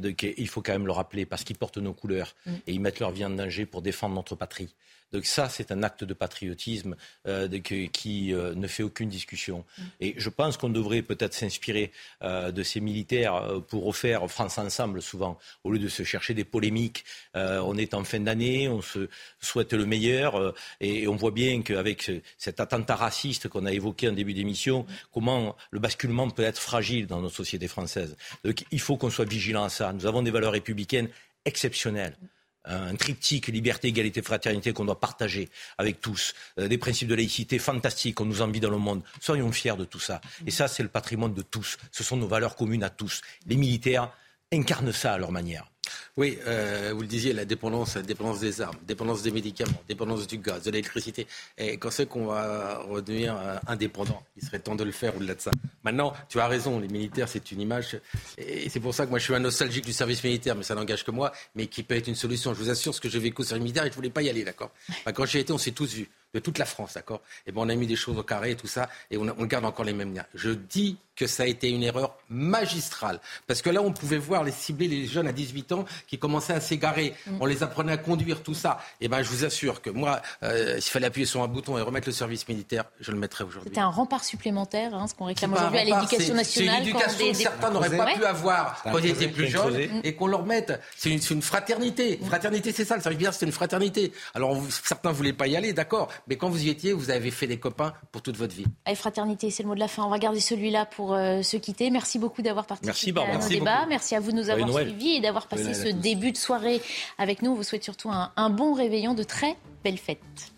donc, il faut quand même le rappeler parce qu'ils portent nos couleurs mm. et ils mettent leur vie en danger pour défendre notre patrie. Donc ça, c'est un acte de patriotisme euh, qui euh, ne fait aucune discussion. Mm. Et je pense qu'on devrait peut-être s'inspirer euh, de ces militaires pour refaire France ensemble souvent, au lieu de se chercher des polémiques. on est en fin d'année, on se souhaite le meilleur, et, on voit bien qu'avec cet attentat raciste qu'on a évoqué en début d'émission, comment le basculement peut être fragile dans notre société française. Donc il faut qu'on soit vigilant à ça. Nous avons des valeurs républicaines exceptionnelles un triptyque liberté, égalité, fraternité qu'on doit partager avec tous, euh, des principes de laïcité fantastiques qu'on nous envie dans le monde. Soyons fiers de tout ça. Et ça, c'est le patrimoine de tous. Ce sont nos valeurs communes à tous. Les militaires incarnent ça à leur manière. Oui, euh, vous le disiez, la dépendance, la dépendance des armes, dépendance des médicaments, dépendance du gaz, de l'électricité. Et quand c'est qu'on va redevenir euh, indépendant Il serait temps de le faire au-delà de ça. Maintenant, tu as raison, les militaires, c'est une image. Et c'est pour ça que moi, je suis un nostalgique du service militaire, mais ça n'engage que moi, mais qui peut être une solution. Je vous assure, ce que j'ai vécu au service militaire, et je ne voulais pas y aller, d'accord? Quand j'ai été, on s'est tous vus, de toute la France, d'accord? Et bon, on a mis des choses au carré et tout ça, et on, on garde encore les mêmes liens. Je dis que ça a été une erreur magistrale. Parce que là, on pouvait voir les cibler les jeunes à 18 ans qui commençaient à s'égarer. Mm. On les apprenait à conduire, tout ça. Et eh ben, je vous assure que moi, euh, s'il fallait appuyer sur un bouton et remettre le service militaire, je le mettrais aujourd'hui. C'était un rempart supplémentaire, hein, ce qu'on réclame aujourd'hui à l'éducation nationale. C'est une éducation que certains n'auraient pas pu avoir quand ils étaient plus jeunes et qu'on leur mette. C'est une, une, fraternité. Mm. Fraternité, c'est ça. Le service militaire, c'est une fraternité. Alors, certains ne voulaient pas y aller, d'accord. Mais quand vous y étiez, vous avez fait des copains pour toute votre vie. Allez, fraternité, c'est le mot de la fin. On va garder celui-là pour euh, se quitter. Merci beaucoup d'avoir participé à nos débats. Merci à vous de nous avoir suivis et d'avoir passé ce début de soirée avec nous. On vous souhaite surtout un, un bon réveillon, de très belles fêtes.